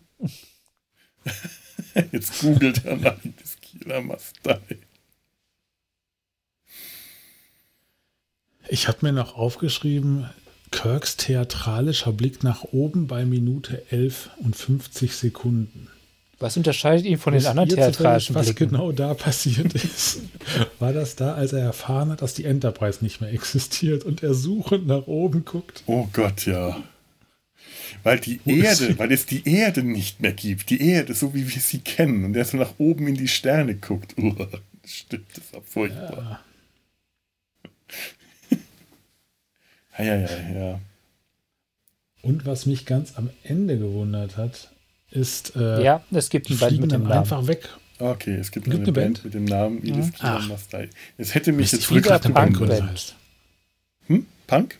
Jetzt googelt er nach Jedes Kieler Master. Ich habe mir noch aufgeschrieben, Kirks theatralischer Blick nach oben bei Minute 11 und 50 Sekunden. Was unterscheidet ihn von den anderen theatralischen Was Blicken? genau da passiert ist, war das da, als er erfahren hat, dass die Enterprise nicht mehr existiert und er suchend nach oben guckt? Oh Gott, ja. Weil die Wo Erde, weil es die Erde nicht mehr gibt. Die Erde, so wie wir sie kennen. Und er so nach oben in die Sterne guckt. Oh, stimmt, das war furchtbar. Ja. Ja, ja, ja, ja. Und was mich ganz am Ende gewundert hat, ist. Äh, ja, es gibt eine Band mit dem Namen. einfach weg. Okay, es gibt, gibt eine, eine Band, Band, mit dem Namen Edith ja. Mastai. Es hätte mich jetzt wirklich Punk Band. Hm? Punk?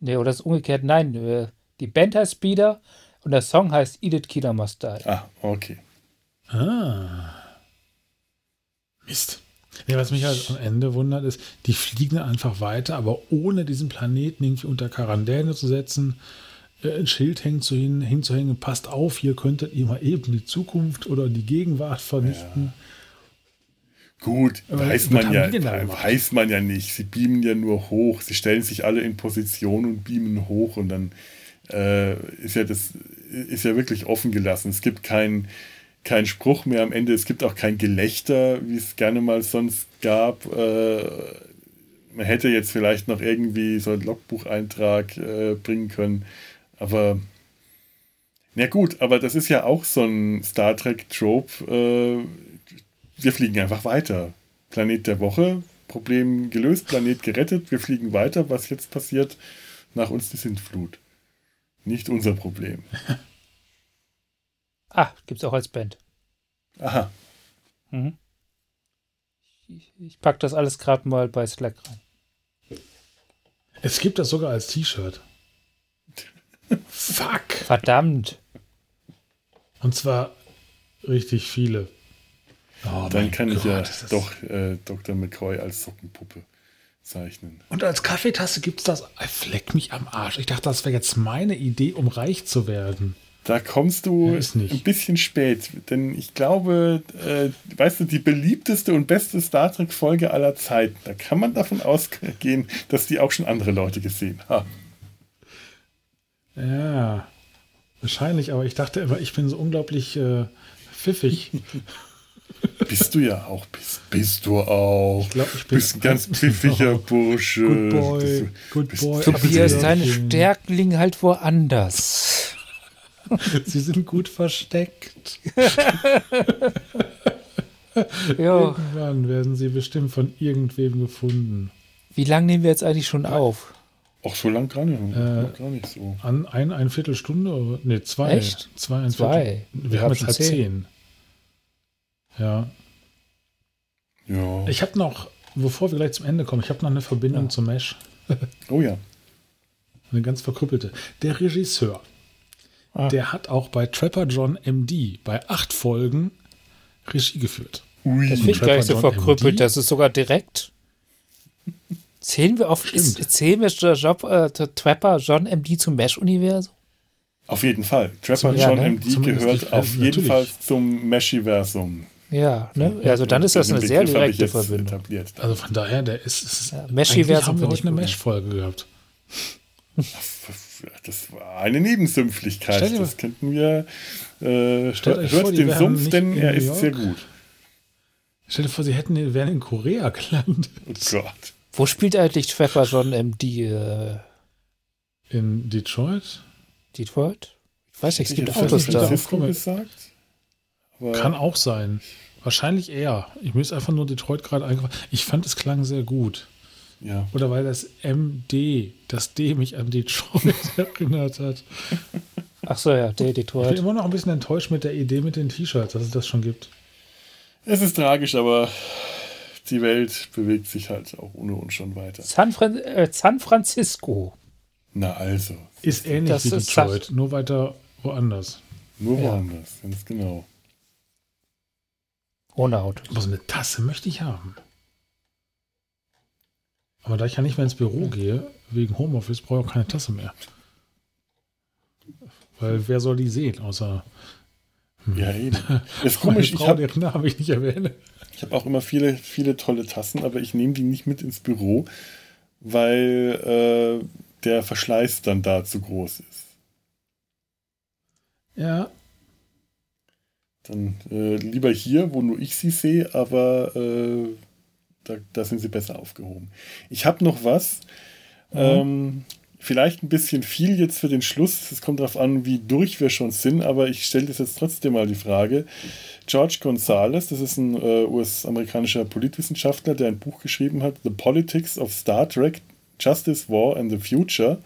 Nee, oder das ist umgekehrt. Nein, äh, die Band heißt Speeder und der Song heißt Edith Killer Must Die. Ah, okay. Ah. Mist. Ja, was mich halt am Ende wundert, ist, die fliegen einfach weiter, aber ohne diesen Planeten irgendwie unter Quarantäne zu setzen, ein Schild hängen zu hin, hinzuhängen, passt auf, hier könntet ihr mal eben die Zukunft oder die Gegenwart vernichten. Ja. Gut, aber weiß man ja, weiß man ja nicht. Sie beamen ja nur hoch. Sie stellen sich alle in Position und beamen hoch und dann äh, ist ja das ist ja wirklich offen gelassen. Es gibt keinen kein Spruch mehr am Ende. Es gibt auch kein Gelächter, wie es gerne mal sonst gab. Äh, man hätte jetzt vielleicht noch irgendwie so einen Logbucheintrag äh, bringen können. Aber na gut, aber das ist ja auch so ein Star Trek-Trope. Äh, wir fliegen einfach weiter. Planet der Woche, Problem gelöst, Planet gerettet, wir fliegen weiter. Was jetzt passiert, nach uns die Sintflut. Nicht unser Problem. Ah, gibt es auch als Band. Aha. Mhm. Ich, ich packe das alles gerade mal bei Slack rein. Es gibt das sogar als T-Shirt. Fuck. Verdammt. Und zwar richtig viele. Oh, Dann kann Gott, ich ja doch äh, Dr. McCoy als Sockenpuppe zeichnen. Und als Kaffeetasse gibt es das. Fleck mich am Arsch. Ich dachte, das wäre jetzt meine Idee, um reich zu werden. Da kommst du ein bisschen spät, denn ich glaube, äh, weißt du, die beliebteste und beste Star Trek-Folge aller Zeiten, da kann man davon ausgehen, dass die auch schon andere Leute gesehen haben. Ja, wahrscheinlich, aber ich dachte immer, ich bin so unglaublich äh, pfiffig. Bist du ja auch, bist, bist du auch. Ich glaube, ich bin bist ein ganz pfiffiger Bursche. Good boy, Bist good bist- boy. Tobias, deine Stärken liegen halt woanders. Sie sind gut versteckt. Irgendwann werden sie bestimmt von irgendwem gefunden. Wie lange nehmen wir jetzt eigentlich schon auf? Auch so lang gar nicht, Äh, gar nicht so. An ein, ein Viertelstunde? oder- Nee, zwei. Echt? Zwei, ein Zwei. Viertel. Wir, Wir haben jetzt halb zehn. zehn. Ja. Ja. Ich habe noch, bevor wir gleich zum Ende kommen, ich habe noch eine Verbindung Ja. zum Mesh. Oh ja. Eine ganz verkrüppelte. Der Regisseur, Ah. der hat auch bei Trapper John MD bei acht Folgen Regie geführt. Ui. Das finde ich gar nicht so verkrüppelt. MD. Das ist sogar direkt. Zählen wir auf, ist, zählen wir Job, äh, Trapper John MD zum Mesh-Universum? Auf jeden Fall. Trapper Zum- John ja, ne? MD Zumindest gehört nicht- auf jeden natürlich. Fall zum Meshiversum. Ja, ne? Also dann ist das eine sehr Begriff ich direkte jetzt Verbindung. Etabliert. Also von daher, der ist. ist Ja, Meshiversum haben wir heute ich eine gut. Mesh-Folge gehabt. Das war eine Nebensümpflichkeit. Stell dir Das könnten wir. Äh, Stellt euch hört vor, den Sumpf, nicht denn er ist York. sehr gut. Stell dir vor, sie hätten, wären in Korea gelandet. Oh Gott. Wo spielt eigentlich Trapper John MD? Äh, In Detroit? Detroit? Ich weiß nicht, es Ich gibt Autos da. Gesagt. Kann auch sein. Wahrscheinlich eher. Ich mir ist einfach nur Detroit gerade eingefallen. Ich fand, es klang sehr gut. Ja. Oder weil das MD, das D mich an Detroit erinnert hat. Ach so, ja, der Ich bin Detroit. immer noch ein bisschen enttäuscht mit der Idee mit den T-Shirts, dass es das schon gibt. Es ist tragisch, aber die Welt bewegt sich halt auch ohne uns schon weiter. San, Fran äh, San Francisco. Na also, Ist ähnlich Das wie ist Detroit, nur weiter woanders. nur Ja. woanders, ganz genau. Ohne Auto. Aber so eine Tasse möchte ich haben. Aber da ich ja nicht mehr ins Büro gehe, wegen Homeoffice, brauche ich auch keine Tasse mehr. Weil wer soll die sehen, außer Ja, eben. Das ist komisch, ich Frau, habe deren Namen ich nicht erwähne. Ich hab auch immer viele, viele tolle Tassen, aber ich nehme die nicht mit ins Büro, weil äh, der Verschleiß dann da zu groß ist. Ja, Dann äh, lieber hier, wo nur ich sie sehe, aber äh, da, da sind sie besser aufgehoben. Ich habe noch was. Ähm, vielleicht ein bisschen viel jetzt für den Schluss. Es kommt darauf an, wie durch wir schon sind, aber ich stelle das jetzt trotzdem mal die Frage. George Gonzalez, das ist ein äh, US-amerikanischer Politwissenschaftler, der ein Buch geschrieben hat, The Politics of Star Trek, Justice, War and the Future.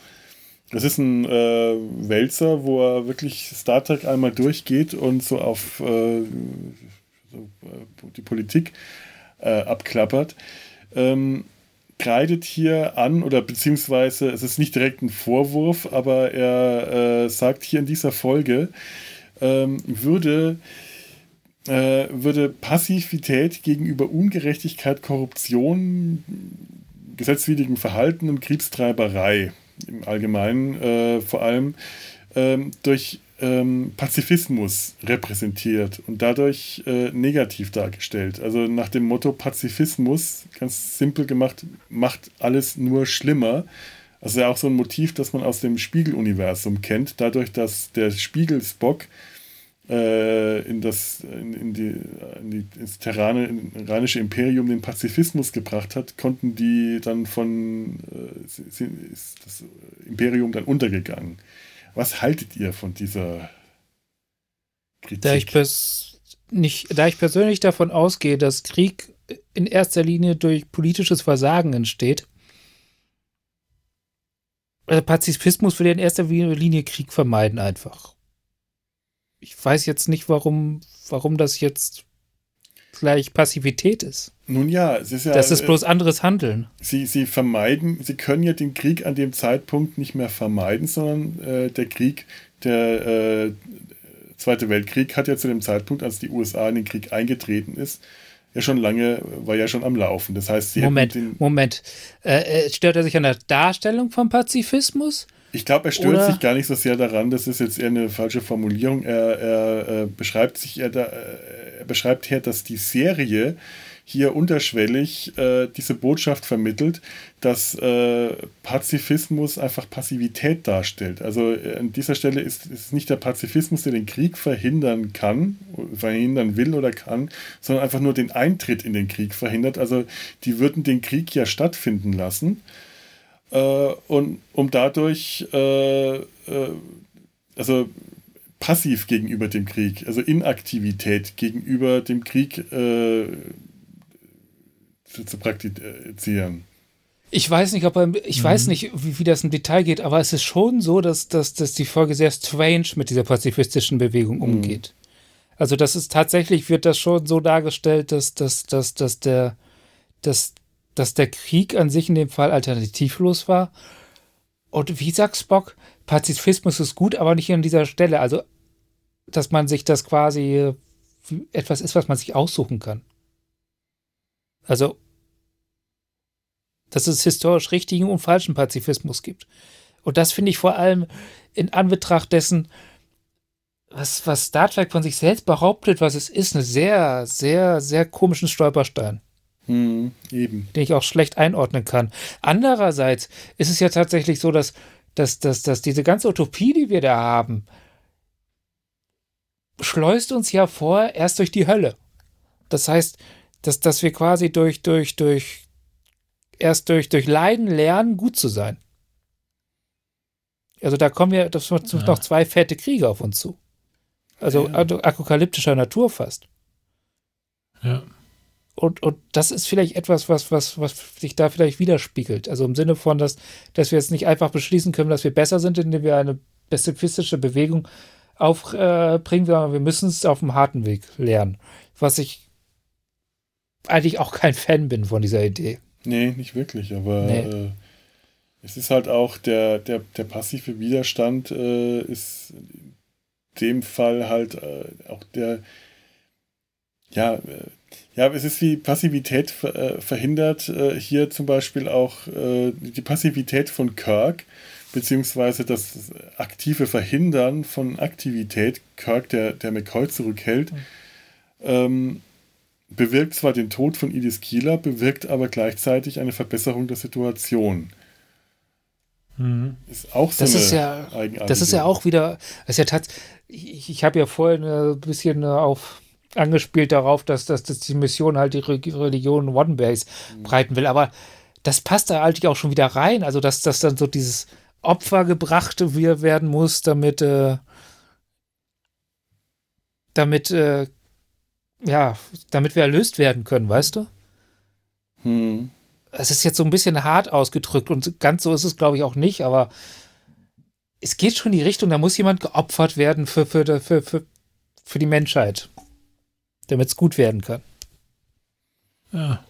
Das ist ein äh, Wälzer, wo er wirklich Star Trek einmal durchgeht und so auf äh, äh, die Politik äh, abklappert. Ähm, kreidet hier an, oder beziehungsweise es ist nicht direkt ein Vorwurf, aber er äh, sagt hier in dieser Folge, ähm, würde, äh, würde Passivität gegenüber Ungerechtigkeit, Korruption, gesetzwidrigen Verhalten und Kriegstreiberei im Allgemeinen äh, vor allem ähm, durch ähm, Pazifismus repräsentiert und dadurch äh, negativ dargestellt. Also nach dem Motto Pazifismus, ganz simpel gemacht, macht alles nur schlimmer. Also ja auch so ein Motiv, das man aus dem Spiegeluniversum kennt, dadurch, dass der Spiegel Spock äh, in das, in, in die, in die, ins Terrane, Terranische Imperium den Pazifismus gebracht hat, konnten die dann von, äh, ist das Imperium dann untergegangen. Was haltet ihr von dieser Kritik? Da ich, nicht, da ich persönlich davon ausgehe, dass Krieg in erster Linie durch politisches Versagen entsteht, also Pazifismus würde in erster Linie Krieg vermeiden einfach. Ich weiß jetzt nicht, warum, warum das jetzt gleich Passivität ist. Nun ja, es ist ja. Das ist äh, bloß anderes Handeln. Sie, sie vermeiden, sie können ja den Krieg an dem Zeitpunkt nicht mehr vermeiden, sondern äh, der Krieg, der äh, Zweite Weltkrieg hat ja zu dem Zeitpunkt, als die USA in den Krieg eingetreten ist, ja schon lange, war ja schon am Laufen. Das heißt, sie Moment, Moment. Äh, äh, stört er sich an der Darstellung vom Pazifismus? Ich glaube, er stört Oder- sich gar nicht so sehr daran, das ist jetzt eher eine falsche Formulierung. Er, er äh, beschreibt sich, er, äh, er beschreibt her, dass die Serie, hier unterschwellig äh, diese Botschaft vermittelt, dass äh, Pazifismus einfach Passivität darstellt. Also äh, an dieser Stelle ist es nicht der Pazifismus, der den Krieg verhindern kann, verhindern will oder kann, sondern einfach nur den Eintritt in den Krieg verhindert. Also die würden den Krieg ja stattfinden lassen. Äh, und um dadurch äh, äh, also passiv gegenüber dem Krieg, also Inaktivität gegenüber dem Krieg äh, zu, praktizieren. Ich weiß nicht, ob er, ich mhm. weiß nicht, wie, wie, das im Detail geht, aber es ist schon so, dass, dass, dass die Folge sehr strange mit dieser pazifistischen Bewegung mhm. umgeht. Also das ist tatsächlich, wird das schon so dargestellt, dass, dass, dass, dass, der, dass, dass der Krieg an sich in dem Fall alternativlos war. Und wie sagt Spock, Pazifismus ist gut, aber nicht an dieser Stelle. Also, dass man sich das quasi etwas ist, was man sich aussuchen kann. Also, dass es historisch richtigen und falschen Pazifismus gibt. Und das finde ich vor allem in Anbetracht dessen, was, was Star Trek von sich selbst behauptet, was es ist, eine sehr, sehr, sehr komischen Stolperstein. Hm, eben. Den ich auch schlecht einordnen kann. Andererseits ist es ja tatsächlich so, dass dass, dass, dass diese ganze Utopie, die wir da haben, schleust uns ja vor erst durch die Hölle. Das heißt, dass, dass wir quasi durch, durch, durch, erst durch, durch Leiden lernen, gut zu sein. Also da kommen ja, das sind ja. noch zwei fette Kriege auf uns zu. Also ja. apokalyptischer Natur fast. Ja und, und das ist vielleicht etwas, was, was, was sich da vielleicht widerspiegelt. Also im Sinne von, dass, dass wir jetzt nicht einfach beschließen können, dass wir besser sind, indem wir eine pazifistische Bewegung aufbringen, äh, sondern wir müssen es auf dem harten Weg lernen. Was ich eigentlich auch kein Fan bin von dieser Idee. Nee, nicht wirklich, aber nee. äh, es ist halt auch der, der, der passive Widerstand äh, ist in dem Fall halt äh, auch der, ja, äh, ja, es ist wie Passivität äh, verhindert äh, hier zum Beispiel auch äh, die Passivität von Kirk, beziehungsweise das aktive Verhindern von Aktivität, Kirk, der, der McCoy zurückhält, mhm. ähm, bewirkt zwar den Tod von Edith Keeler, bewirkt aber gleichzeitig eine Verbesserung der Situation. Mhm. Ist auch so das ist ja, Das ist ja auch wieder, ist ja ich, ich habe ja vorhin ein bisschen auf angespielt darauf, dass, dass, dass die Mission halt die Religion One Base mhm. breiten will. Aber das passt da halt auch schon wieder rein. Also, dass das dann so dieses Opfer gebracht werden muss, damit, äh, damit, äh, ja, damit wir erlöst werden können, weißt du? Hm. Es ist jetzt so ein bisschen hart ausgedrückt und ganz so ist es, glaube ich, auch nicht, aber es geht schon in die Richtung, da muss jemand geopfert werden für, für, für, für, für die Menschheit damit es gut werden kann. Ja.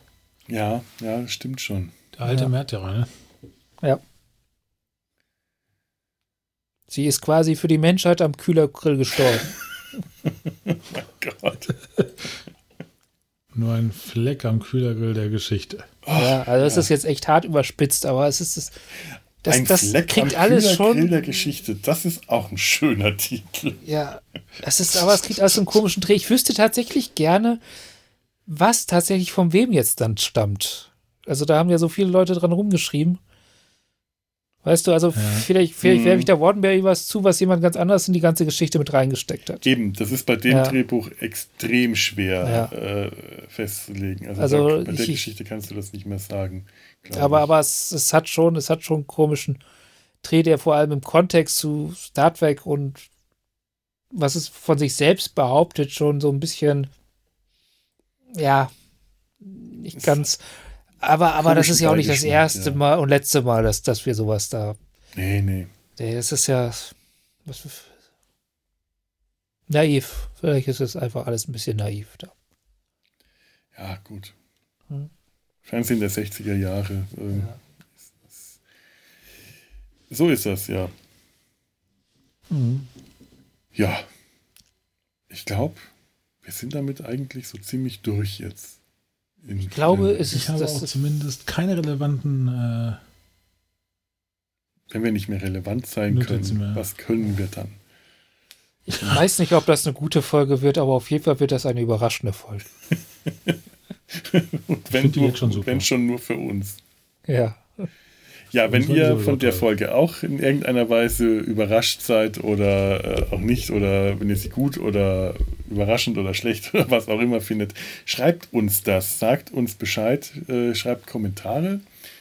Ja, ja, stimmt schon. Der alte ja. Märtyrer, ne? Ja. Sie ist quasi für die Menschheit am Kühlergrill gestorben. oh Gott. Nur ein Fleck am Kühlergrill der Geschichte. ja, also es ja. ist jetzt echt hart überspitzt, aber es ist das, das, ein das Fleck kriegt am alles schon. der Geschichte, das ist auch ein schöner Titel. Ja, das ist, aber es kriegt alles einen komischen Dreh. Ich wüsste tatsächlich gerne, was tatsächlich von wem jetzt dann stammt. Also da haben ja so viele Leute dran rumgeschrieben. Weißt du, also ja. vielleicht, vielleicht mhm. werfe ich da Wardenberry was zu, was jemand ganz anders in die ganze Geschichte mit reingesteckt hat. Eben, das ist bei dem ja. Drehbuch extrem schwer ja. äh, festzulegen. Also, also da, bei der ich, Geschichte kannst du das nicht mehr sagen. Aber, aber es, es hat schon, es hat schon einen komischen Dreh, der vor allem im Kontext zu Star Trek und was es von sich selbst behauptet, schon so ein bisschen, ja, nicht ganz. Aber, aber das ist ja auch nicht das erste ja. Mal und letzte Mal, dass, dass wir sowas da. Nee, nee. Nee, es ist ja. Was, naiv. Vielleicht ist es einfach alles ein bisschen naiv da. Ja, gut. Hm. Fernsehen der 60er Jahre. Ähm, ja. So ist das, ja. Mhm. Ja. Ich glaube, wir sind damit eigentlich so ziemlich durch jetzt. ich glaube, es ist ich habe auch zumindest keine relevanten. Äh, wenn wir nicht mehr relevant sein können, mehr. was können wir dann? Ich weiß nicht, ob das eine gute Folge wird, aber auf jeden Fall wird das eine überraschende Folge. Und wenn, nur, schon wenn schon nur für uns. Ja. Ja, wenn ihr von der Folge auch in irgendeiner Weise überrascht seid oder äh, auch nicht, oder wenn ihr sie gut oder überraschend oder schlecht oder was auch immer findet, schreibt uns das, sagt uns Bescheid, äh, schreibt Kommentare.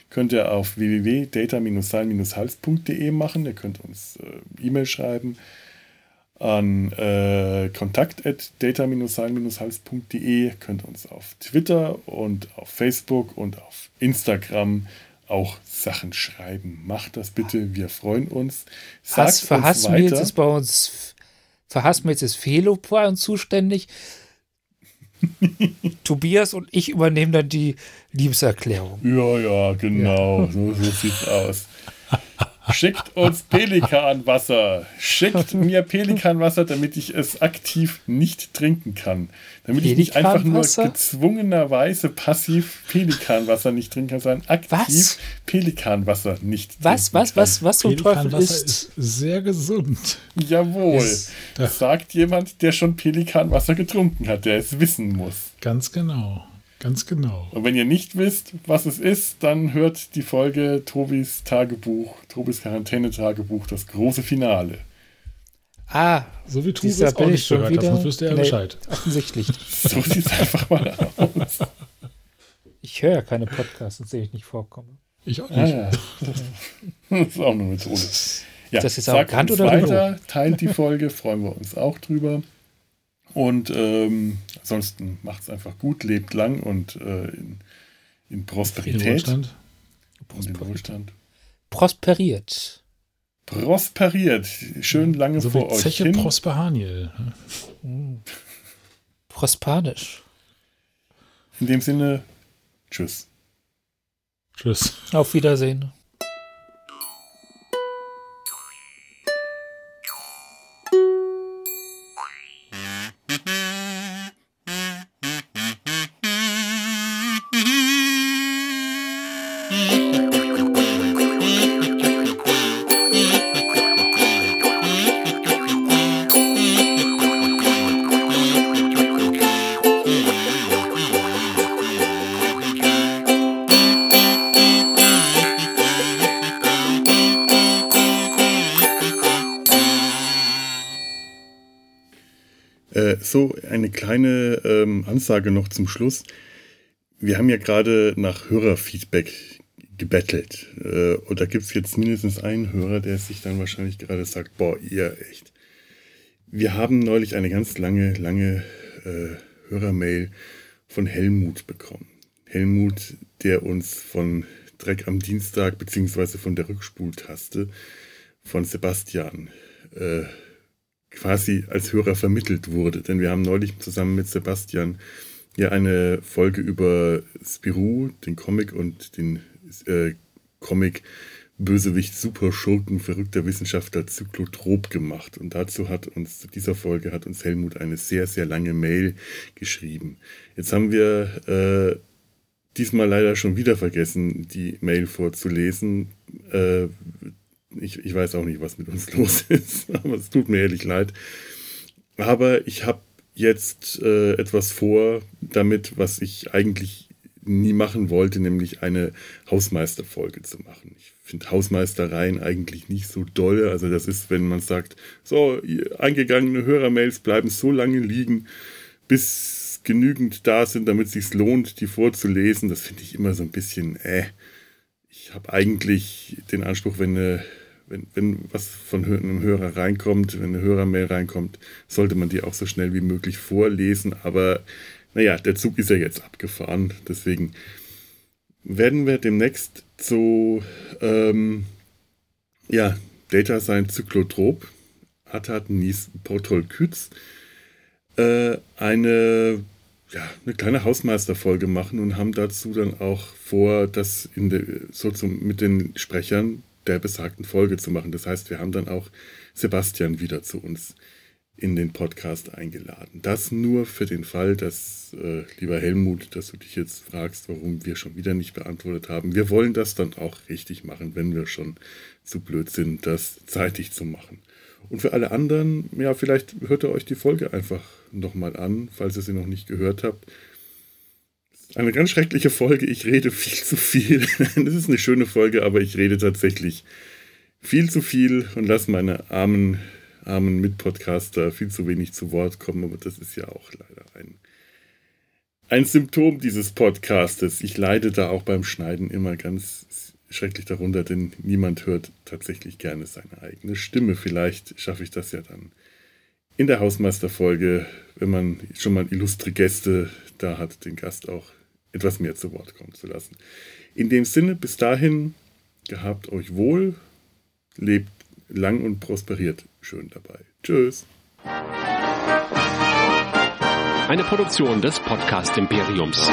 Könnt ihr auf www.data-sein-hals.de machen. Ihr könnt uns äh, E-Mail schreiben an äh, kontakt.data-sein-hals.de. Könnt uns auf Twitter und auf Facebook und auf Instagram auch Sachen schreiben. Macht das bitte, wir freuen uns. Sagt Hass für Hassmails ist bei uns, für Hassmails ist Felo bei uns zuständig. Tobias und ich übernehmen dann die Liebeserklärung. Ja, ja, genau. Ja. So, so sieht's aus. Schickt uns Pelikanwasser. Schickt mir Pelikanwasser, damit ich es aktiv nicht trinken kann. Damit ich nicht einfach nur gezwungenerweise passiv Pelikanwasser nicht trinken kann, sondern aktiv was? Pelikanwasser nicht was, trinken was, kann. Was, was, was zum Teufel ist? ist sehr gesund. Jawohl. Ist, das sagt jemand, der schon Pelikanwasser getrunken hat, der es wissen muss. Ganz genau. Ganz genau. Und wenn ihr nicht wisst, was es ist, dann hört die Folge Tobis Tagebuch, Tobis Quarantäne-Tagebuch, das große Finale. Ah, so wie Tobis auch nicht schon gehört, wieder, davon wüsste er nee, Bescheid. Offensichtlich. so sieht es einfach mal aus. Ich höre ja keine Podcasts, in denen ich nicht vorkomme. Ich auch nicht. Ah, ja. Das ist auch eine Methode. Ja, das ist auch uns oder weiter, teilt die Folge, freuen wir uns auch drüber. Und ähm, ansonsten macht es einfach gut, lebt lang und äh, in, in Prosperität. Wohlstand. Und in Wohlstand. Prosperiert. Prosperiert. Schön lange so vor euch. Zeche hin. Prosperaniel. Mhm. Prospanisch. In dem Sinne, tschüss. Tschüss. Auf Wiedersehen. Ansage noch zum Schluss. Wir haben ja gerade nach Hörerfeedback gebettelt. Äh, und da gibt es jetzt mindestens einen Hörer, der sich dann wahrscheinlich gerade sagt, boah, ihr echt. Wir haben neulich eine ganz lange, lange äh, Hörermail von Helmut bekommen. Helmut, der uns von Dreck am Dienstag beziehungsweise von der Rückspultaste von Sebastian äh, quasi als Hörer vermittelt wurde. Denn wir haben neulich zusammen mit Sebastian ja eine Folge über Spirou, den Comic und den äh, Comic Bösewicht, Superschurken, verrückter Wissenschaftler Zyklotrop gemacht. Und dazu hat uns, zu dieser Folge hat uns Helmut eine sehr, sehr lange Mail geschrieben. Jetzt haben wir äh, diesmal leider schon wieder vergessen, die Mail vorzulesen. Äh, ich, ich weiß auch nicht, was mit uns los ist, aber es tut mir ehrlich leid. Aber ich habe jetzt äh, etwas vor damit, was ich eigentlich nie machen wollte, nämlich eine Hausmeisterfolge zu machen. Ich finde Hausmeistereien eigentlich nicht so doll. Also das ist, wenn man sagt, so, eingegangene Hörermails bleiben so lange liegen, bis genügend da sind, damit es sich lohnt, die vorzulesen. Das finde ich immer so ein bisschen, äh. Ich habe eigentlich den Anspruch, wenn eine wenn, wenn was von einem Hörer reinkommt, wenn eine Hörermail reinkommt, sollte man die auch so schnell wie möglich vorlesen. Aber naja, der Zug ist ja jetzt abgefahren. Deswegen werden wir demnächst zu ähm, ja, Data sein Zyklotrop, Atat Nies Portolkütz, äh, eine, ja, eine kleine Hausmeisterfolge machen und haben dazu dann auch vor, das in der, so zum, mit den Sprechern der besagten Folge zu machen. Das heißt, wir haben dann auch Sebastian wieder zu uns in den Podcast eingeladen. Das nur für den Fall, dass, äh, lieber Helmut, dass du dich jetzt fragst, warum wir schon wieder nicht beantwortet haben. Wir wollen das dann auch richtig machen, wenn wir schon zu blöd sind, das zeitig zu machen. Und für alle anderen, ja, vielleicht hört ihr euch die Folge einfach nochmal an, falls ihr sie noch nicht gehört habt. Eine ganz schreckliche Folge. Ich rede viel zu viel. Das ist eine schöne Folge, aber ich rede tatsächlich viel zu viel und lasse meine armen, armen Mitpodcaster viel zu wenig zu Wort kommen. Aber das ist ja auch leider ein, ein Symptom dieses Podcastes. Ich leide da auch beim Schneiden immer ganz schrecklich darunter, denn niemand hört tatsächlich gerne seine eigene Stimme. Vielleicht schaffe ich das ja dann in der Hausmeisterfolge, wenn man schon mal illustre Gäste da hat, den Gast auch etwas mehr zu Wort kommen zu lassen. In dem Sinne, bis dahin, gehabt euch wohl, lebt lang und prosperiert schön dabei. Tschüss. Eine Produktion des Podcast Imperiums.